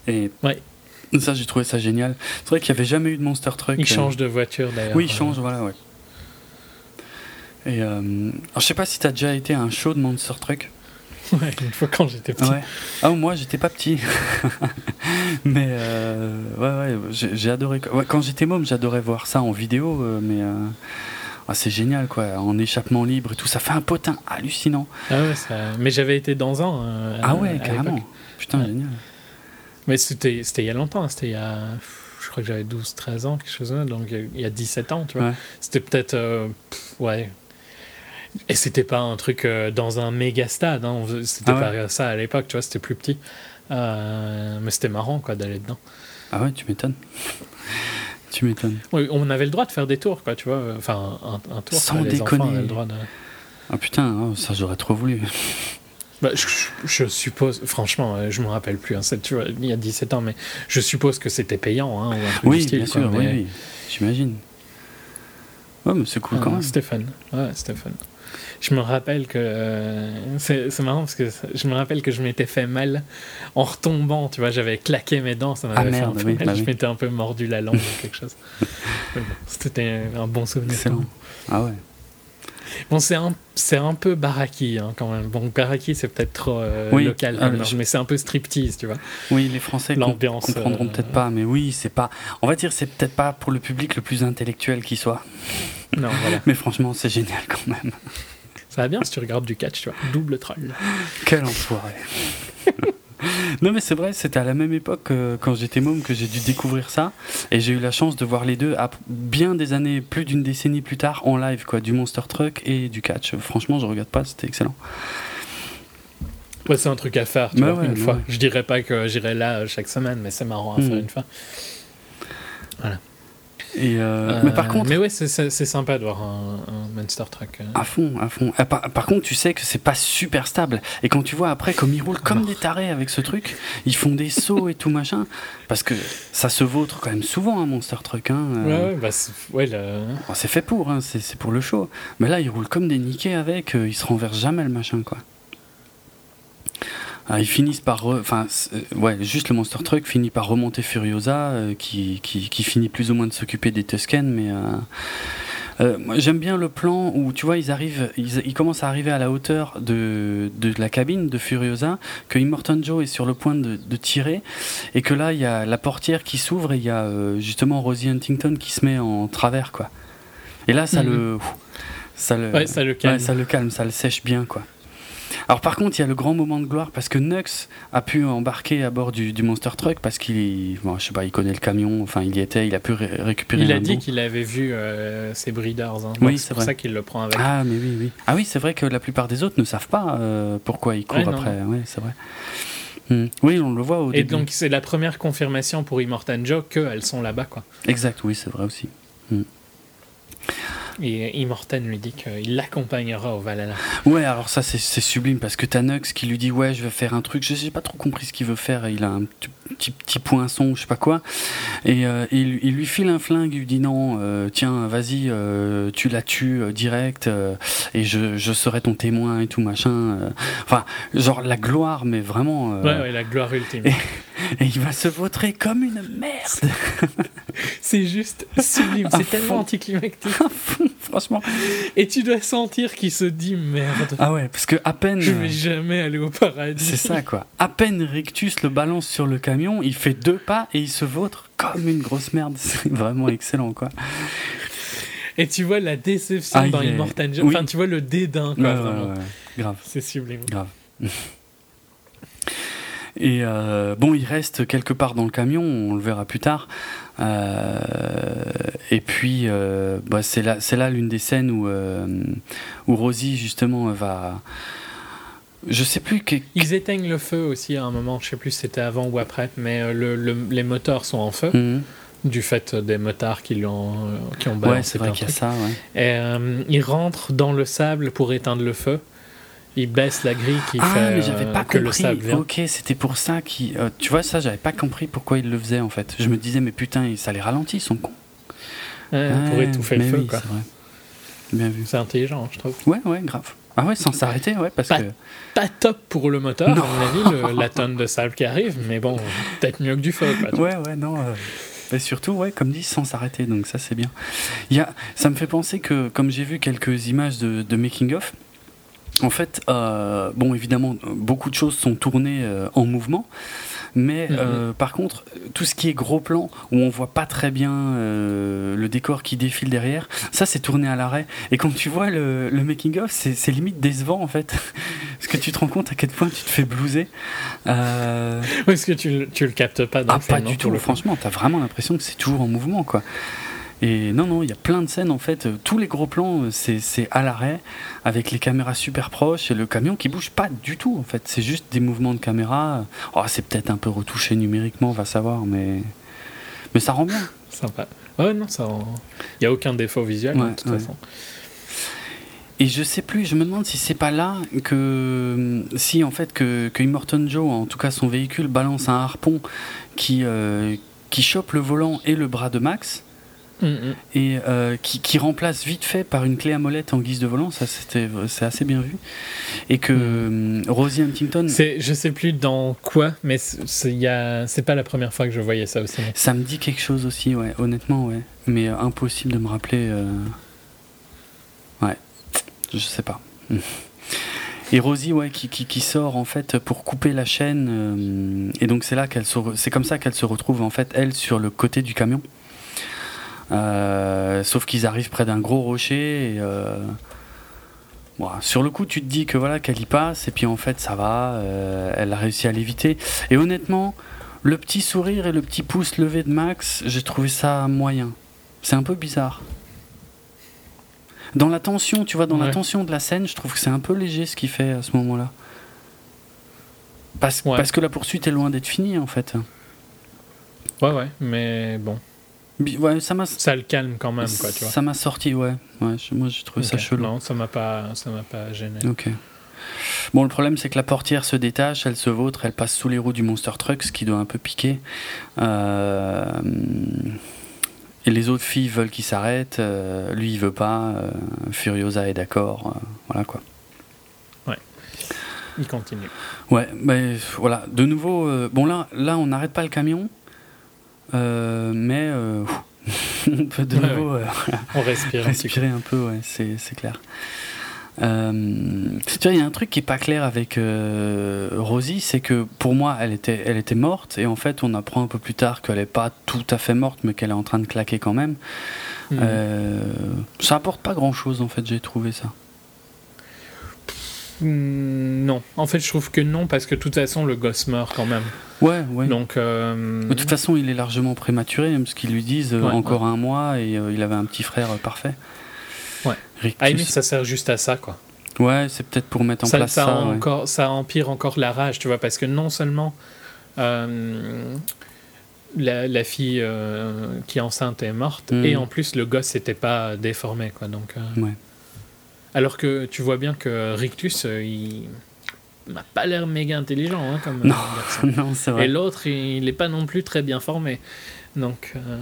Et ouais. ça, j'ai trouvé ça génial. C'est vrai qu'il n'y avait jamais eu de Monster Truck. Il change de voiture d'ailleurs. Oui, il change, voilà, ouais. Et alors, je sais pas si tu as déjà été à un show de Monster Truck. Ouais, une fois quand j'étais petit. Ah, moi, j'étais pas petit. mais euh, ouais, ouais, j'ai adoré. quand j'étais môme, j'adorais voir ça en vidéo, euh, mais euh, ah, c'est génial, quoi. En échappement libre et tout, ça fait un potin hallucinant. Ah ouais, ça... mais j'avais été dans un. ah ouais, carrément. Putain, génial. Mais c'était il y a longtemps, c'était il y a. Je crois que j'avais 12-13 ans, quelque chose donc il y a 17 ans, tu vois. C'était peut-être. ouais, et c'était pas un truc euh, dans un méga stade, hein. c'était ah pas ça à l'époque, tu vois, c'était plus petit. Euh, mais c'était marrant quoi d'aller dedans. Ah ouais, tu m'étonnes. tu m'étonnes. Oui, on avait le droit de faire des tours, quoi, tu vois. Enfin, un, tour. Sans déconner. le droit de... Ah putain, oh, ça j'aurais trop voulu. Bah, je, suppose, franchement, euh, je me rappelle plus, hein, tu vois, il y a 17 ans, mais je suppose que c'était payant. Hein, oui, bien sûr, oui, j'imagine. Ouais, mais c'est cool quand même. Stéphane, ouais, Stéphane. Je me rappelle que. Euh, c'est marrant parce que je me rappelle que je m'étais fait mal en retombant, tu vois, j'avais claqué mes dents, ça m'avait ah, fait un peu mal. Bah je m'étais un peu mordu la langue ou quelque chose. C'était un bon souvenir. Ah ouais. Bon, c'est un, c'est un peu baraki hein, quand même. Bon, baraki, c'est peut-être trop euh, local, ah, mais c'est un peu striptease, tu vois. Oui, les Français L'ambiance, comprendront euh, peut-être pas, mais oui, c'est pas. On va dire, c'est peut-être pas pour le public le plus intellectuel qui soit. Non, voilà. mais franchement, c'est génial quand même. Ça va bien si tu regardes du catch, tu vois. Double troll. Quel enfoiré. non mais c'est vrai, c'était à la même époque quand j'étais môme que j'ai dû découvrir ça et j'ai eu la chance de voir les deux à bien des années, plus d'une décennie plus tard en live quoi, du Monster Truck et du catch. Franchement, je regarde pas, c'était excellent. Ouais, c'est un truc à faire, tu bah vois, une fois. Je dirais pas que j'irai là chaque semaine, mais c'est marrant à faire hmm. une fois. Voilà. Et euh, mais par euh, contre, mais ouais, c'est sympa de voir un, Monster Truck. Euh. À fond, à fond. Ah, par, contre, tu sais que c'est pas super stable. Et quand tu vois après comme ils roulent comme des tarés avec ce truc, ils font des sauts et tout machin, parce que ça se vautre quand même souvent un Monster Truck. Hein, ouais, ouais, bah ouais c'est fait pour, hein, c'est pour le show. Mais là, ils roulent comme des niquets avec, ils se renversent jamais le machin quoi. Ah, ils finissent par. Enfin, euh, ouais, juste le Monster Truck finit par remonter Furiosa, euh, qui, qui, qui, finit plus ou moins de s'occuper des Tusken, mais. Euh, J'aime bien le plan où tu vois ils arrivent, ils, commencent à arriver à la hauteur de, de la cabine de Furiosa, que Immortan Joe est sur le point de, de, tirer et que là il y a la portière qui s'ouvre et il y a justement Rosie Huntington qui se met en travers quoi. Et là ça mhm. le ça le, ça le calme, ça le calme, ça le sèche bien quoi. Alors par contre, il y a le grand moment de gloire parce que Nux a pu embarquer à bord du, Monster Truck parce qu'il, bon, je sais pas, il connaît le camion, enfin il y était, il a pu récupérer. Il a dit qu'il avait vu euh, ses breeders. Hein. Oui, c'est pour ça qu'il le prend avec. Ah mais oui, oui. Ah oui, c'est vrai que la plupart des autres ne savent pas euh, pourquoi il court après. Oui, c'est vrai. Hmm. Oui, on le voit au Et donc c'est la première confirmation pour Immortan Joe qu'elles sont là-bas, quoi. Exact, oui, c'est vrai aussi. Hmm. Et Immorten lui dit qu'il l'accompagnera au Valhalla. Ouais, alors ça c'est sublime parce que Tanux qui lui dit ouais je vais faire un truc, je n'ai pas trop compris ce qu'il veut faire, il a un petit, petit poinçon, je sais pas quoi, et euh, il, lui file un flingue, il lui dit non, euh, tiens vas-y, euh, tu la tues direct et je, je, serai ton témoin et tout machin. Enfin, genre la gloire, mais vraiment. ouais, ouais, la gloire ultime. Et, il va se vautrer comme une merde. c'est juste sublime, c'est tellement anticlimactique. Franchement. Et tu dois sentir qu'il se dit merde. Ah ouais, parce que à peine. Je vais jamais aller au paradis. C'est ça quoi. À peine Rictus le balance sur le camion, il fait deux pas et il se vautre comme une grosse merde. C'est vraiment excellent quoi. Et tu vois la déception ah, dans Immortal Enfin, tu vois le dédain quoi, vraiment. grave. C'est sublime. Grave. Et euh, bon, il reste quelque part dans le camion, on le verra plus tard. Euh, et puis, euh, bah, c'est là, c'est là l'une des scènes où, où Rosie justement va. Je sais plus. Que... Ils éteignent le feu aussi à un moment, je sais plus si c'était avant ou après, mais le, les moteurs sont en feu. Mhm. du fait des motards qui, ont, qui ont Ouais, c'est vrai qu'il y a ça. Ouais. Et ils rentrent dans le sable pour éteindre le feu il baisse la grille qui ah, fait mais j'avais pas que compris. le Ok, c'était pour ça qui. Euh, tu vois ça, j'avais pas compris pourquoi il le faisait en fait. Je me disais mais putain, ça les ralentit, ils sont cons. Ouais, pour étouffer le feu oui. Bien vu. C'est intelligent, je trouve. Ouais, ouais, grave. Ah ouais, sans s'arrêter, ouais, parce pas, que. Pas top pour le moteur, à mon avis, la tonne de sable qui arrive, mais bon, peut-être mieux que du feu. Quoi, ouais, ouais, non. Euh, mais surtout, ouais, comme dit, sans s'arrêter, donc ça c'est bien. Il y a, ça me fait penser que, comme j'ai vu quelques images de, de making-of, en fait, euh, bon, évidemment, beaucoup de choses sont tournées euh, en mouvement, mais mhm. euh, par contre, tout ce qui est gros plan, où on voit pas très bien le décor qui défile derrière, ça c'est tourné à l'arrêt. Et quand tu vois le, making-of, c'est limite décevant en fait. Parce que tu te rends compte à quel point tu te fais blouser. Oui, parce que tu, tu le captes pas dans Ah, pas du tout, franchement, tu as vraiment l'impression que c'est toujours en mouvement, quoi. Et non, non, il y a plein de scènes en fait. Tous les gros plans, c'est à l'arrêt, avec les caméras super proches et le camion qui bouge pas du tout en fait. C'est juste des mouvements de caméra. Oh, c'est peut-être un peu retouché numériquement, on va savoir, mais, mais ça rend bien. Sympa. Ouais, non, ça Il n'y a aucun défaut visuel de toute façon. Et je sais plus, je me demande si c'est pas là que. Si en fait, que, que Immortan Joe, en tout cas son véhicule, balance un harpon qui, euh, qui chope le volant et le bras de Max et euh, qui, remplace vite fait par une clé à molette en guise de volant. Ça, c'était, c'est assez bien vu. Et que mm. euh, Rosie Huntington. C'est, je sais plus dans quoi, mais c'est, pas la première fois que je voyais ça aussi. Ça me dit quelque chose aussi, ouais, honnêtement, ouais. Mais euh, impossible de me rappeler. Ouais, je sais pas. Et Rosie, ouais, qui, qui, qui, sort en fait pour couper la chaîne. et donc c'est là qu'elle c'est comme ça qu'elle se retrouve en fait elle sur le côté du camion. Euh, sauf qu'ils arrivent près d'un gros rocher et, euh, sur le coup, tu te dis que voilà qu'elle y passe et puis en fait ça va, euh, elle a réussi à l'éviter. Et honnêtement, le petit sourire et le petit pouce levé de Max, j'ai trouvé ça moyen. C'est un peu bizarre. Dans la tension, tu vois, dans la tension de la scène, je trouve que c'est un peu léger ce qu'il fait à ce moment-là. Parce, parce que la poursuite est loin d'être finie en fait. Ouais, ouais, mais bon. Ouais, ça, ça le calme quand même, quoi, tu vois. Ça m'a sorti, ouais. ouais moi, j'ai trouvé ça chelou. Non, ça m'a pas, ça m'a pas gêné. Ok. Bon, le problème, c'est que la portière se détache, elle se vautre, elle passe sous les roues du Monster Truck, ce qui doit un peu piquer. Euh, et les autres filles veulent qu'il s'arrête. Euh, lui, il veut pas. Euh, Furiosa est d'accord. voilà, quoi. Ouais. Il continue. Ouais, mais voilà. De nouveau, bon, là, là on n'arrête pas le camion. Euh, mais euh, on peut de nouveau euh, on respire respirer un peu, ouais, c'est clair. Euh, tu il y a un truc qui est pas clair avec Rosie, c'est que pour moi, elle était, elle était morte, et en fait, on apprend un peu plus tard qu'elle est pas tout à fait morte, mais qu'elle est en train de claquer quand même. Mhm. ça apporte pas grand chose, en fait, j'ai trouvé ça. Hmm, non, en fait, je trouve que non, parce que de toute façon, le gosse meurt quand même. Ouais, ouais. Donc, euh, De toute façon, il est largement prématuré, même ce qu'ils lui disent euh, encore un mois et euh, il avait un petit frère parfait. Ouais. Rictus. ça sert juste à ça, quoi. Ouais, c'est peut-être pour mettre en place ça. Encore, Ça empire encore la rage, tu vois, parce que non seulement la, la, fille qui est enceinte est morte, hmm. et en plus, le gosse n'était pas déformé, quoi. Donc, ouais. Alors que tu vois bien que Rictus, euh, il n'a pas l'air méga intelligent hein, comme non, non c'est vrai. Et l'autre, il n'est pas non plus très bien formé. Donc, euh,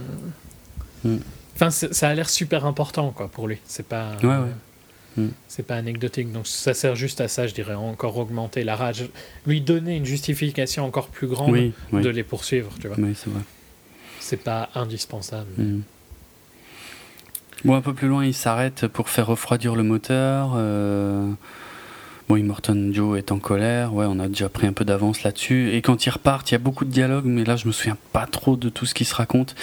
mm. enfin, ça a l'air super important quoi pour lui. C'est pas. Ouais, ouais. Mm. C'est pas anecdotique, donc ça sert juste à ça, je dirais, encore augmenter la rage, lui donner une justification encore plus grande de les poursuivre, tu vois. Oui, c'est vrai. C'est pas indispensable. Mm. Bon, un peu plus loin, il s'arrête pour faire refroidir le moteur. Euh... Bon, Immortan Joe est en colère. Ouais, on a déjà pris un peu d'avance là-dessus. Et quand ils repartent, il y a beaucoup de dialogues, mais là, je me souviens pas trop de tout ce qui se raconte.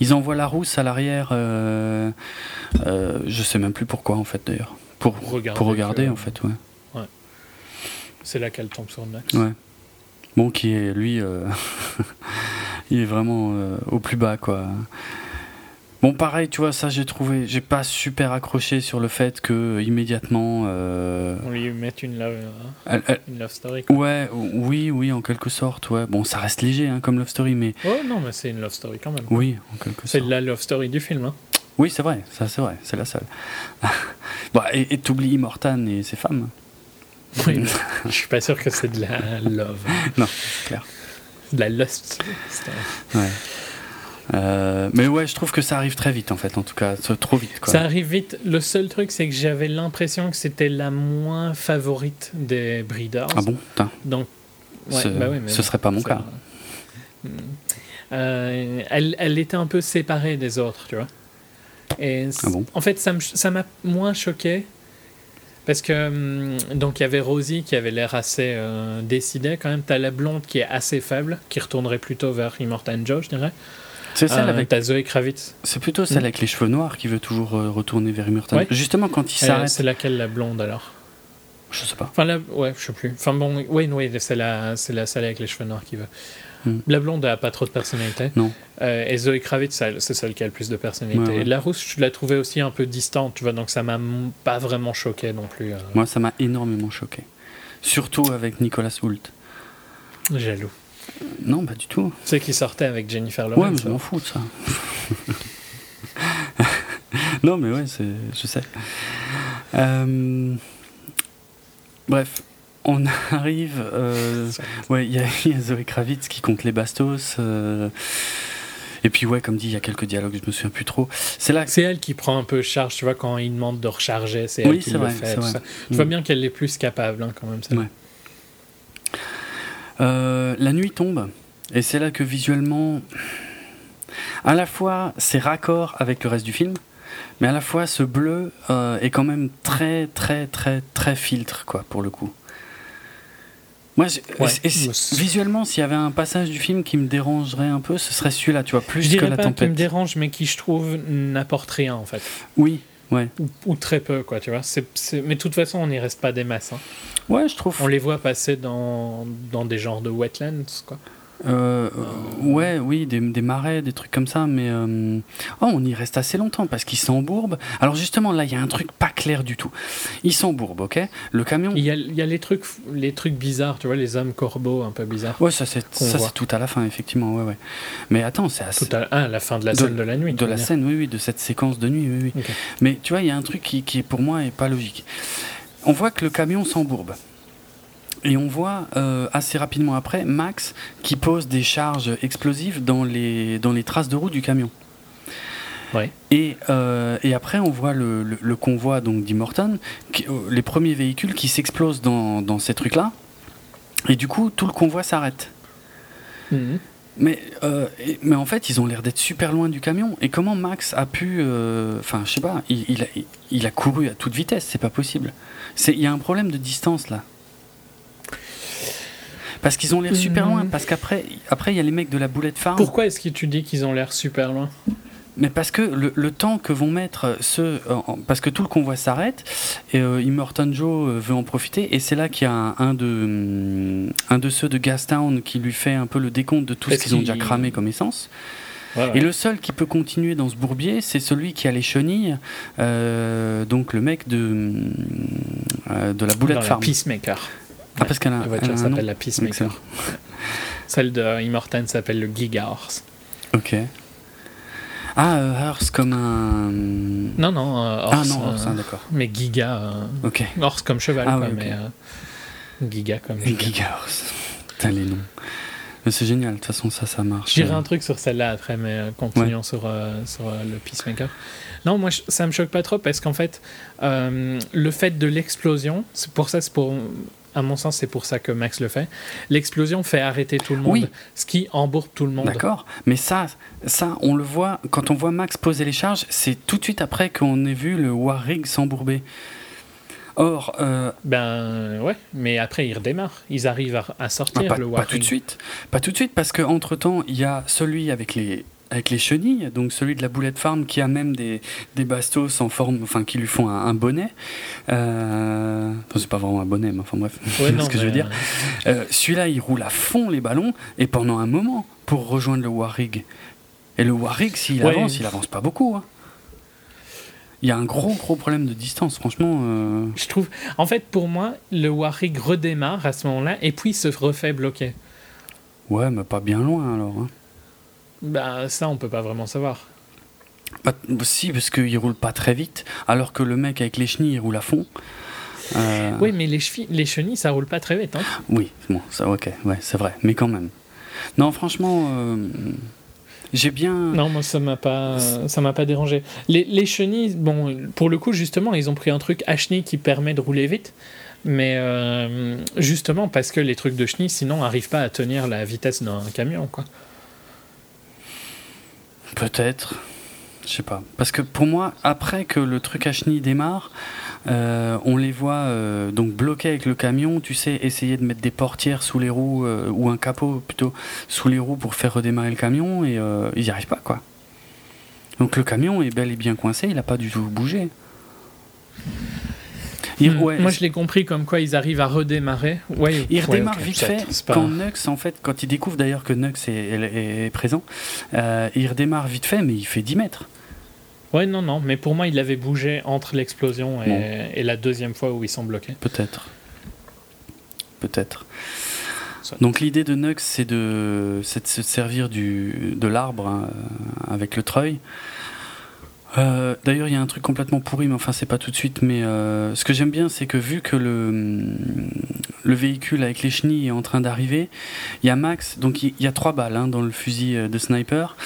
Ils envoient la rousse à l'arrière. Euh... Euh, je sais même plus pourquoi, en fait, d'ailleurs. Pour, regarder, pour regarder en fait, ouais. ouais. C'est là qu'elle tombe sur Max. Ouais. Bon, qui est, lui, euh, il est vraiment euh, au plus bas, quoi. Bon, pareil, tu vois, ça j'ai trouvé, j'ai pas super accroché sur le fait que immédiatement. Euh, On lui mette une love, euh, une love story. Ouais, oui, oui, en quelque sorte, ouais. Bon, ça reste léger hein, comme love story, mais. Oh non, mais c'est une love story quand même. Oui, en quelque sorte. C'est la love story du film, hein. Oui, c'est vrai, ça c'est vrai, c'est la seule. bon, et t'oublies Immortan et ses femmes. Oui, je suis pas sûr que c'est de la love. non, c'est clair. De la lust. Ouais. Euh, mais ouais, je trouve que ça arrive très vite en fait, en tout cas, trop vite. Quoi. Ça arrive vite. Le seul truc, c'est que j'avais l'impression que c'était la moins favorite des Breeders. Ah bon Donc, ce, bah ce serait pas mon cas. Hmm. Euh, elle, elle, était un peu séparée des autres, tu vois. Et ah bon? en fait, ça m'a moins choqué parce que hmm, donc il y avait Rosie qui avait l'air assez euh, décidée quand même. T'as la blonde qui est assez faible, qui retournerait plutôt vers Immortan Joe, je dirais. C'est celle euh, avec. T'as Zoé Kravitz. C'est plutôt celle hmm. avec les cheveux noirs qui veut toujours euh, retourner vers Immortan. Justement, quand il s'arrête. c'est laquelle la blonde alors? Je sais pas. Enfin, la... ouais, je sais plus. Enfin bon, oui, oui c'est la, c'est la celle avec les cheveux noirs qui veut. Hmm. La blonde a pas trop de personnalité. Non. Euh, et Zoé Kravitz, c'est celle qui a le plus de personnalité. La rousse, je la trouvais aussi un peu distante, tu vois, donc ça m'a pas vraiment choqué non plus. Moi, ça m'a énormément choqué. Surtout avec Nicolas Hoult. Jaloux. Non, pas du tout. C'est qui sortait avec Jennifer Lawrence. Ouais, mais je m'en fous de ça. non, mais ouais, je sais. Euh, bref, on arrive. Euh, ouais, il y, a Zoé Kravitz qui compte les bastos. Euh, et puis ouais, comme dit, il y a quelques dialogues, je me souviens plus trop. C'est là. C'est elle qui prend un peu charge, tu vois, quand il demande de recharger, c'est elle qui le fait. Je vois mm. bien qu'elle est plus capable, hein, quand même. Ouais. Euh, la nuit tombe, et c'est là que visuellement, à la fois c'est raccord avec le reste du film, mais à la fois ce bleu euh, est quand même très très très très filtre quoi pour le coup. Moi, visuellement, s'il y avait un passage du film qui me dérangerait un peu, ce serait celui-là, tu vois, plus je que la pas tempête. Qui me dérange, mais qui je trouve n'apporte rien en fait. Oui, Ouais. Ou, très peu, quoi, tu vois. Mais de toute façon, on n'y reste pas des masses. Hein. Ouais, je trouve. On les voit passer dans, dans des genres de wetlands, quoi. Euh, ouais, oui, des, des, marais, des trucs comme ça, mais euh, oh, on y reste assez longtemps parce qu'ils s'embourbent. Alors justement, là, il y a un truc pas clair du tout. Ils s'embourbent, ok? Le camion. Il y a, y a, les trucs, les trucs bizarres, tu vois, les hommes corbeaux un peu bizarres. Ouais, ça c'est ça c'est tout à la fin, effectivement, ouais, ouais. Mais attends, c'est assez. Tout à ah, la fin de la scène de la nuit. De la scène, oui, oui, de cette séquence de nuit, oui, oui. Mais tu vois, il y a un truc qui, qui, pour moi, est pas logique. On voit que le camion s'embourbe. Et on voit euh, assez rapidement après Max qui pose des charges explosives dans les, dans les traces de roue du camion. Ouais. Et, euh, et, après, on voit le, le, convoi donc d'Immorton, euh, les premiers véhicules qui s'explosent dans, dans, ces trucs-là. Et du coup, tout le convoi s'arrête. Mhm. Mais, mais en fait, ils ont l'air d'être super loin du camion. Et comment Max a pu. Enfin, je sais pas, il, il, a, il, a, couru à toute vitesse, c'est pas possible. Il y a un problème de distance là. Parce qu'ils ont l'air super loin. Parce qu'après, après, il y a les mecs de la boulette farm. Pourquoi est-ce que tu dis qu'ils ont l'air super loin? Mais parce que le, temps que vont mettre ceux. parce que tout le convoi s'arrête, et euh, Immortan Joe euh, veut en profiter, et c'est là qu'il y a un, de, mm, un de ceux de Gastown qui lui fait un peu le décompte de tout ce qu'ils ont déjà cramé comme essence. Et le seul qui peut continuer dans ce bourbier, c'est celui qui a les chenilles, euh, donc le mec de, mm, de la boulette farm. Peacemaker. Ah, parce qu'elle a, la voiture s'appelle la Peacemaker. Celle de Immortan s'appelle le Giga Horse. Ok. Ah, euh, Horse comme un. Non, non, euh, Horse. Ah, non, Horse, euh, d'accord. Mais Giga. ok. Horse comme cheval, ah, quoi, mais. Giga comme. Giga Horse. Putain, les noms. C'est génial, de toute façon, ça, ça marche. J'irai un truc sur celle-là après, mais continuons sur, sur le Peacemaker. Non, moi, ça me choque pas trop parce qu'en fait, le fait de l'explosion, c'est pour ça, c'est pour à mon sens, c'est pour ça que Max le fait. L'explosion fait arrêter tout le monde, ce qui embourbe tout le monde. D'accord, mais ça, ça, on le voit, quand on voit Max poser les charges, c'est tout de suite après qu'on ait vu le Warrig s'embourber. Or. Euh, ben ouais, mais après ils redémarrent. Ils arrivent à, sortir ah, le Warrig. Pas tout de suite. Pas tout de suite, parce qu'entre temps, il y a celui avec les avec les chenilles, donc celui de la boulette farm qui a même des, des bastos en forme, enfin qui lui font un, bonnet. Euh, enfin, c'est pas vraiment un bonnet, mais enfin bref, c'est ce que je veux dire. Euh, celui-là, il roule à fond les ballons et pendant un moment pour rejoindre le Warrig. Et le Warrig, s'il avance, il avance pas beaucoup. Hein. Il y a un gros gros problème de distance, franchement. Euh. Je trouve. En fait, pour moi, le Warrig redémarre à ce moment-là et puis se refait bloquer. Ouais, mais pas bien loin alors. Hein. Bah, ça, on peut pas vraiment savoir. Bah, si, parce qu'il roule pas très vite, alors que le mec avec les chenilles, il roule à fond. Euh, oui, mais les, les chenilles, ça roule pas très vite. Hein. Oui, bon, ça, ok, ouais, c'est vrai, mais quand même. Non, franchement, euh, j'ai bien. Non, moi, ça m'a pas, ça m'a pas dérangé. Les, les, chenilles, bon, pour le coup, justement, ils ont pris un truc à chenilles qui permet de rouler vite. Mais euh, justement, parce que les trucs de chenilles, sinon, n'arrivent pas à tenir la vitesse d'un camion, quoi. Peut-être. Je sais pas. Parce que pour moi, après que le truc à chenille démarre, euh, on les voit euh, donc bloqués avec le camion, tu sais, essayer de mettre des portières sous les roues, euh, ou un capot plutôt, sous les roues pour faire redémarrer le camion, et ils n'y arrivent pas, quoi. Donc le camion est bel et bien coincé, il n'a pas du tout bougé. Hmm. Moi, je l'ai compris comme quoi ils arrivent à redémarrer. Ouais, il redémarre vite fait quand Nux, en fait, quand il découvre d'ailleurs que Nux est, présent, euh, il redémarre vite fait, mais il fait 10 mètres. Ouais, non, non, mais pour moi, il avait bougé entre l'explosion et, la deuxième fois où ils sont bloqués. Peut-être. Peut-être. Donc l'idée de Nux, c'est de, de, se servir du, de l'arbre hein, avec le treuil euh, d'ailleurs, il y a un truc complètement pourri, mais enfin, c'est pas tout de suite. Mais euh, ce que j'aime bien, c'est que vu que le, le véhicule avec les chenilles est en train d'arriver, il y a Max, donc il y, a trois balles hein, dans le fusil euh, de sniper.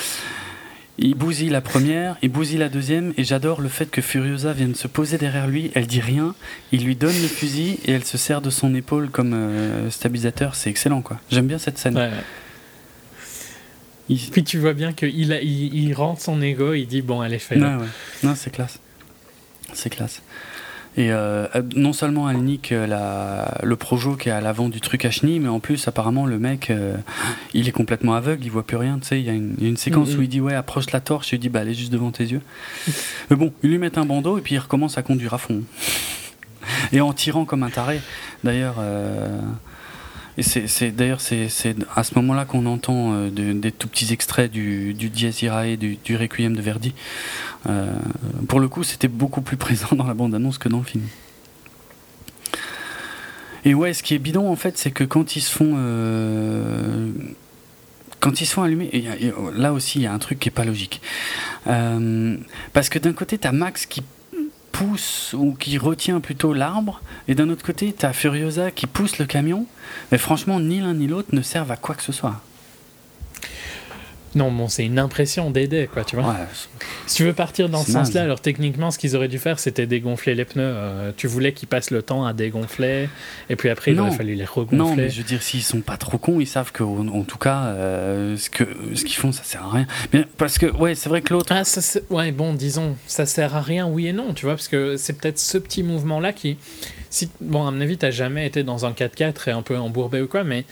Il bousille la première, il bousille la deuxième, et j'adore le fait que Furiosa vienne se poser derrière lui. Elle dit rien, il lui donne le fusil et elle se sert de son épaule comme stabilisateur. C'est excellent, quoi. J'aime bien cette scène. Puis tu vois bien qu'il il, rentre son ego, il dit bon, allez, fais-le. Non, c'est classe. C'est classe. Et euh, non seulement elle nique la, le projo qui est à l'avant du truc à chenille, mais en plus apparemment le mec il est complètement aveugle, il voit plus rien. Tu sais, il y, a une séquence mm-hmm. où il dit ouais approche la torche, il dit bah elle est juste devant tes yeux. mais bon, ils lui mettent un bandeau et puis il recommence à conduire à fond. Et en tirant comme un taré. D'ailleurs. Et c'est d'ailleurs c'est à ce moment-là qu'on entend euh, des tout petits extraits du, du Dies Irae, du, du Requiem de Verdi. Euh, pour le coup, c'était beaucoup plus présent dans la bande-annonce que dans le film. Et ouais, ce qui est bidon en fait, c'est que quand ils se font euh, quand ils allumer, là aussi il y a un truc qui est pas logique. parce que d'un côté, tu as Max qui pousse ou qui retient plutôt l'arbre, et d'un autre côté, tu as Furiosa qui pousse le camion, mais franchement, ni l'un ni l'autre ne servent à quoi que ce soit. Non, bon, c'est une impression d'aider, quoi, tu vois. si tu veux partir dans ce sens-là, alors techniquement, ce qu'ils auraient dû faire, c'était dégonfler les pneus. Euh, tu voulais qu'ils passent le temps à dégonfler, et puis après, il aurait fallu les regonfler. Non, mais je veux dire, s'ils sont pas trop cons, ils savent que, en, tout cas, euh, ce que ce qu'ils font, ça sert à rien. Mais, parce que, ouais, c'est vrai que l'autre. Ah, ça, ouais, bon, disons, ça sert à rien, oui et non, tu vois, parce que c'est peut-être ce petit mouvement-là qui. Si, bon, à mon avis, t'as jamais été dans un 4x4 et un peu embourbé ou quoi, mais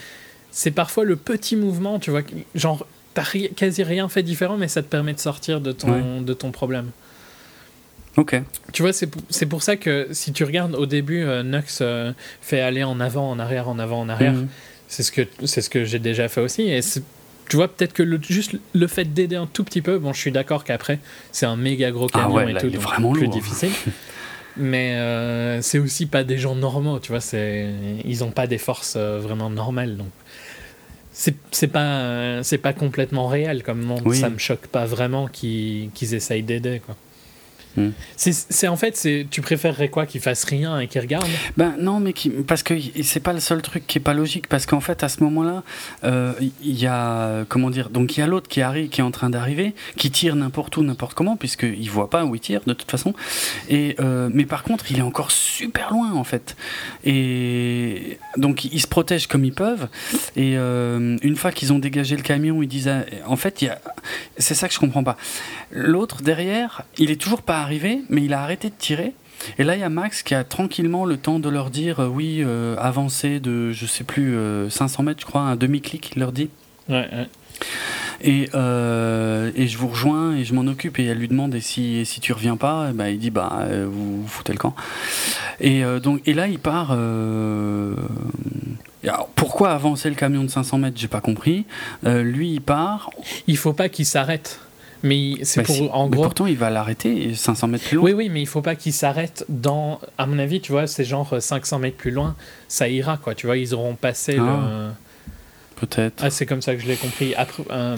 c'est parfois le petit mouvement, tu vois, genre t'as quasi rien fait différent, mais ça te permet de sortir de ton, de ton problème. Ok. Tu vois, c'est pour, pour, ça que si tu regardes au début, euh, Nux euh, fait aller en avant, en arrière, en avant, en arrière. Mhm. C'est ce que, c'est ce que j'ai déjà fait aussi. Et tu vois, peut-être que le, juste le fait d'aider un tout petit peu, bon, je suis d'accord qu'après, c'est un méga gros ah camion et tout, donc vraiment plus difficile. Mais euh, c'est aussi pas des gens normaux, tu vois, c'est, ils ont pas des forces vraiment normales. Donc c'est pas c'est pas complètement réel comme monde. Ça me choque pas vraiment qu'ils essayent d'aider quoi Hmm. C'est en fait, tu préférerais quoi Qu'il fasse rien et qu'il regarde? Ben non, mais qui, parce que c'est pas le seul truc qui est pas logique. Parce qu'en fait, à ce moment-là, euh, il y a comment dire Donc il y a l'autre qui arrive, qui est en train d'arriver, qui tire n'importe où, n'importe comment, puisqu'il voit pas où il tire de toute façon. Et euh, mais par contre, il est encore super loin en fait. Et donc ils se protègent comme ils peuvent. Et euh, une fois qu'ils ont dégagé le camion, ils disent en fait, c'est ça que je comprends pas. L'autre derrière, il est toujours pas arrivé, mais il a arrêté de tirer. Et là, il y a Max qui a tranquillement le temps de leur dire euh, oui, euh, avancer de, je sais plus, 500 euh, mètres, je crois, un demi-clic, il leur dit. Ouais, Et, et je vous rejoins et je m'en occupe. Et elle lui demande et si, si tu reviens pas, bah, il dit bah vous, foutez le camp. Et, donc, et là, il part. pourquoi avancer le camion de 500 mètres? J'ai pas compris. lui, il part. Il faut pas qu'il s'arrête. Mais c'est pour, en gros. pourtant, il va l'arrêter 500 mètres plus loin. Oui, oui, mais il faut pas qu'il s'arrête dans. À mon avis, tu vois, c'est genre 500 mètres plus loin, ça ira, quoi. Tu vois, ils auront passé le. Ah, peut-être. Ah, c'est comme ça que je l'ai compris. Après, euh,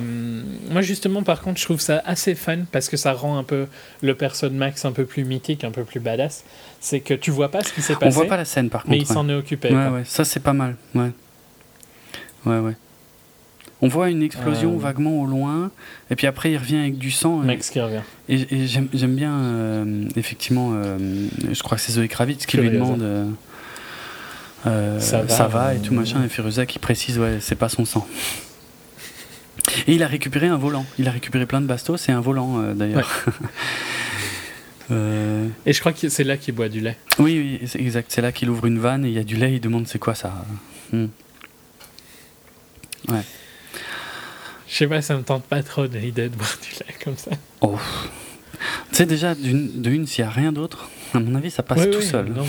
moi, justement, par contre, je trouve ça assez fun parce que ça rend un peu le perso de Max un peu plus mythique, un peu plus badass. C'est que tu vois pas ce qui s'est passé. On voit pas la scène, par contre. Mais il s'en est occupé. Ouais, ouais, ça, c'est pas mal. Ouais. Ouais, ouais. On voit une explosion euh. vaguement au loin, et puis après il revient avec du sang. Max qui revient. Et, j'aime bien, euh, effectivement, euh, je crois que c'est Zoé Kravitz qui lui demande. ça, va, et tout machin, et Firuza qui précise, ouais, c'est pas son sang. Et il a récupéré un volant. Il a récupéré plein de bastos et un volant d'ailleurs. Et je crois que c'est là qu'il boit du lait. Oui, exact. C'est là qu'il ouvre une vanne et il y a du lait. Il demande c'est quoi ça? Hmm. Ouais. Je sais pas, ça me tente pas trop l'idée de boire du lait comme ça. Oh. Tu sais, déjà, d'une, de une, s'il n'y a rien d'autre, à mon avis, ça passe tout seul. Non,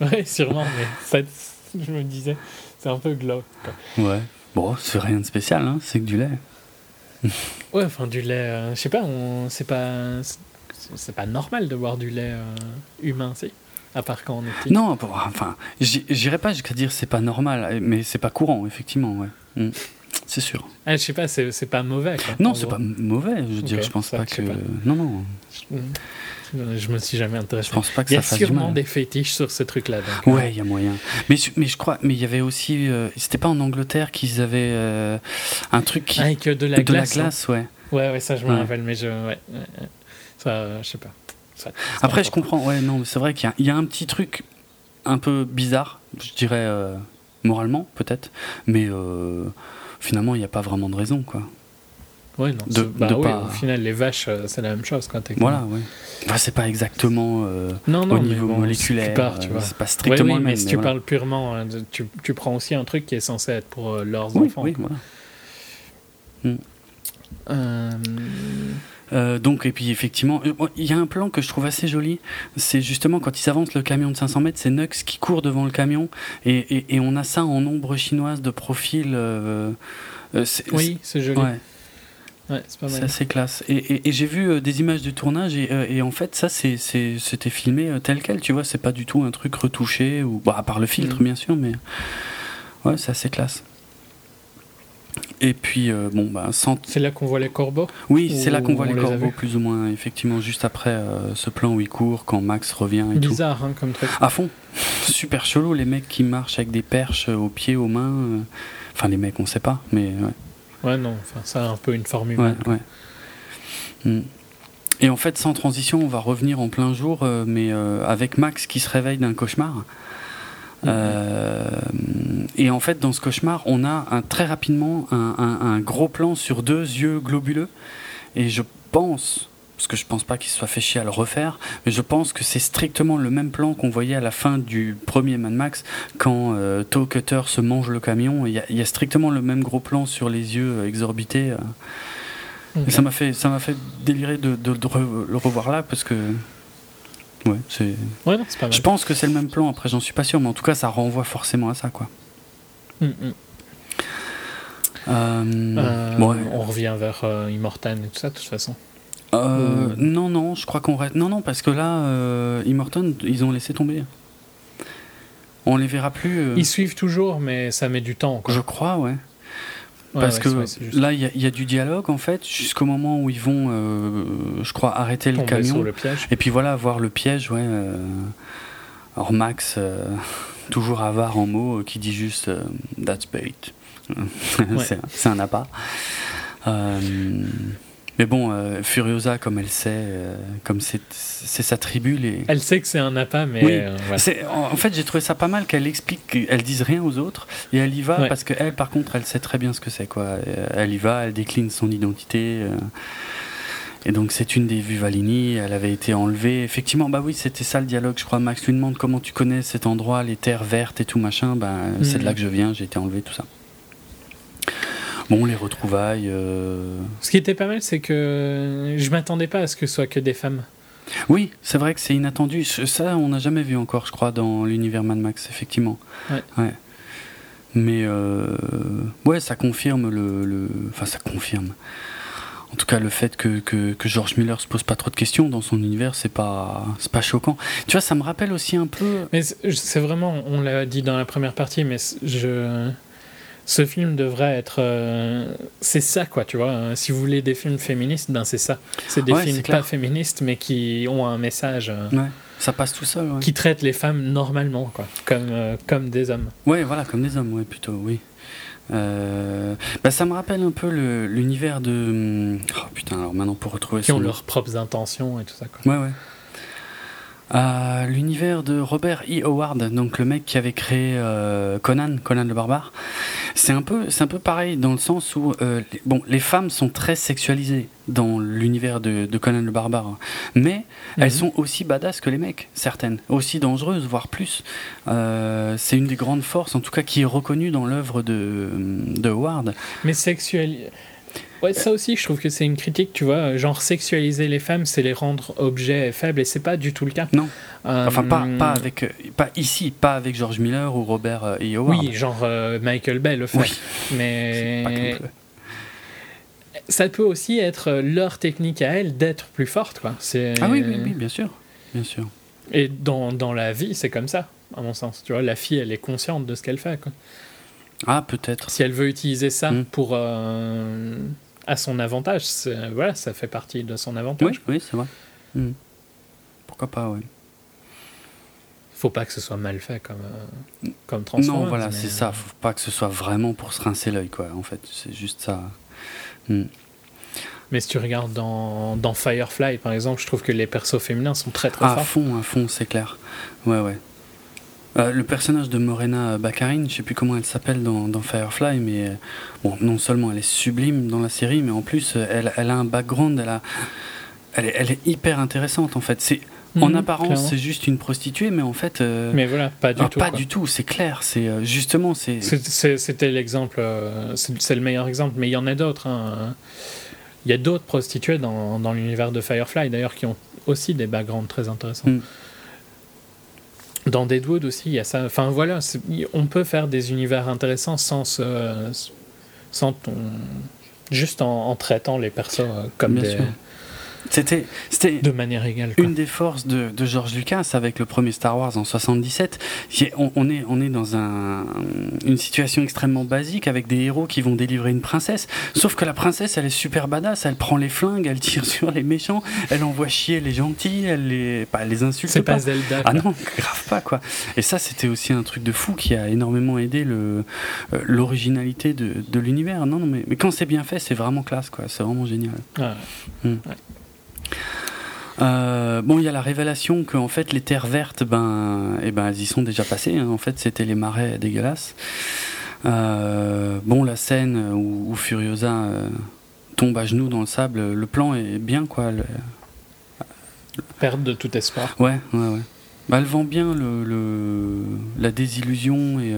mais... sûrement, mais ça, je me disais, c'est un peu glauque. Ouais. Bon, c'est rien de spécial, hein, c'est que du lait. ouais, enfin, du lait, euh, je sais pas, on... c'est pas. C'est pas normal de boire du lait euh, humain, si à part quand on est petit. Non, enfin, j'irais pas jusqu'à dire c'est pas normal, mais c'est pas courant, effectivement, ouais. Mm c'est sûr. Ah, je sais pas, c'est pas mauvais. non, c'est pas mauvais. Je veux dire, je pense pas que. Non, non. Je me suis jamais intéressé. Je pense pas que il y a sûrement des fétiches sur ce truc-là. Ouais, il y a moyen. Mais, mais je crois, mais il y avait aussi, euh, c'était pas en Angleterre qu'ils avaient euh, un truc qui, avec de la glace. La glace ouais. Ouais, ouais, ça je me rappelle, mais je, ouais, ça, je sais pas. Après, je comprends. Ouais, non, c'est vrai qu'il y, y, a un petit truc un peu bizarre, je dirais euh, moralement peut-être, mais finalement, il n'y a pas vraiment de raison, quoi. Ouais, non. De- bah de oui, pas- au final, les vaches, euh, c'est la même chose. Quoi, techniquement. Voilà, ouais. Enfin, c'est pas exactement euh, Non, non, au niveau bon, moléculaire. si tu pars, tu euh, vois. C'est pas strictement oui, le mais même. si mais tu voilà. parles purement, hein, de- tu, tu prends aussi un truc qui est censé être pour leurs Oui, enfants. oui, voilà. Euh, Euh, donc, et puis effectivement, euh, il y a un plan que je trouve assez joli. C'est justement quand ils avancent le camion de 500 mètres, c'est Nux qui court devant le camion. Et, et- et on a ça en ombre chinoise de profil. euh, oui, c'est joli. c'est- ouais, Ouais, c'est assez classe. Et, et- et j'ai vu euh, des images du tournage et, euh, et en fait, ça, c'était filmé euh, tel quel, tu vois. C'est pas du tout un truc retouché, ou bah, à part le filtre, Mhm. bien sûr, mais ouais, c'est assez classe. Et puis, euh, bon, bah, sans C'est là qu'on voit les corbeaux. Oui, c'est là qu'on voit les corbeaux, plus ou moins, effectivement, juste après euh, ce plan où il court, quand Max revient et tout. Bizarre hein, comme truc. À fond. Super chelou, les mecs qui marchent avec des perches euh, aux pieds, aux mains. Enfin, les mecs, on sait pas, mais ouais. Ouais, non, enfin, ça a un peu une forme ouais. Mm. Et en fait, sans transition, on va revenir en plein jour, mais avec Max qui se réveille d'un cauchemar. Euh, et en fait, dans ce cauchemar, on a un, très rapidement un, un- un gros plan sur deux yeux globuleux. Et je pense, parce que je pense pas qu'il soit fait chier à le refaire, mais je pense que c'est strictement le même plan qu'on voyait à la fin du premier Mad Max quand euh, Toe Cutter se mange le camion. Il y, a- il y a strictement le même gros plan sur les yeux euh, exorbités. euh. Ça m'a fait, ça m'a fait délirer de, de- de re- le revoir là parce que. Ouais, c'est. Ouais, non, c'est pas mal. Je pense que c'est le même plan. Après, j'en suis pas sûr, mais en tout cas, ça renvoie forcément à ça, quoi. Mm, mm. Euh, Euh, ouais. On revient vers euh, Immortan et tout ça, de toute façon. Euh, Non, non, je crois qu'on reste. Non, non, parce que là, euh, Immorton, ils ont laissé tomber. On les verra plus. euh, Ils suivent toujours, mais ça met du temps. Quoi. Je crois, ouais. Parce ouais, que ouais, là, il y, a- il y a du dialogue, en fait, jusqu'au moment où ils vont, euh, je crois, arrêter le camion. sur le piège. Et puis voilà, voir le piège, ouais. euh, Alors Max, euh, toujours avare en mots, euh, qui dit juste euh, That's bait. c'est un appât. Mais bon, euh, Furiosa, comme elle sait, euh, comme c'est sa tribu, les. Elle sait que c'est un appât, mais Oui. euh, En en fait, j'ai trouvé ça pas mal qu'elle explique qu'elle dise rien aux autres et elle y va Ouais. parce qu'elle, par contre, elle sait très bien ce que c'est. quoi. Elle y va, elle décline son identité. et donc, c'est une des Vivalini. Elle avait été enlevée. Effectivement, bah oui, c'était ça le dialogue. Je crois Max lui demande comment tu connais cet endroit, les terres vertes et tout machin. Bah, c'est de Mhm. là que je viens, j'ai été enlevé, tout ça. Bon, les retrouvailles. euh, Ce qui était pas mal, c'est que je m'attendais pas à ce que ce soit que des femmes. Oui, c'est vrai que c'est inattendu. Ça, on n'a jamais vu encore, je crois, dans l'univers Mad Max, effectivement. Ouais. Mais euh, ouais, ça confirme le, le- Enfin, ça confirme. En tout cas, le fait que, que, que George Miller se pose pas trop de questions dans son univers, c'est pas, c'est pas choquant. Tu vois, ça me rappelle aussi un peu. Mais c'est vraiment, on l'a dit dans la première partie, mais je, ce film devrait être, euh, c'est ça quoi, tu vois. hein. Si vous voulez des films féministes, ben c'est ça. C'est des Ouais, films pas féministes, mais qui ont un message, euh, Ouais, ça passe tout seul. Ouais, qui traitent les femmes normalement, quoi, comme euh, comme des hommes. ouais voilà, comme des hommes, ouais, plutôt, oui. Bah, ça me rappelle un peu l'univers de. Oh putain, alors maintenant pour retrouver Qui ont nom. leurs propres intentions et tout ça. Quoi. Ouais, ouais. Euh, L'univers de Robert E. Howard, donc le mec qui avait créé euh, Conan, Conan le barbare, c'est un peu, c'est un peu pareil dans le sens où, euh, les, bon, les femmes sont très sexualisées dans l'univers de, de Conan le barbare, mais Mhm. elles sont aussi badass que les mecs, certaines, aussi dangereuses, voire plus. Euh, c'est une des grandes forces, en tout cas, qui est reconnue dans l'œuvre de, de Howard. Mais sexuel. Ouais, ça aussi, je trouve que c'est une critique, tu vois. Genre, sexualiser les femmes, c'est les rendre objets faibles, et c'est pas du tout le cas. Non. Euh, Enfin, pas, pas avec, euh, pas ici, pas avec George Miller ou Robert E. Howard. Oui, genre euh, Michael Bay le fait. Oui. Mais ça peut aussi être leur technique à elle d'être plus forte, quoi. C'est... Ah oui, oui, oui, bien sûr. Bien sûr. Et dans, dans la vie, c'est comme ça, à mon sens. Tu vois, la fille, elle est consciente de ce qu'elle fait, quoi. Ah, peut-être. Si elle veut utiliser ça Mm. pour... euh, à son avantage, c'est- voilà, ça fait partie de son Oui, avantage. oui, c'est vrai. Hmm. Pourquoi pas, ouais. Faut pas que ce soit mal fait comme, euh, comme. Non, voilà, c'est ça. Faut pas que ce soit vraiment pour se rincer l'œil, quoi. En fait, c'est juste ça. Hmm. Mais si tu regardes dans, dans Firefly, par exemple, je trouve que les persos féminins sont très très À forts. fond, à fond, c'est clair. Ouais, ouais. Le personnage de Morena Baccarin, je sais plus comment elle s'appelle dans, dans, Firefly, mais bon, non seulement elle est sublime dans la série, mais en plus elle, elle a un background, elle, a, elle, est, elle est hyper intéressante en fait. C'est en mhm, apparence, c'est juste une prostituée, mais en fait. Euh, mais voilà, pas du ah, tout. Pas du tout, c'est clair. C'est euh, justement. C'était l'exemple. Euh, c'est le meilleur exemple, mais il y en a d'autres. Hein. Il y a d'autres prostituées dans, dans l'univers de Firefly, d'ailleurs, qui ont aussi des backgrounds très intéressants. Mm. Dans Deadwood aussi, il y a ça. Enfin voilà, on peut faire des univers intéressants sans, sans juste en, traitant les persos comme des. C'était de manière égale. Une des forces de, de, George Lucas avec le premier Star Wars en 77. On, on est, on est dans un, une situation extrêmement basique avec des héros qui vont délivrer une princesse. Sauf que la princesse, elle est super badass. Elle prend les flingues, elle tire sur les méchants, elle envoie chier les gentils, elle les, pas, les insulte. C'est pas. Zelda. Ah non, grave pas quoi. Et ça, c'était aussi un truc de fou qui a énormément aidé le, euh, l'originalité de, de l'univers. Non, non, mais, mais quand c'est bien fait, c'est vraiment classe quoi. C'est vraiment génial. Ah, ouais. Euh, bon, il y a la révélation que en fait les terres vertes, ben, eh ben, elles y sont déjà passées. Hein. En fait, c'était les marais dégueulasses. Euh, bon, la scène où, Furiosa euh, tombe à genoux dans le sable, le plan est bien, quoi. Perte de tout espoir. Ouais, ouais, ouais. Bah, elle vend bien le, la désillusion et.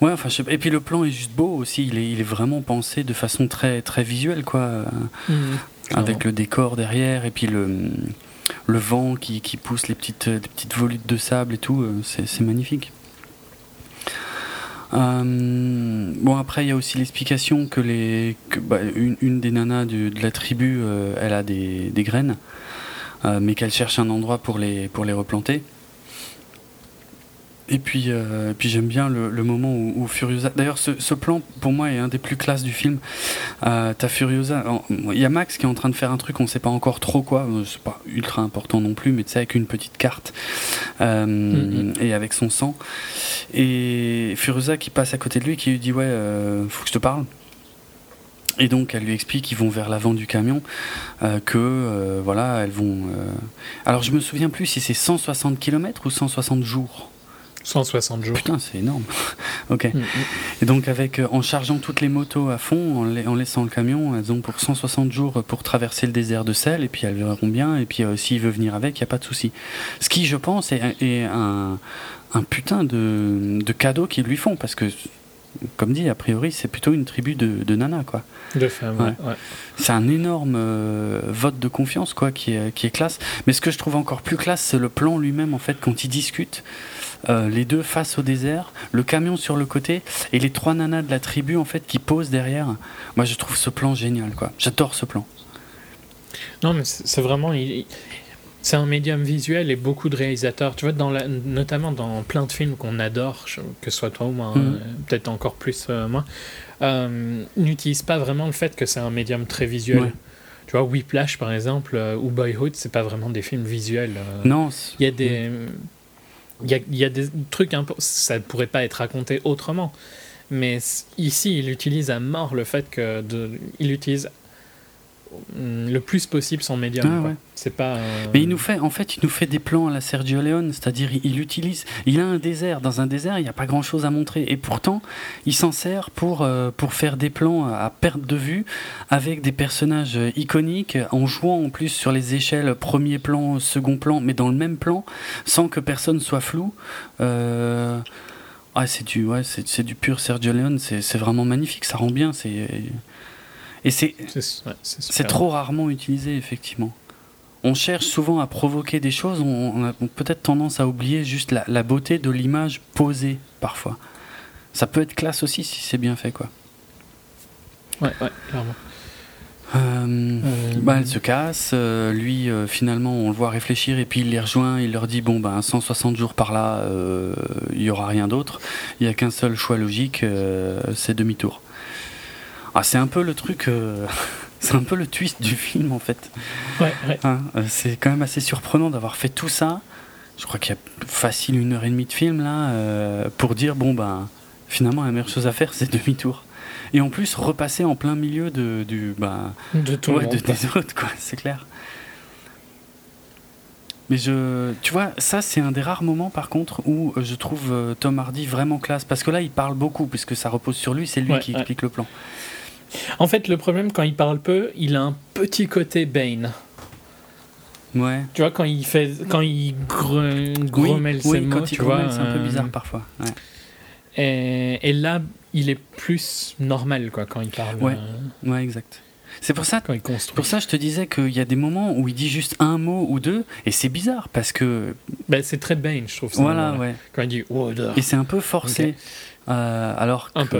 Ouais, enfin, Et puis le plan est juste beau aussi. Il est, il est vraiment pensé de façon très, très visuelle, quoi. Mmh avec le décor derrière et puis le, le vent qui, qui pousse les petites, les petites volutes de sable et tout, euh, c'est magnifique. Euh, bon après il y a aussi l'explication que les que, bah, une, une, des nanas de, la tribu euh, elle a des, des graines mais qu'elle cherche un endroit pour les pour les replanter et puis, euh, puis j'aime bien le, moment où, Furiosa. D'ailleurs, ce, plan pour moi est un des plus classes du film. Euh, T'as Furiosa. Il y a Max qui est en train de faire un truc, on sait pas encore trop quoi. Euh, c'est pas ultra important non plus, mais tu sais avec une petite carte euh, mm-hmm. et avec son sang. Et Furiosa qui passe à côté de lui, qui lui dit ouais, faut que je te parle. Et donc elle lui explique qu'ils vont vers l'avant du camion, que voilà, elles vont. Alors je me souviens plus si c'est 160 km ou 160 jours. 160 jours. Putain, c'est énorme. ok. Mm, mm. Et donc, avec, euh, en chargeant toutes les motos à fond, en, laissant le camion, elles ont pour 160 jours pour traverser le désert de sel, et puis elles verront bien, et puis euh, s'il veut venir avec, il n'y a pas de souci. Ce qui, je pense, est, un, un, putain de, de cadeau qu'ils lui font, parce que, comme dit, a priori, c'est plutôt une tribu de, de nanas, quoi. De femmes, ouais. C'est un énorme euh, vote de confiance, quoi, qui est, qui est classe. Mais ce que je trouve encore plus classe, c'est le plan lui-même, en fait, quand ils discutent. Euh, les deux face au désert, le camion sur le côté et les trois nanas de la tribu en fait qui posent derrière. Moi je trouve ce plan génial quoi. J'adore ce plan. Non mais c'est vraiment c'est un médium visuel et beaucoup de réalisateurs, tu vois, dans la, notamment dans plein de films qu'on adore, que ce soit toi ou moi, mhm. euh, peut-être encore plus euh, moi, n'utilisent pas vraiment le fait que c'est un médium très visuel. Tu vois, Whiplash par exemple, ou Boyhood, c'est pas vraiment des films visuels. non. Il y a des. Il y a, des trucs, ça ne pourrait pas être raconté autrement. Mais ici, il utilise à mort le fait que de, il utilise le plus possible son médium. Ah c'est pas. Euh, Mais il nous fait, en fait, il nous fait des plans à la Sergio Leone, c'est-à-dire il, utilise, il a un désert. Dans un désert, il n'y a pas grand-chose à montrer, et pourtant, il s'en sert pour euh, pour faire des plans à perte de vue avec des personnages iconiques, en jouant en plus sur les échelles premier plan, second plan, mais dans le même plan, sans que personne soit flou. Euh... Ah, c'est du, ouais, c'est du pur Sergio Leone. C'est vraiment magnifique. Ça rend bien. C'est et c'est c'est trop rarement utilisé, effectivement. On cherche souvent à provoquer des choses, on, a peut-être tendance à oublier juste la, beauté de l'image posée, parfois. Ça peut être classe aussi si c'est bien fait, quoi. Ouais, ouais, clairement. Euh, euh, bah, elle se casse, euh, lui finalement on le voit réfléchir et puis il les rejoint, il leur dit bon ben 160 jours par là, il y aura rien d'autre, il n'y a qu'un seul choix logique, c'est demi-tour. Ah, c'est un peu le truc. Euh, c'est un peu le twist du film en fait. Ouais, hein, euh, c'est quand même assez surprenant d'avoir fait tout ça. Je crois qu'il y a facile une heure et demie de film là euh, pour dire bon ben finalement la meilleure chose à faire c'est demi-tour. Et en plus repasser en plein milieu de du bah de tout de, des autres quoi, c'est clair. Mais je, tu vois, ça c'est un des rares moments par contre où je trouve Tom Hardy vraiment classe parce que là il parle beaucoup puisque ça repose sur lui, c'est lui qui explique le plan. En fait, le problème quand il parle peu, il a un petit côté Bane. Ouais. Tu vois, quand il fait, quand il grommelle ses mots, tu vois, c'est un peu bizarre parfois. Ouais. Et, et, là, il est plus normal quoi quand il parle. Ouais, euh, ouais exact. C'est pour ça, pour ça je te disais qu'il y a des moments où il dit juste un mot ou deux, et c'est bizarre parce que. Ben, c'est très Bane, je trouve. Ça, voilà, ouais. Quand il dit Et c'est un peu forcé. Euh, alors un que,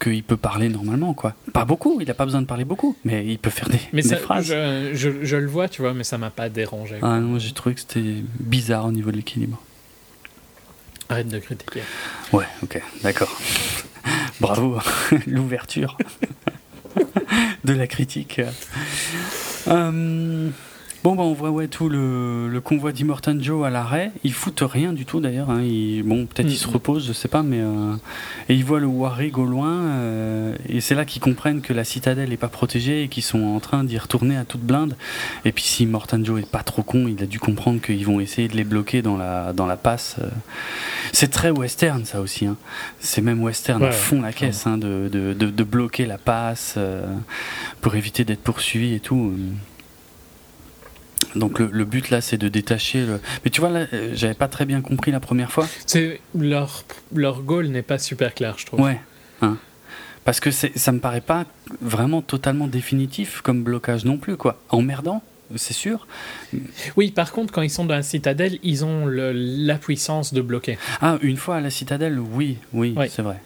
qu'il peut parler normalement, quoi. Pas beaucoup, il n'a pas besoin de parler beaucoup, mais il peut faire des, mais des phrases. Je, je, je, le vois, tu vois, mais ça m'a pas dérangé. Ah non, j'ai trouvé que c'était bizarre au niveau de l'équilibre. Arrête de critiquer. Ouais, ok, d'accord. Bravo, l'ouverture de la critique. Euh, Bon, bah, on voit ouais, tout le, le convoi d'Immortan Joe à l'arrêt. Ils foutent rien du tout d'ailleurs. Hein. Bon, peut-être ils se reposent, je sais pas, mais. Euh, et ils voient le Warrig au loin. Euh, et c'est là qu'ils comprennent que la citadelle n'est pas protégée et qu'ils sont en train d'y retourner à toute blinde. Et puis, si Immortan Joe est pas trop con, il a dû comprendre qu'ils vont essayer de les bloquer dans la, dans la passe. Euh. C'est très western, ça aussi. Hein. C'est même western à fond la caisse, hein, de, de, de, de, bloquer la passe pour éviter d'être poursuivi et tout. Donc le, but là, c'est de détacher le. Mais tu vois là, euh, j'avais pas très bien compris la première fois. C'est leur leur goal n'est pas super clair, je trouve. Ouais. Hein. Parce que ça me paraît pas vraiment totalement définitif comme blocage non plus quoi. Emmerdant, c'est sûr. Oui, par contre, quand ils sont dans la citadelle, ils ont la puissance de bloquer. Ah, une fois à la citadelle, oui, oui. c'est vrai.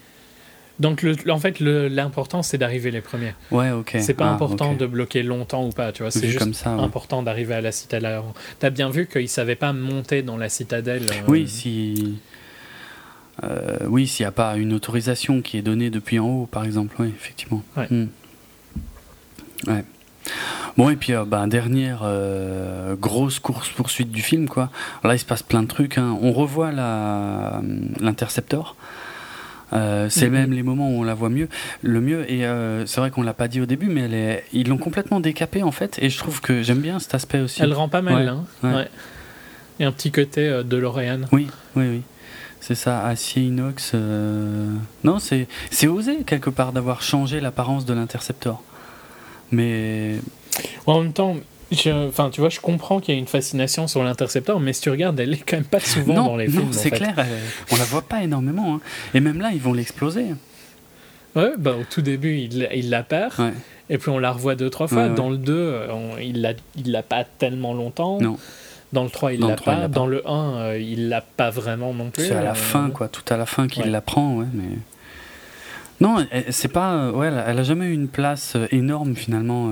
Donc, le, en fait, l'important, c'est d'arriver les premiers. Ouais, ok. C'est pas ah, important de bloquer longtemps ou pas, tu vois. C'est juste ça, important d'arriver à la citadelle. T'as bien vu qu'ils savaient pas monter dans la citadelle. Euh, oui, si. Euh, oui, s'il n'y a pas une autorisation qui est donnée depuis en haut, par exemple, oui, effectivement. Ouais. Hmm. ouais. Bon, et puis, euh, bah, dernière grosse course-poursuite du film, quoi. là, il se passe plein de trucs. Hein. On revoit l'interceptor. Euh, c'est mhm. même les moments où on la voit mieux, le mieux. Et euh, c'est vrai qu'on l'a pas dit au début, mais elle est... ils l'ont complètement décapée en fait. Et je trouve que j'aime bien cet aspect aussi. Elle rend pas mal, hein. Ouais. Et un petit côté euh, de L'Oréal. Oui, oui, oui. C'est ça, acier inox. Non, c'est osé quelque part d'avoir changé l'apparence de l'interceptor. Mais. En même temps, Enfin, tu vois, je comprends qu'il y a une fascination sur l'intercepteur, mais si tu regardes, elle est quand même pas souvent dans les films. Non, c'est clair, on la voit pas énormément. Hein. Et même là, ils vont l'exploser. Ouais, bah, au tout début, il, il la perd. Et puis on la revoit deux, trois fois. Dans le 2, il l'a il l'a pas tellement longtemps. Non. Dans le 3, il l'a pas. Dans le 1, euh, il l'a pas vraiment non plus. C'est à la euh, fin, quoi. Tout à la fin qu'il la prend, ouais. Mais... Non, c'est pas. Ouais, elle a jamais eu une place euh, énorme finalement.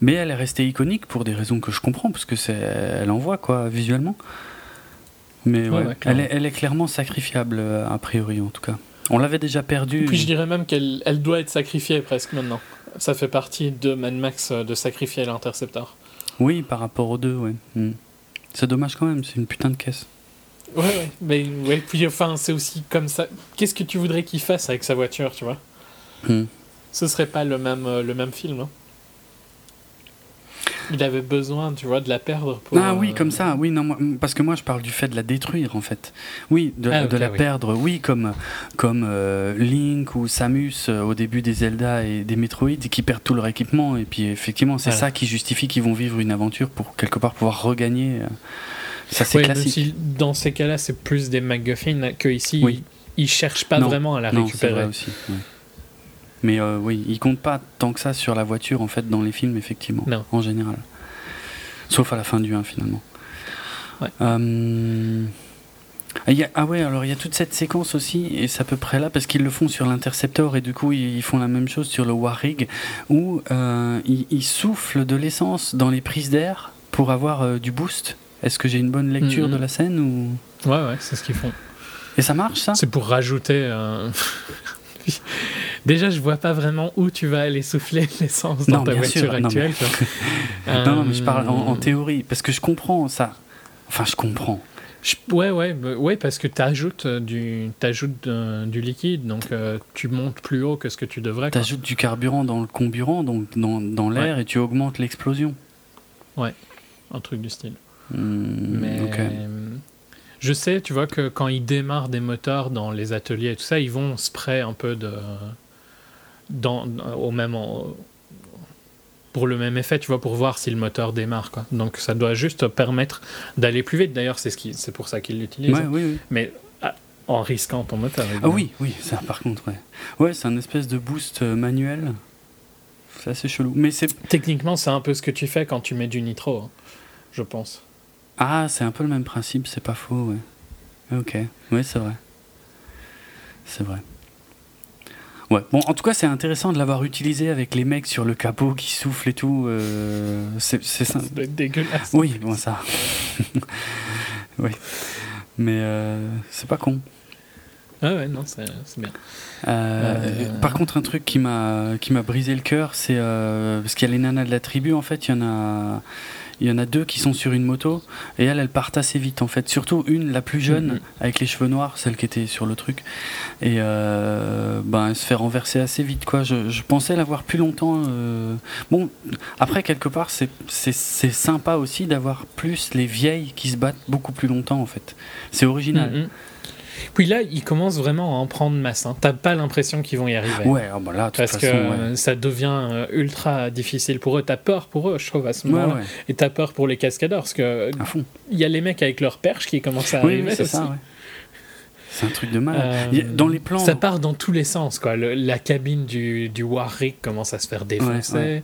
Mais elle est restée iconique pour des raisons que je comprends, parce que c'est, elle envoie quoi visuellement. Mais ouais, elle, est, elle, est, clairement sacrifiable euh, a priori en tout cas. On l'avait déjà perdue. puis je dirais même qu'elle elle doit être sacrifiée presque maintenant. Ça fait partie de Mad Max euh, de sacrifier l'intercepteur. Oui, par rapport aux deux, ouais. Hmm. C'est dommage quand même, c'est une putain de caisse. Ouais, ouais, mais ouais, puis enfin, c'est aussi comme ça. Qu'est-ce que tu voudrais qu'il fasse avec sa voiture, tu vois? Hmm. Ce serait pas le même, euh, le même film. Hein il avait besoin, tu vois, de la perdre pour. Ah oui, euh, comme ça, oui, non, parce que moi je parle du fait de la détruire en fait. Oui, de, ah, la perdre, oui, comme, comme euh, Link ou Samus euh, au début des Zelda et des Metroid qui perdent tout leur équipement. Et puis effectivement, c'est ça qui justifie qu'ils vont vivre une aventure pour quelque part pouvoir regagner. ça c'est classique. dans ces cas-là, c'est plus des MacGuffin que ici, ils, ils, cherchent pas vraiment à la récupérer. Vrai aussi. Mais euh, oui, il compte pas tant que ça sur la voiture en fait dans les films effectivement, en général. Sauf à la fin du 1 finalement. Ouais. Euh, ah ouais, alors il y a toute cette séquence aussi, et c'est à peu près là, parce qu'ils le font sur l'Interceptor, et du coup ils font la même chose sur le Warrig, où euh, ils, soufflent de l'essence dans les prises d'air pour avoir du boost. Est-ce que j'ai une bonne lecture mm-hmm. de la scène ou... Ouais, ouais, c'est ce qu'ils font. Et ça marche ça? C'est pour rajouter un... Déjà, je vois pas vraiment où tu vas aller souffler l'essence dans ta voiture actuelle. Non, mais... je parle en, euh, théorie, parce que je comprends ça. Enfin, je comprends. Ouais, ouais, bah, ouais, parce que tu ajoutes, euh, du, ajoutes euh, du liquide, donc tu montes plus haut que ce que tu devrais. Tu ajoutes du carburant dans le comburant, donc dans, dans l'air, et tu augmentes l'explosion. Ouais. un truc du style. Hmm, Mais je sais, tu vois, que quand ils démarrent des moteurs dans les ateliers et tout ça, ils vont spray un peu de. Dans, au même, pour le même effet, tu vois, pour voir si le moteur démarre. Quoi. Donc ça doit juste permettre d'aller plus vite. D'ailleurs, c'est ce c'est pour ça qu'ils l'utilisent. Ouais, oui, oui. Mais ah, en risquant ton moteur. Ah oui, oui, ça par contre, ouais. Ouais, c'est un espèce de boost euh, manuel. C'est assez chelou. Mais c'est techniquement, c'est un peu ce que tu fais quand tu mets du nitro, hein, je pense. Ah, c'est un peu le même principe, c'est pas faux, ouais. Ok, ouais, c'est vrai. C'est vrai. Ouais. Bon, en tout cas, c'est intéressant de l'avoir utilisé avec les mecs sur le capot qui soufflent et tout. Euh, c'est ça. Ça doit être dégueulasse. Oui, bon, ça. oui. Mais euh, c'est pas con. Ah ouais, non, c'est bien. Euh, par contre, un truc qui m'a brisé le cœur, c'est parce qu'il y a les nanas de la tribu, en fait, il y en a il y en a deux qui sont sur une moto et elles, elles partent assez vite en fait. Surtout une, la plus jeune, mm-hmm. avec les cheveux noirs, celle qui était sur le truc. Et euh, ben, elle se fait renverser assez vite quoi. Je, je pensais l'avoir plus longtemps. Euh... Bon, après, quelque part, c'est sympa aussi d'avoir plus les vieilles qui se battent beaucoup plus longtemps en fait. C'est original. Mm-hmm. Puis là, ils commencent vraiment à en prendre masse. Hein. T'as pas l'impression qu'ils vont y arriver. Ouais, oh, bah là, Parce façon, que ça devient euh, ultra difficile pour eux. T'as peur pour eux, je trouve, à ce moment-là. Et t'as peur pour les cascadeurs. Parce que il y a les mecs avec leurs perches qui commencent à arriver. c'est ça, C'est un truc de mal. Euh, dans les plans. Ça part dans tous les sens, quoi. la cabine du, du Warwick commence à se faire défoncer.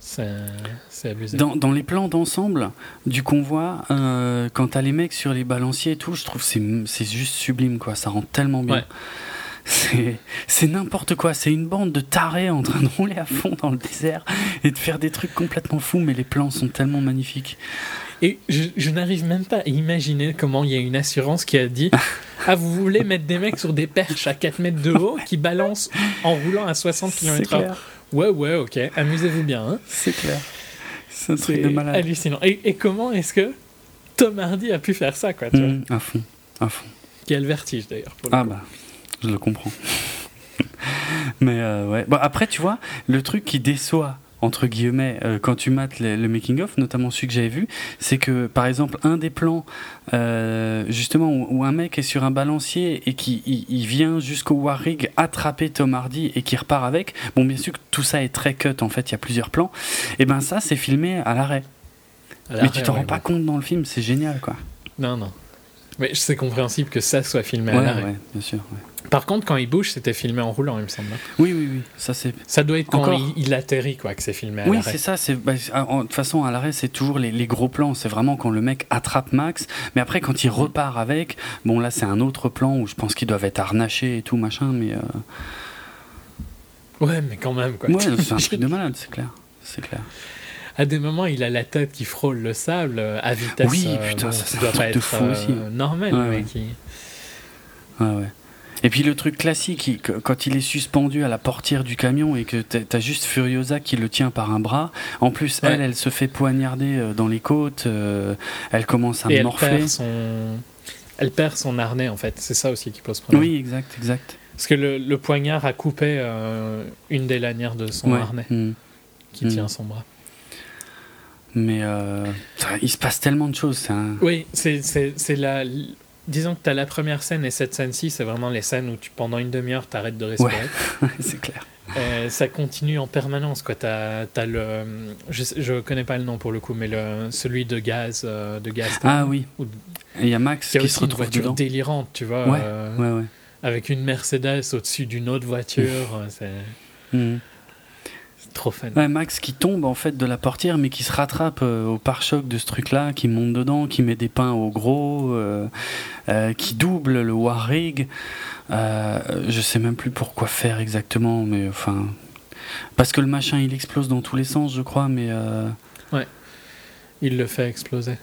C'est abusé. Dans, dans, les plans d'ensemble du convoi, euh, quand t'as les mecs sur les balanciers et tout, je trouve c'est c'est juste sublime quoi. Ça rend tellement bien. C'est n'importe quoi. C'est une bande de tarés en train de rouler à fond dans le désert et de faire des trucs complètement fous, mais les plans sont tellement magnifiques. Et je, je n'arrive même pas à imaginer comment il y a une assurance qui a dit Ah, vous voulez mettre des mecs sur des perches à 4 mètres de haut qui balancent en roulant à 60 km/h Ouais, ouais, ok, amusez-vous bien. Hein. C'est clair. C'est un truc de malade. hallucinant. Et, comment est-ce que Tom Hardy a pu faire ça, quoi tu mmh, À fond, à fond. Quel vertige d'ailleurs. Ah bah, je le comprends. Mais euh, ouais. Bon, après, tu vois, le truc qui déçoit entre guillemets, euh, quand tu mates le, making-of, notamment celui que j'avais vu, c'est que par exemple, un des plans, euh, justement, où, un mec est sur un balancier et qui il, vient jusqu'au Warrig attraper Tom Hardy et qui repart avec, bon, bien sûr que tout ça est très cut, en fait, il y a plusieurs plans, et ben ça, c'est filmé à l'arrêt. Mais tu te rends pas compte dans le film, c'est génial, quoi. Non, non. Mais c'est compréhensible que ça soit filmé à l'arrêt. Ouais, bien sûr. Par contre, quand il bouge, c'était filmé en roulant, il me semble. Oui, oui, oui. Ça, c'est... ça doit être quand il, atterrit, quoi, que c'est filmé à oui, l'arrêt. Oui, c'est ça. C'est, bah, de toute façon, à l'arrêt, c'est toujours les, gros plans. C'est vraiment quand le mec attrape Max. Mais après, quand il repart avec, bon, là, c'est un autre plan où je pense qu'ils doivent être harnachés et tout, machin, mais. Euh, ouais, mais quand même, quoi. Ouais, c'est un truc de malade, c'est clair. C'est clair à des moments, il a la tête qui frôle le sable euh, à vitesse. Oui, euh, putain, ça, doit pas être fou aussi. normal. Ouais, ouais. Et puis le truc classique, quand il est suspendu à la portière du camion et que t'as juste Furiosa qui le tient par un bras, en plus elle, elle se fait poignarder euh, dans les côtes, euh, elle commence à et morfler. Elle perd, son... elle perd son harnais en fait, c'est ça aussi qui pose problème. Oui, exact, exact. Parce que le, poignard a coupé euh, une des lanières de son harnais mm. qui tient mm. son bras. Mais il se passe tellement de choses. Un... Oui, c'est la disons que tu as la première scène et cette scène-ci, c'est vraiment les scènes où tu, pendant une demi-heure, tu arrêtes de respirer. Ouais, c'est clair. Euh, ça continue en permanence. Quoi. As, as le, je, je connais pas le nom pour le coup, mais le, celui de gaz. Euh, de gaz ah oui. il y a Max qui se retrouve une voiture délirante, tu vois. Ouais, euh, ouais, ouais. Avec une Mercedes au-dessus d'une autre voiture. c'est. Mhm. Trop. Max qui tombe en fait de la portière, mais qui se rattrape euh, au pare-choc de ce truc-là, qui monte dedans, qui met des pains au gros, euh, euh, qui double le Warrig. je sais même plus pourquoi faire exactement, mais enfin. Parce que le machin il explose dans tous les sens, je crois, mais. Ouais. Il le fait exploser.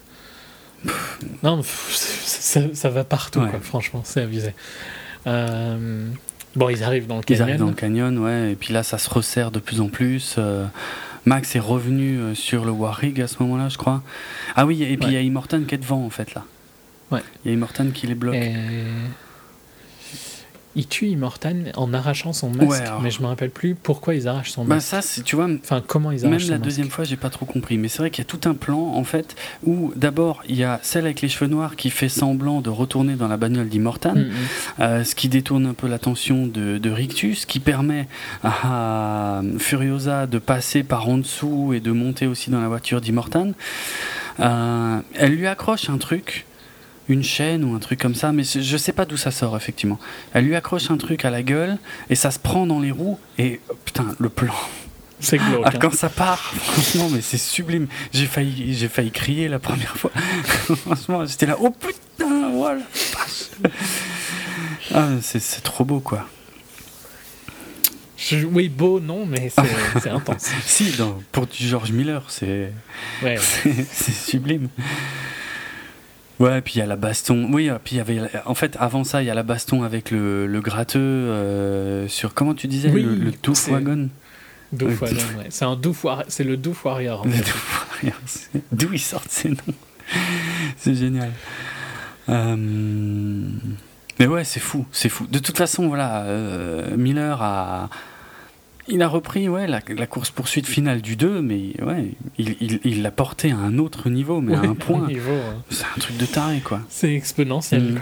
non, ça, va partout, quoi, franchement, c'est abusé. Euh. Bon, ils arrivent dans le canyon. Ils arrivent dans le canyon, ouais. Et puis là, ça se resserre de plus en plus. Euh, Max est revenu euh, sur le Warrig à ce moment-là, je crois. Ah oui, et puis il y a Immortan qui est devant, en fait, là. Ouais. Il y a Immortan qui les bloque. Ils tuent Immortan en arrachant son masque, mais je me rappelle plus pourquoi ils arrachent son bah masque. ça, c'est, tu vois, enfin comment ils arrachent Même la deuxième fois, j'ai pas trop compris, mais c'est vrai qu'il y a tout un plan en fait où d'abord il y a celle avec les cheveux noirs qui fait semblant de retourner dans la bagnole d'Immortan, mm, mm. euh, ce qui détourne un peu l'attention de, de, Rictus, qui permet à Furiosa de passer par en dessous et de monter aussi dans la voiture d'Immortan. Euh, elle lui accroche un truc une chaîne ou un truc comme ça, mais je sais pas d'où ça sort effectivement. Elle lui accroche un truc à la gueule et ça se prend dans les roues et oh, putain le plan. C'est glauque. Ah, hein. Quand ça part, franchement, mais c'est sublime. J'ai failli, j'ai failli crier la première fois. franchement, j'étais là, oh putain, voilà. ah, c'est trop beau quoi. oui, beau, non, mais c'est intense. si, pour du George Miller, c'est ouais, c'est sublime. Ouais, puis il y a la baston. Oui, puis il y avait. En fait, avant ça, il y a la baston avec le, le gratteux euh, sur. Comment tu disais Le, le Doof Wagon Doof Wagon, ouais. C'est un Doof C'est le Doof Warrior. En fait. D'où ils sortent ces noms C'est génial. Euh, mais ouais, c'est fou, c'est fou. De toute façon, voilà, euh, Miller a il a repris ouais, la, course poursuite finale du 2, mais ouais, il l'a porté à un autre niveau, mais à un point. C'est un truc de taré, quoi. C'est exponentiel, mm.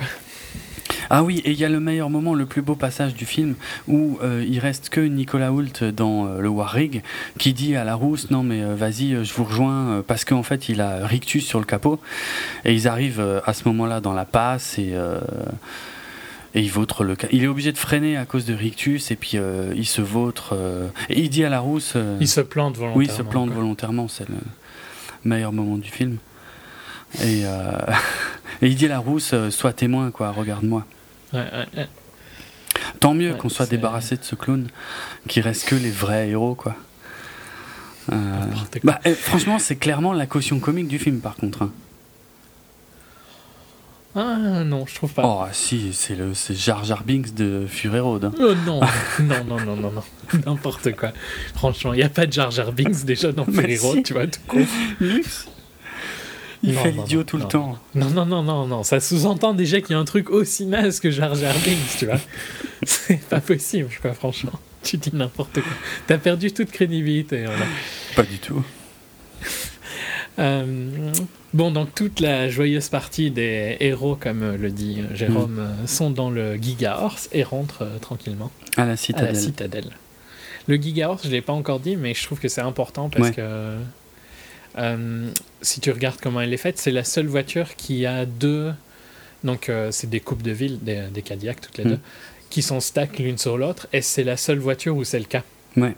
Ah oui, et il y a le meilleur moment, le plus beau passage du film, où euh, il reste que Nicolas Hoult dans euh, le Warrig, qui dit à la rousse, non mais euh, vas-y, je vous rejoins, parce qu'en fait il a rictus sur le capot, et ils arrivent à ce moment-là dans la passe, et et il vautre le il est obligé de freiner à cause de rictus et puis euh, il se vautre euh, et il dit à la rousse euh, il se plante volontairement. Oui il se plante volontairement c'est le meilleur moment du film. Et, et il dit à la rousse sois témoin quoi regarde-moi. Ouais, ouais, tant mieux qu'on soit débarrassé de ce clown qui reste que les vrais héros quoi. bah, eh, franchement c'est clairement la caution comique du film par contre hein. Ah non, je trouve pas. Oh si, c'est le c'est Jar Jar Binks de Fury Road. Hein. Oh, non, non, non, non, non, non, n'importe quoi. Franchement, il n'y a pas de Jar Jar Binks déjà dans Fury Road, tu vois, tout. Il fait l'idiot tout le temps. Non, non, non, non, non. Ça sous-entend déjà qu'il y a un truc aussi naze que Jar Jar Binks, tu vois. C'est pas possible, quoi, franchement. Tu dis n'importe quoi. T'as perdu toute crédibilité. Voilà. Pas du tout. Euh, bon, donc toute la joyeuse partie des héros, comme le dit Jérôme, mm. euh, sont dans le Giga Horse et rentrent euh, tranquillement à la citadelle. À la citadelle. Le Giga Horse, je l'ai pas encore dit, mais je trouve que c'est important parce que si tu regardes comment elle est faite, c'est la seule voiture qui a deux. Donc, c'est des coupes de ville, des, des Cadillacs toutes les mm. deux, qui sont stack l'une sur l'autre, et c'est la seule voiture où c'est le cas. Ouais.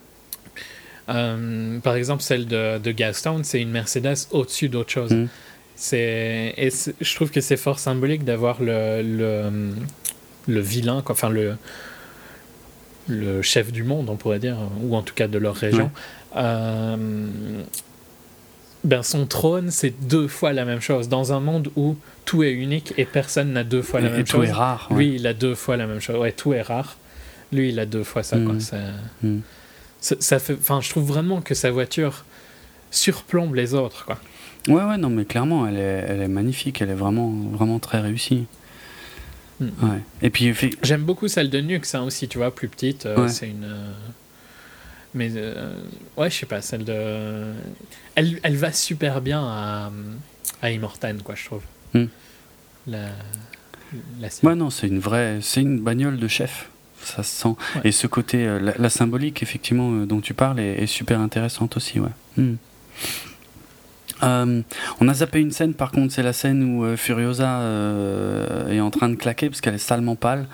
Euh, par exemple, celle de, de Gastown, c'est une Mercedes au-dessus d'autre chose. Mm. C'est, et je trouve que c'est fort symbolique d'avoir le, le, le, vilain, quoi, enfin le, le chef du monde, on pourrait dire, ou en tout cas de leur région. Euh, ben son trône, c'est deux fois la même chose. Dans un monde où tout est unique et personne n'a deux fois la même chose. Tout est rare. Lui, il a deux fois la même chose. Ouais, tout est rare. Lui, il a deux fois ça. Quoi. Mm. Ça... Ça, fait, enfin, je trouve vraiment que sa voiture surplombe les autres, quoi. Ouais, ouais, non, mais clairement, elle est, elle est magnifique, elle est vraiment, vraiment très réussie. Mm. Ouais. Et puis, j'aime beaucoup celle de Nux, hein, aussi, tu vois, plus petite. Euh, c'est une. Euh, mais euh, ouais, je sais pas, celle de. Elle, elle va super bien à, à Immortan, quoi, je trouve. Mm. La, la ouais, non, c'est une vraie, c'est une bagnole de chef ça se sent. Et ce côté, euh, la, symbolique, effectivement, euh, dont tu parles, est, super intéressante aussi, ouais. Hmm. Euh, on a zappé une scène, par contre, c'est la scène où Furiosa est en train de claquer parce qu'elle est salement pâle.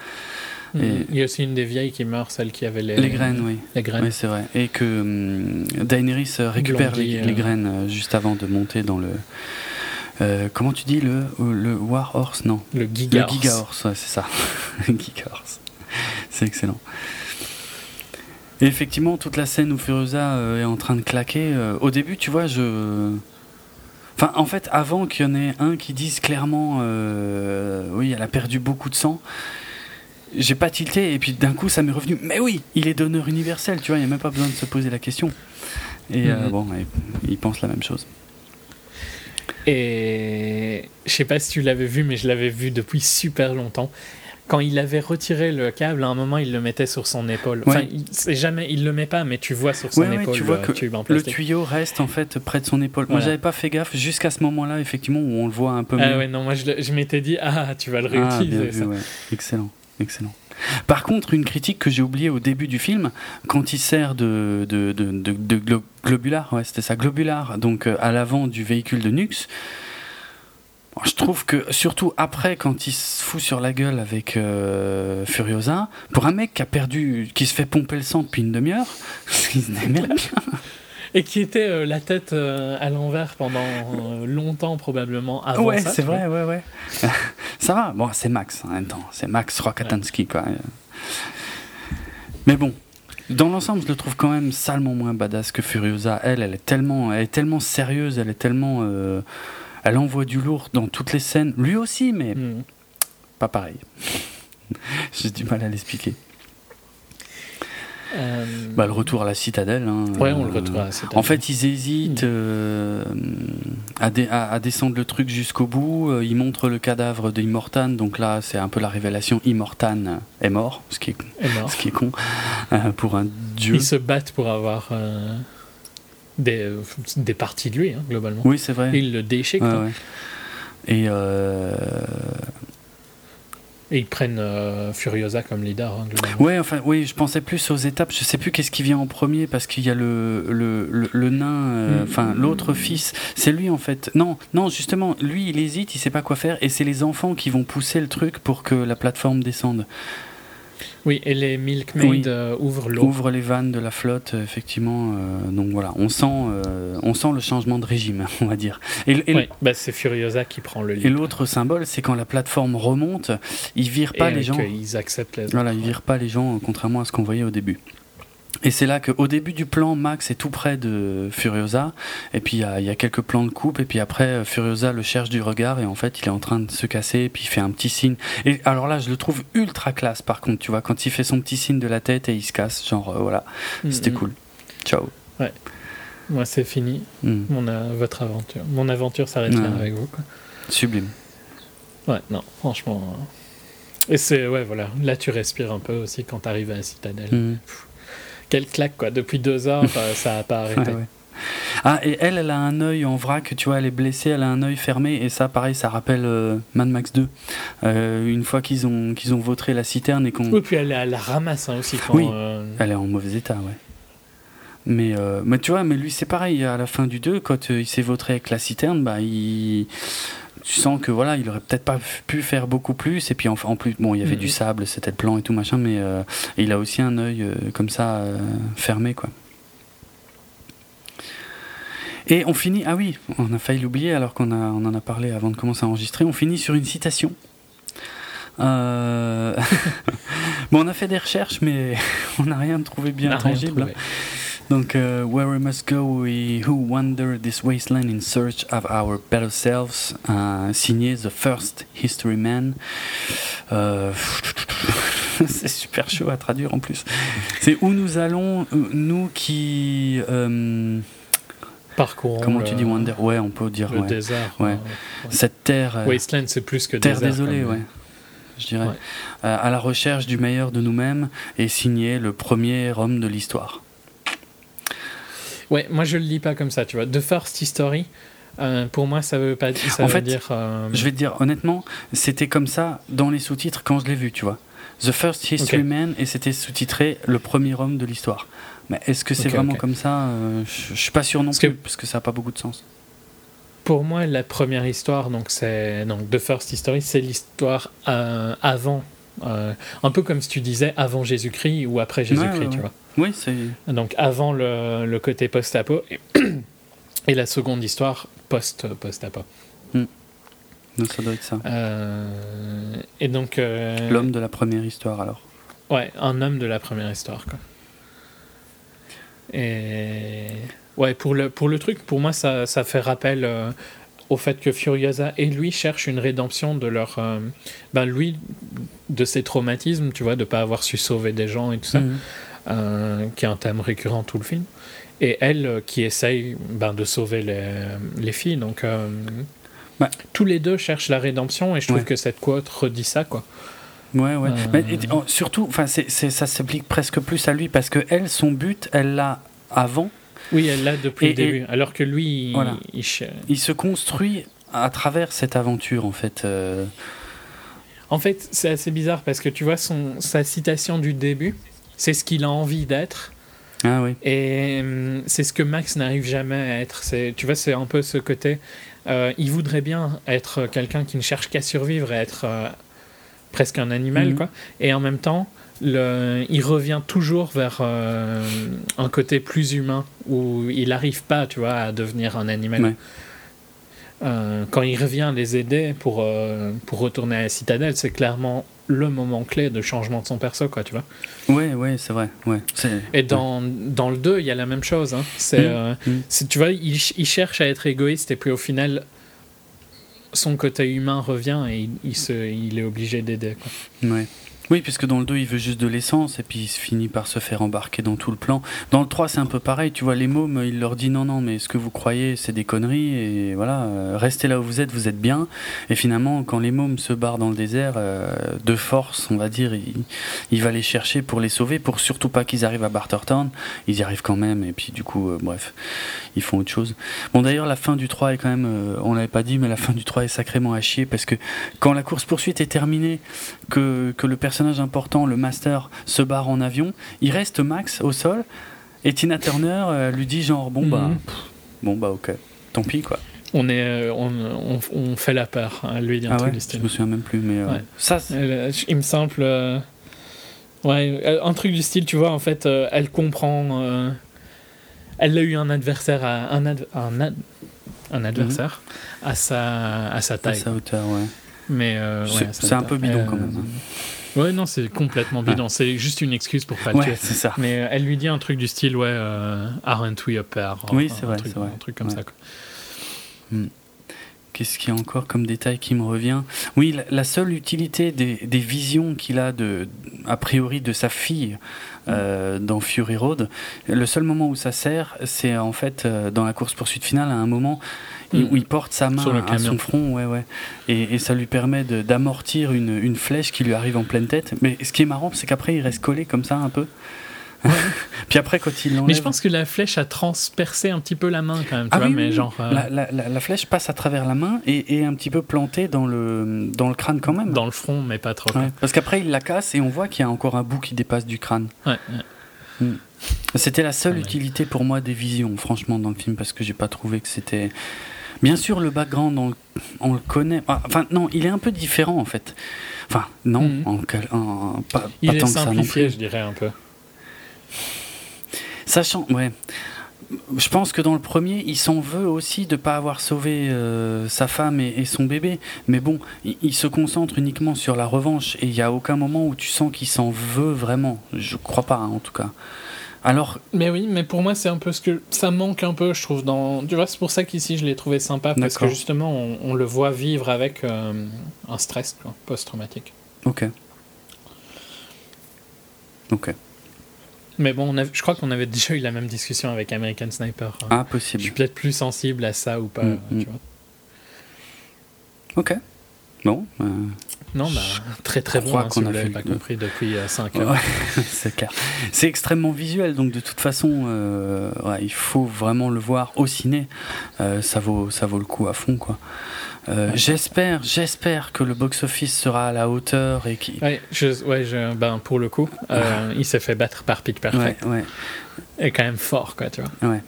Hmm. Il y a aussi une des vieilles qui meurt, celle qui avait les, les graines, oui. Les graines. Oui, c'est vrai. Et que hum, Daenerys récupère les, graines juste avant de monter dans le. comment tu dis le, le War Horse Non? Le Giga Le Giga Horse, ouais, c'est ça. Giga Horse. c'est excellent. Et effectivement, toute la scène où Furiosa euh, est en train de claquer, euh, au début, tu vois, je. Enfin, en fait, avant qu'il y en ait un qui dise clairement, euh, oui, elle a perdu beaucoup de sang, j'ai pas tilté, et puis d'un coup, ça m'est revenu, mais oui, il est donneur universel, tu vois, il n'y a même pas besoin de se poser la question. Et mhm. bon, il pense la même chose. Et je sais pas si tu l'avais vu, mais je l'avais vu depuis super longtemps. Quand il avait retiré le câble, à un moment, il le mettait sur son épaule. Enfin, il, jamais, il le met pas, mais tu vois sur son épaule tu vois que le tuyau reste en fait près de son épaule. Moi, j'avais pas fait gaffe jusqu'à ce moment-là, effectivement, où on le voit un peu ah mieux. Ah ouais, non, moi, je, m'étais dit, ah, tu vas le ah, réutiliser. Excellent, excellent. Par contre, une critique que j'ai oubliée au début du film, quand il sert de, de, de, de, globular, ouais, c'était ça, globular, donc euh, à l'avant du véhicule de Nux, je trouve que, surtout après, quand il se fout sur la gueule avec euh, Furiosa, pour un mec qui a perdu, qui se fait pomper le sang depuis une demi-heure, il se bien. Et qui était euh, la tête euh, à l'envers pendant longtemps, probablement, avant ouais, ça. c'est vrai, ouais, ouais. ça va, bon, c'est Max en même temps, c'est Max Rokatansky, quoi. Mais bon, dans l'ensemble, je le trouve quand même salement moins badass que Furiosa. Elle, elle est tellement, elle est tellement sérieuse, elle est tellement elle envoie du lourd dans toutes les scènes. Lui aussi, mais hmm. pas pareil. J'ai du mal à l'expliquer. Euh, bah, le retour à la citadelle. Hein, ouais, on le retrouve à la citadelle. En fait, ils hésitent euh, à, descendre le truc jusqu'au bout. Euh, ils montrent le cadavre d'Immortan. Donc là, c'est un peu la révélation Immortan est mort, ce qui est, Ce qui est con pour un dieu. Ils se battent pour avoir des, des parties de lui, hein, globalement. Oui, c'est vrai. il le déchiquent. Et, euh... Et ils prennent euh, Furiosa comme leader. Hein, ouais, enfin, oui, je pensais plus aux étapes. Je sais plus qu'est-ce qui vient en premier parce qu'il y a le, le, le, nain, euh, mm. enfin, l'autre fils. C'est lui en fait. Non, non, justement, lui, il hésite, il sait pas quoi faire et c'est les enfants qui vont pousser le truc pour que la plateforme descende. Oui, et les milkmaids euh, ouvrent l'eau. Ouvrent les vannes de la flotte, euh, effectivement. Euh, donc voilà, on sent, on sent le changement de régime, on va dire. Et, oui, bah c'est Furiosa qui prend le lead. Et l'autre symbole, c'est quand la plateforme remonte, ils virent pas les gens. Ils acceptent les Voilà, ils virent pas les gens, contrairement à ce qu'on voyait au début. Et c'est là qu'au début du plan, Max est tout près de Furiosa, et puis il y, a quelques plans de coupe, et puis après Furiosa le cherche du regard, et en fait il est en train de se casser, et puis il fait un petit signe. Et alors là, je le trouve ultra classe par contre, tu vois, quand il fait son petit signe de la tête et il se casse, genre euh, voilà, mm, c'était mm. cool. Ciao. Ouais. Moi c'est fini, mm. mon, euh, votre aventure. Mon aventure s'arrête là avec vous. Quoi. Sublime. Ouais, non, franchement. Euh, et c'est, ouais, voilà, là tu respires un peu aussi quand tu arrives à la citadelle quelle claque, quoi. Depuis deux heures, ça n'a pas arrêté. Ah, et elle, elle a un œil en vrac, tu vois, elle est blessée, elle a un œil fermé, et ça, pareil, ça rappelle euh, Mad Max 2. Euh, une fois qu'ils ont, qu'ils ont vautré la citerne et qu'on. Oui, puis elle, la ramasse hein, aussi. Quand, oui, euh, elle est en mauvais état, ouais. Mais, mais tu vois, mais lui, c'est pareil, à la fin du 2, quand il s'est vautré avec la citerne, bah, il tu sens que voilà, il aurait peut-être pas pu faire beaucoup plus. Et puis en, en plus, bon, il y avait du mm-hmm. sable, c'était le plan et tout machin, mais euh, il a aussi un œil euh, comme ça euh, fermé, quoi. Et on finit, ah oui, on a failli l'oublier alors qu'on on en a parlé avant de commencer à enregistrer. On finit sur une citation. bon, on a fait des recherches, mais on n'a rien trouvé bien tangible. Donc, uh, where we must go, we who wander this wasteland in search of our better selves, uh, signé The First History Man. Euh, c'est super chaud à traduire en plus. C'est où nous allons, nous qui. Euh, Parcourons. Comment tu dis Wander? Ouais, on peut dire. Le ouais. désert. Ouais. Cette terre. Euh, wasteland, c'est plus que terre désert. désolée, ouais. Je dirais. à la recherche du meilleur de nous-mêmes et signé le premier homme de l'histoire. Ouais, moi je le lis pas comme ça, tu vois. The First History, euh, pour moi, ça veut pas ça en veut fait, dire. Euh, je vais te dire honnêtement, c'était comme ça dans les sous-titres quand je l'ai vu, tu vois. The First History Man et c'était sous-titré le premier homme de l'histoire. Mais est-ce que c'est vraiment comme ça euh, je, suis pas sûr non plus parce que ça a pas beaucoup de sens. Pour moi, la première histoire, donc c'est donc The First History, c'est l'histoire avant, un peu comme si tu disais avant Jésus-Christ ou après Jésus-Christ, tu vois. Oui, c'est. Donc avant le, le côté post-apo et, la seconde histoire post-post-apo. Hmm. ça doit être ça. Euh, et donc. Euh, L'homme de la première histoire alors. Ouais, un homme de la première histoire quoi. Et ouais, pour le, pour le truc, pour moi, ça, ça fait rappel euh, au fait que Furiosa et lui cherchent une rédemption de leur. ben, lui, de ses traumatismes, tu vois, de pas avoir su sauver des gens et tout ça. Hmm. Euh, qui est un thème récurrent tout le film, et elle euh, qui essaye ben, de sauver les, les filles. Donc, euh, tous les deux cherchent la rédemption, et je trouve que cette quote redit ça, quoi. Ouais, ouais. Mais, surtout, enfin, ça s'applique presque plus à lui parce que elle, son but, elle l'a avant. Oui, elle l'a depuis le début. alors que lui, il, il, se construit à travers cette aventure, en fait. En fait, c'est assez bizarre parce que tu vois son, sa citation du début, c'est ce qu'il a envie d'être. Ah oui. Et hum, c'est ce que Max n'arrive jamais à être. C'est, tu vois, c'est un peu ce côté. Euh, il voudrait bien être quelqu'un qui ne cherche qu'à survivre et être euh, presque un animal, mhm. quoi. Et en même temps, le, il revient toujours vers euh, un côté plus humain où il n'arrive pas, tu vois, à devenir un animal. Euh, quand il revient les aider pour, euh, pour retourner à la citadelle, c'est clairement le moment clé de changement de son perso, quoi, tu vois. Ouais, ouais, c'est vrai. Ouais, Et dans, dans le 2, il y a la même chose. Hein. C'est, mmh, mmh. tu vois, il, il, cherche à être égoïste et puis au final, son côté humain revient et il, il se, il est obligé d'aider. Quoi. Ouais. Oui, puisque dans le 2, il veut juste de l'essence et puis il finit par se faire embarquer dans tout le plan. Dans le 3, c'est un peu pareil. Tu vois, les mômes, il leur dit non, non, mais ce que vous croyez, c'est des conneries et voilà, euh, restez là où vous êtes, vous êtes bien. Et finalement, quand les mômes se barrent dans le désert, euh, de force, on va dire, il, va les chercher pour les sauver, pour surtout pas qu'ils arrivent à Bartertown. Ils y arrivent quand même et puis du coup, euh, bref, ils font autre chose. Bon, d'ailleurs, la fin du 3 est quand même, on l'avait pas dit, mais la fin du 3 est sacrément à chier parce que quand la course-poursuite est terminée, que, que le personnage important, le master, se barre en avion, il reste Max au sol et Tina Turner euh, lui dit genre bon bah mhm. bon bah ok, tant pis quoi. On est euh, on, on, fait la peur, hein, lui un ah truc Je me souviens même plus mais euh, ça. il me semble ouais un truc du style tu vois en fait elle comprend elle a eu un adversaire à, un, un, un, adversaire mhm. à sa à sa taille. À sa hauteur ouais. Mais c'est un peu bidon quand même. Ouais, non, c'est complètement bidon. C'est juste une excuse pour pas le tuer. c'est ça. Mais elle lui dit un truc du style, ouais, euh, aren't we a pair? Oui, c'est vrai, c'est vrai. Un truc comme ça. Quoi. Hmm. Qu'est-ce qu'il y a encore comme détail qui me revient? Oui, la, seule utilité des, des visions qu'il a, de, a priori, de sa fille euh, dans Fury Road, le seul moment où ça sert, c'est en fait euh, dans la course-poursuite finale, à un moment Où il porte sa main à son front, ouais, ouais. Et, ça lui permet d'amortir une, une, flèche qui lui arrive en pleine tête. Mais ce qui est marrant, c'est qu'après, il reste collé comme ça un peu. Puis après, quand il l'enlève. Mais je pense que la flèche a transpercé un petit peu la main quand même, tu ah vois, mais genre. Euh, la, la, la, flèche passe à travers la main et est un petit peu plantée dans le, dans le crâne quand même. Dans le front, mais pas trop. Parce qu'après, il la casse et on voit qu'il y a encore un bout qui dépasse du crâne. Ouais. Mm. C'était la seule utilité pour moi des visions, franchement, dans le film, parce que j'ai pas trouvé que c'était. Bien sûr, le background, on, le connaît. Ah, enfin, non, il est un peu différent en fait. Enfin, non, mhm. en, pas, il est simplifié, je dirais un peu. Sachant, ouais. Je pense que dans le premier, il s'en veut aussi de ne pas avoir sauvé euh, sa femme et, son bébé. Mais bon, il, se concentre uniquement sur la revanche et il n'y a aucun moment où tu sens qu'il s'en veut vraiment. Je crois pas, hein, en tout cas. Alors. Mais oui, mais pour moi, c'est un peu ce que. Ça manque un peu, je trouve. Dans... Tu vois, c'est pour ça qu'ici, je l'ai trouvé sympa, parce que justement, on, le voit vivre avec euh, un stress post-traumatique. Ok. Ok. Mais bon, je crois qu'on avait déjà eu la même discussion avec American Sniper. Hein. Ah, possible. Je suis peut-être plus sensible à ça ou pas, mm, tu mm. vois. Ok. Bon. Euh, non, bah, très très bon, hein, qu'on si pas compris depuis 5 euh, ans. c'est clair. C'est extrêmement visuel, donc de toute façon, euh, il faut vraiment le voir au ciné. ça, vaut, ça vaut le coup à fond, quoi. J'espère, j'espère que le box-office sera à la hauteur et qui. Ouais, je, ouais je, ben, pour le coup, il s'est fait battre par Pitch Perfect. Ouais. Et quand même fort, quoi, tu vois. Ouais.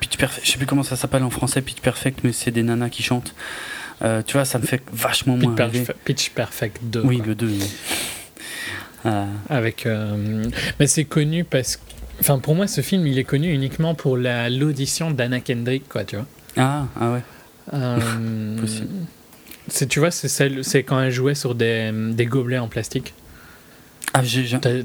Pitch Perfect, je sais plus comment ça s'appelle en français, Pitch Perfect, mais c'est des nanas qui chantent. Euh, tu vois, ça me fait vachement moins Pitch Perfect 2. Oui, le 2. Euh. Avec, euh, Mais c'est connu parce que. Enfin, pour moi, ce film, il est connu uniquement pour l'audition d'Anna Kendrick, quoi, tu vois. Ah, ah ouais. C'est, tu vois, c'est quand elle jouait sur des, des gobelets en plastique. Ah,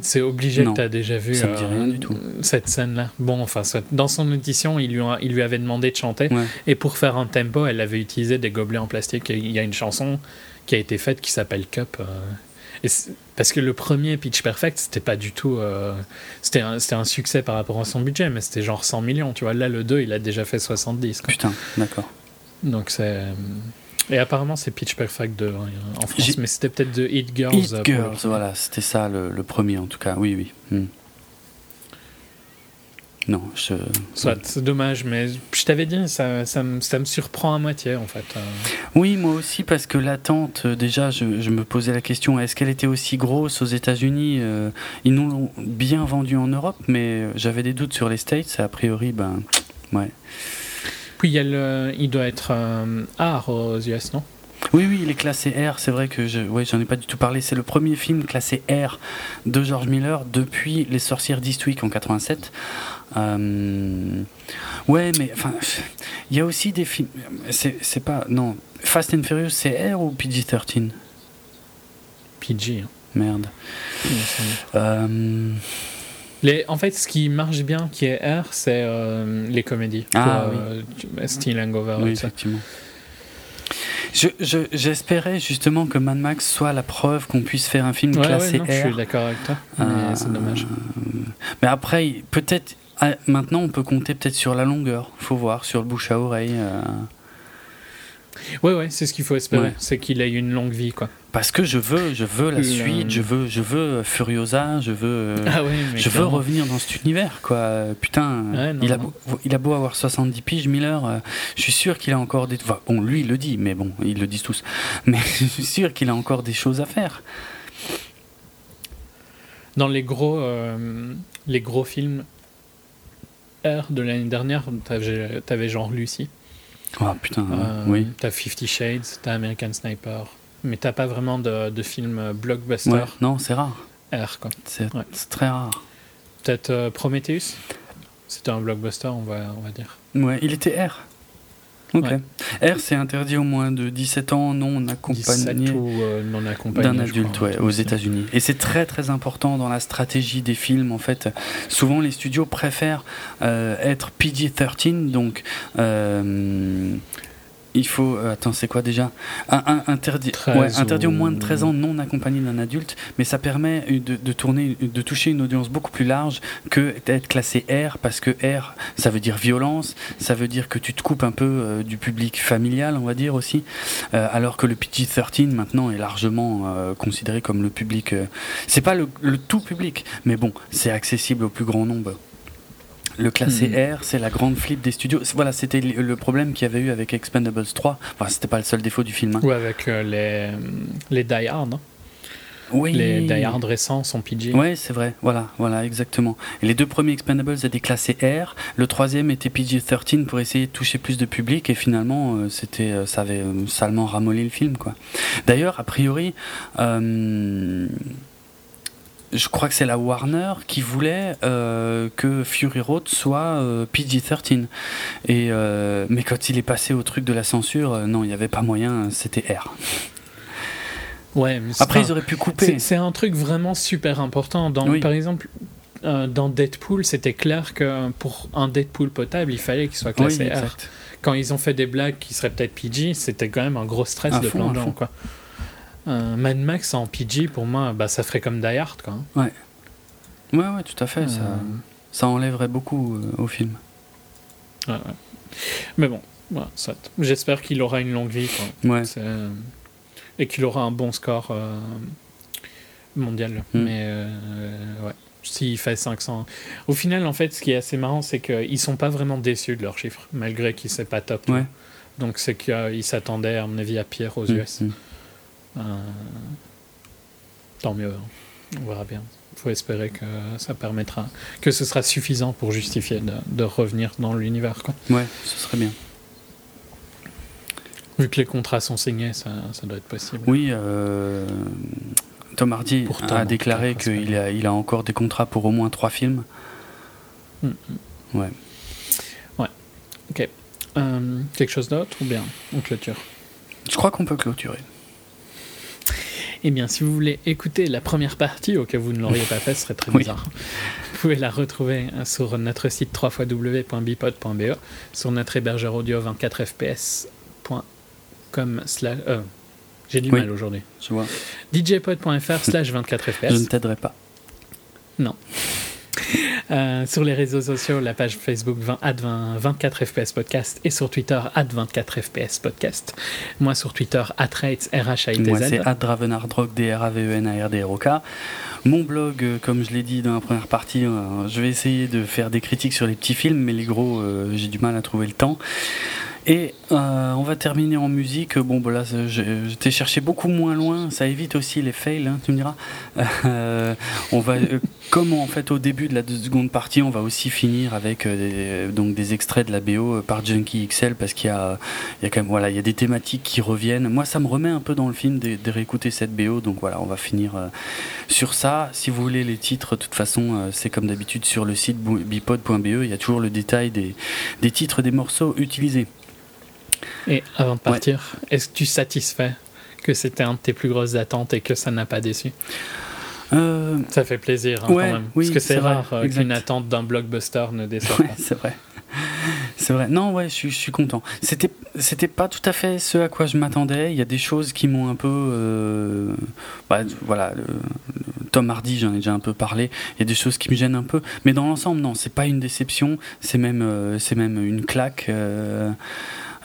c'est obligé que tu as déjà vu euh, cette scène-là. Bon, enfin, dans son audition, il lui, il lui avait demandé de chanter. Et pour faire un tempo, elle avait utilisé des gobelets en plastique. il y a une chanson qui a été faite qui s'appelle Cup. Euh, parce que le premier Pitch Perfect, c'était pas du tout. Euh, c'était un, un, succès par rapport à son budget, mais c'était genre 100 millions. Tu vois, là, le 2, il a déjà fait 70. Putain, d'accord. Donc c'est. Et apparemment, c'est Pitch Perfect 2 hein, en France, mais c'était peut-être de Hit Girls. Hit Girls, voilà, c'était ça le, le, premier en tout cas, oui, oui. Hmm. Non, je. c'est dommage, mais je t'avais dit, ça, ça, me, ça, me, surprend à moitié en fait. Euh. Oui, moi aussi, parce que l'attente, euh, déjà, je, je, me posais la question est-ce qu'elle était aussi grosse aux États-Unis euh, Ils nous l'ont bien vendue en Europe, mais j'avais des doutes sur les States, a priori, ben, ouais. Puis il, y a le, il doit être art aux US, non? Oui, oui, il est classé R. C'est vrai que je, ouais, j'en ai pas du tout parlé. C'est le premier film classé R de George Miller depuis Les Sorcières d'Eastwick en 87. Euh, ouais, mais enfin, il y a aussi des films. C'est pas. Non. Fast and Furious, c'est R ou PG-13 PG. Hein. Merde. Euh, les, en fait, ce qui marche bien, qui est R, c'est euh, les comédies. Ah, oui. Steel Hangover. Oui, effectivement. J'espérais justement que Mad Max soit la preuve qu'on puisse faire un film classé R. Je suis d'accord avec toi, mais c'est dommage. Mais après, peut-être ah, maintenant, on peut compter peut-être sur la longueur. Faut voir sur le bouche à oreille. Euh... Ouais, ouais, c'est ce qu'il faut espérer. C'est qu'il ait une longue vie, quoi. Parce que je veux, je veux la suite, je veux, je veux Furiosa, je veux, ah je veux revenir dans cet univers, quoi. Putain, il, a beau, il a beau avoir 70 piges, Miller, euh, je suis sûr qu'il a encore des. bon, lui, il le dit, mais bon, ils le disent tous. Mais je suis sûr qu'il a encore des choses à faire. Dans les gros, euh, les gros films R de l'année dernière, t'avais, avais genre Lucy. Ah putain, euh, oui. T'as Fifty Shades, t'as American Sniper. Mais t'as pas vraiment de, de film blockbuster? Ouais, non, c'est rare. R, quoi. C'est, très rare. Peut-être euh, Prometheus? C'était un blockbuster, on va, on va dire. Ouais, il était R. Ok. R, c'est interdit au moins de 17 ans non accompagné, euh, d'un adulte ouais, aux États-Unis. Et c'est très très important dans la stratégie des films. En fait, souvent les studios préfèrent euh, être PG-13, donc euh, il faut. Euh, attends, c'est quoi déjà? Un, interdit, ouais, interdit au moins de 13 ans non accompagné d'un adulte, mais ça permet de, de, tourner, de toucher une audience beaucoup plus large que d'être classé R, parce que R, ça veut dire violence, ça veut dire que tu te coupes un peu euh, du public familial, on va dire aussi, euh, alors que le PG-13 maintenant est largement considéré comme le public. c'est pas le, le tout public, mais bon, c'est accessible au plus grand nombre. Le classé hmm. R, c'est la grande flip des studios. Voilà, c'était le problème qu'il y avait eu avec Expendables 3. Enfin, c'était pas le seul défaut du film. Hein. Ou avec euh, les, les Die Hard. Hein. Oui. Les Die Hard récents sont PG. Oui, c'est vrai. Voilà, voilà, exactement. Et les deux premiers Expendables étaient classés R. Le troisième était PG-13 pour essayer de toucher plus de public. Et finalement, euh, c'était, euh, ça avait salement ramolli le film, quoi. D'ailleurs, a priori je crois que c'est la Warner qui voulait euh, que Fury Road soit euh, PG-13. Et euh, mais quand il est passé au truc de la censure, non, il n'y avait pas moyen, c'était R. Ouais, Après, ils auraient pu couper. C'est un truc vraiment super important. Dans, Par exemple, dans Deadpool, c'était clair que pour un Deadpool potable, il fallait qu'il soit classé R. Quand ils ont fait des blagues qui seraient peut-être PG, c'était quand même un gros stress de plein de gens. Quoi. Mad Max en PG, pour moi, bah, ça ferait comme Die Hard. Quoi. Ouais. Ouais, ouais, tout à fait. Ça, euh. ça enlèverait beaucoup euh, au film. Ouais, ouais. Mais bon, j'espère qu'il aura une longue vie. Quoi. Ouais. Et qu'il aura un bon score euh, mondial. Hmm. Mais ouais. S'il fait 500. Au final, en fait, ce qui est assez marrant, c'est qu'ils sont pas vraiment déçus de leurs chiffres, malgré qu'ils c'est pas top. Ouais. Donc c'est qu'ils s'attendaient, à mon avis, à pire aux US. Hmm, hmm. Euh, tant mieux, on verra bien. Il faut espérer que ça permettra, que ce sera suffisant pour justifier de, revenir dans l'univers. Ouais, ce serait bien. Vu que les contrats sont signés, ça, ça doit être possible. Oui, euh, Tom Hardy a déclaré qu'il a, il a encore des contrats pour au moins trois films. Mm, mm. Ouais. Ouais, ok. Euh, quelque chose d'autre ou bien on clôture? Je crois qu'on peut clôturer. Eh bien, si vous voulez écouter la première partie, au cas où vous ne l'auriez pas fait, ce serait très bizarre. Vous pouvez la retrouver hein, sur notre site www.bipod.be, sur notre hébergeur audio 24fps.com. Euh, j'ai du mal aujourd'hui. Je vois. djpod.fr slash 24fps. Je ne t'aiderai pas. Non. Euh, sur les réseaux sociaux, la page Facebook 20, 24 FPS Podcast et sur Twitter 24 FPS Podcast. Moi sur Twitter rates r h i Moi c'est Dravenardrock d r a v e n a r d r o k Mon blog, euh, comme je l'ai dit dans la première partie, euh, je vais essayer de faire des critiques sur les petits films, mais les gros, j'ai du mal à trouver le temps. Et euh, on va terminer en musique. Bon, bah là, j'étais cherché beaucoup moins loin. Ça évite aussi les fails, hein, tu me diras. Euh, on va, euh, comme en fait au début de la seconde partie, on va aussi finir avec des, donc des extraits de la BO par Junkie XL parce qu'il y a, il y a quand même voilà, il y a des thématiques qui reviennent. Moi, ça me remet un peu dans le film de, de réécouter cette BO. Donc voilà, on va finir sur ça. Si vous voulez les titres, de toute façon, c'est comme d'habitude sur le site bipod.be. Il y a toujours le détail des, des titres des morceaux utilisés. Et avant de partir, est-ce que tu satisfais que c'était un de tes plus grosses attentes et que ça n'a pas déçu? Euh, Ça fait plaisir hein, quand même. Parce que c'est rare euh, qu'une attente d'un blockbuster ne déçoive pas. C'est vrai. C'est vrai. Non, ouais, je, suis content. C'était, c'était pas tout à fait ce à quoi je m'attendais. Il y a des choses qui m'ont un peu, euh, bah, voilà, Tom Hardy, j'en ai déjà un peu parlé. Il y a des choses qui me gênent un peu, mais dans l'ensemble, non, c'est pas une déception. C'est même, c'est même une claque.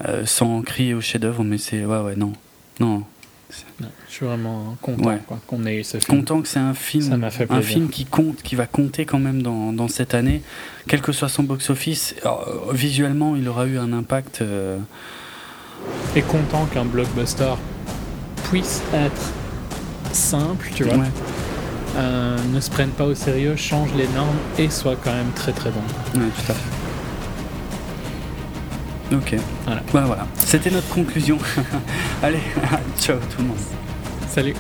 Euh, sans crier au chef-d'œuvre, mais c'est. Ouais, ouais, non. Non. je suis vraiment content qu'on ait eu ce film. Content que c'est un film, un film qui compte, qui va compter quand même dans, dans cette année, quel que soit son box-office. Visuellement, il aura eu un impact. Euh, Et content qu'un blockbuster puisse être simple, tu vois. Euh, ne se prenne pas au sérieux, change les normes et soit quand même très très bon. Ouais, tout à fait. Ok. Voilà. voilà. C'était notre conclusion. Allez, ciao tout le monde. Salut.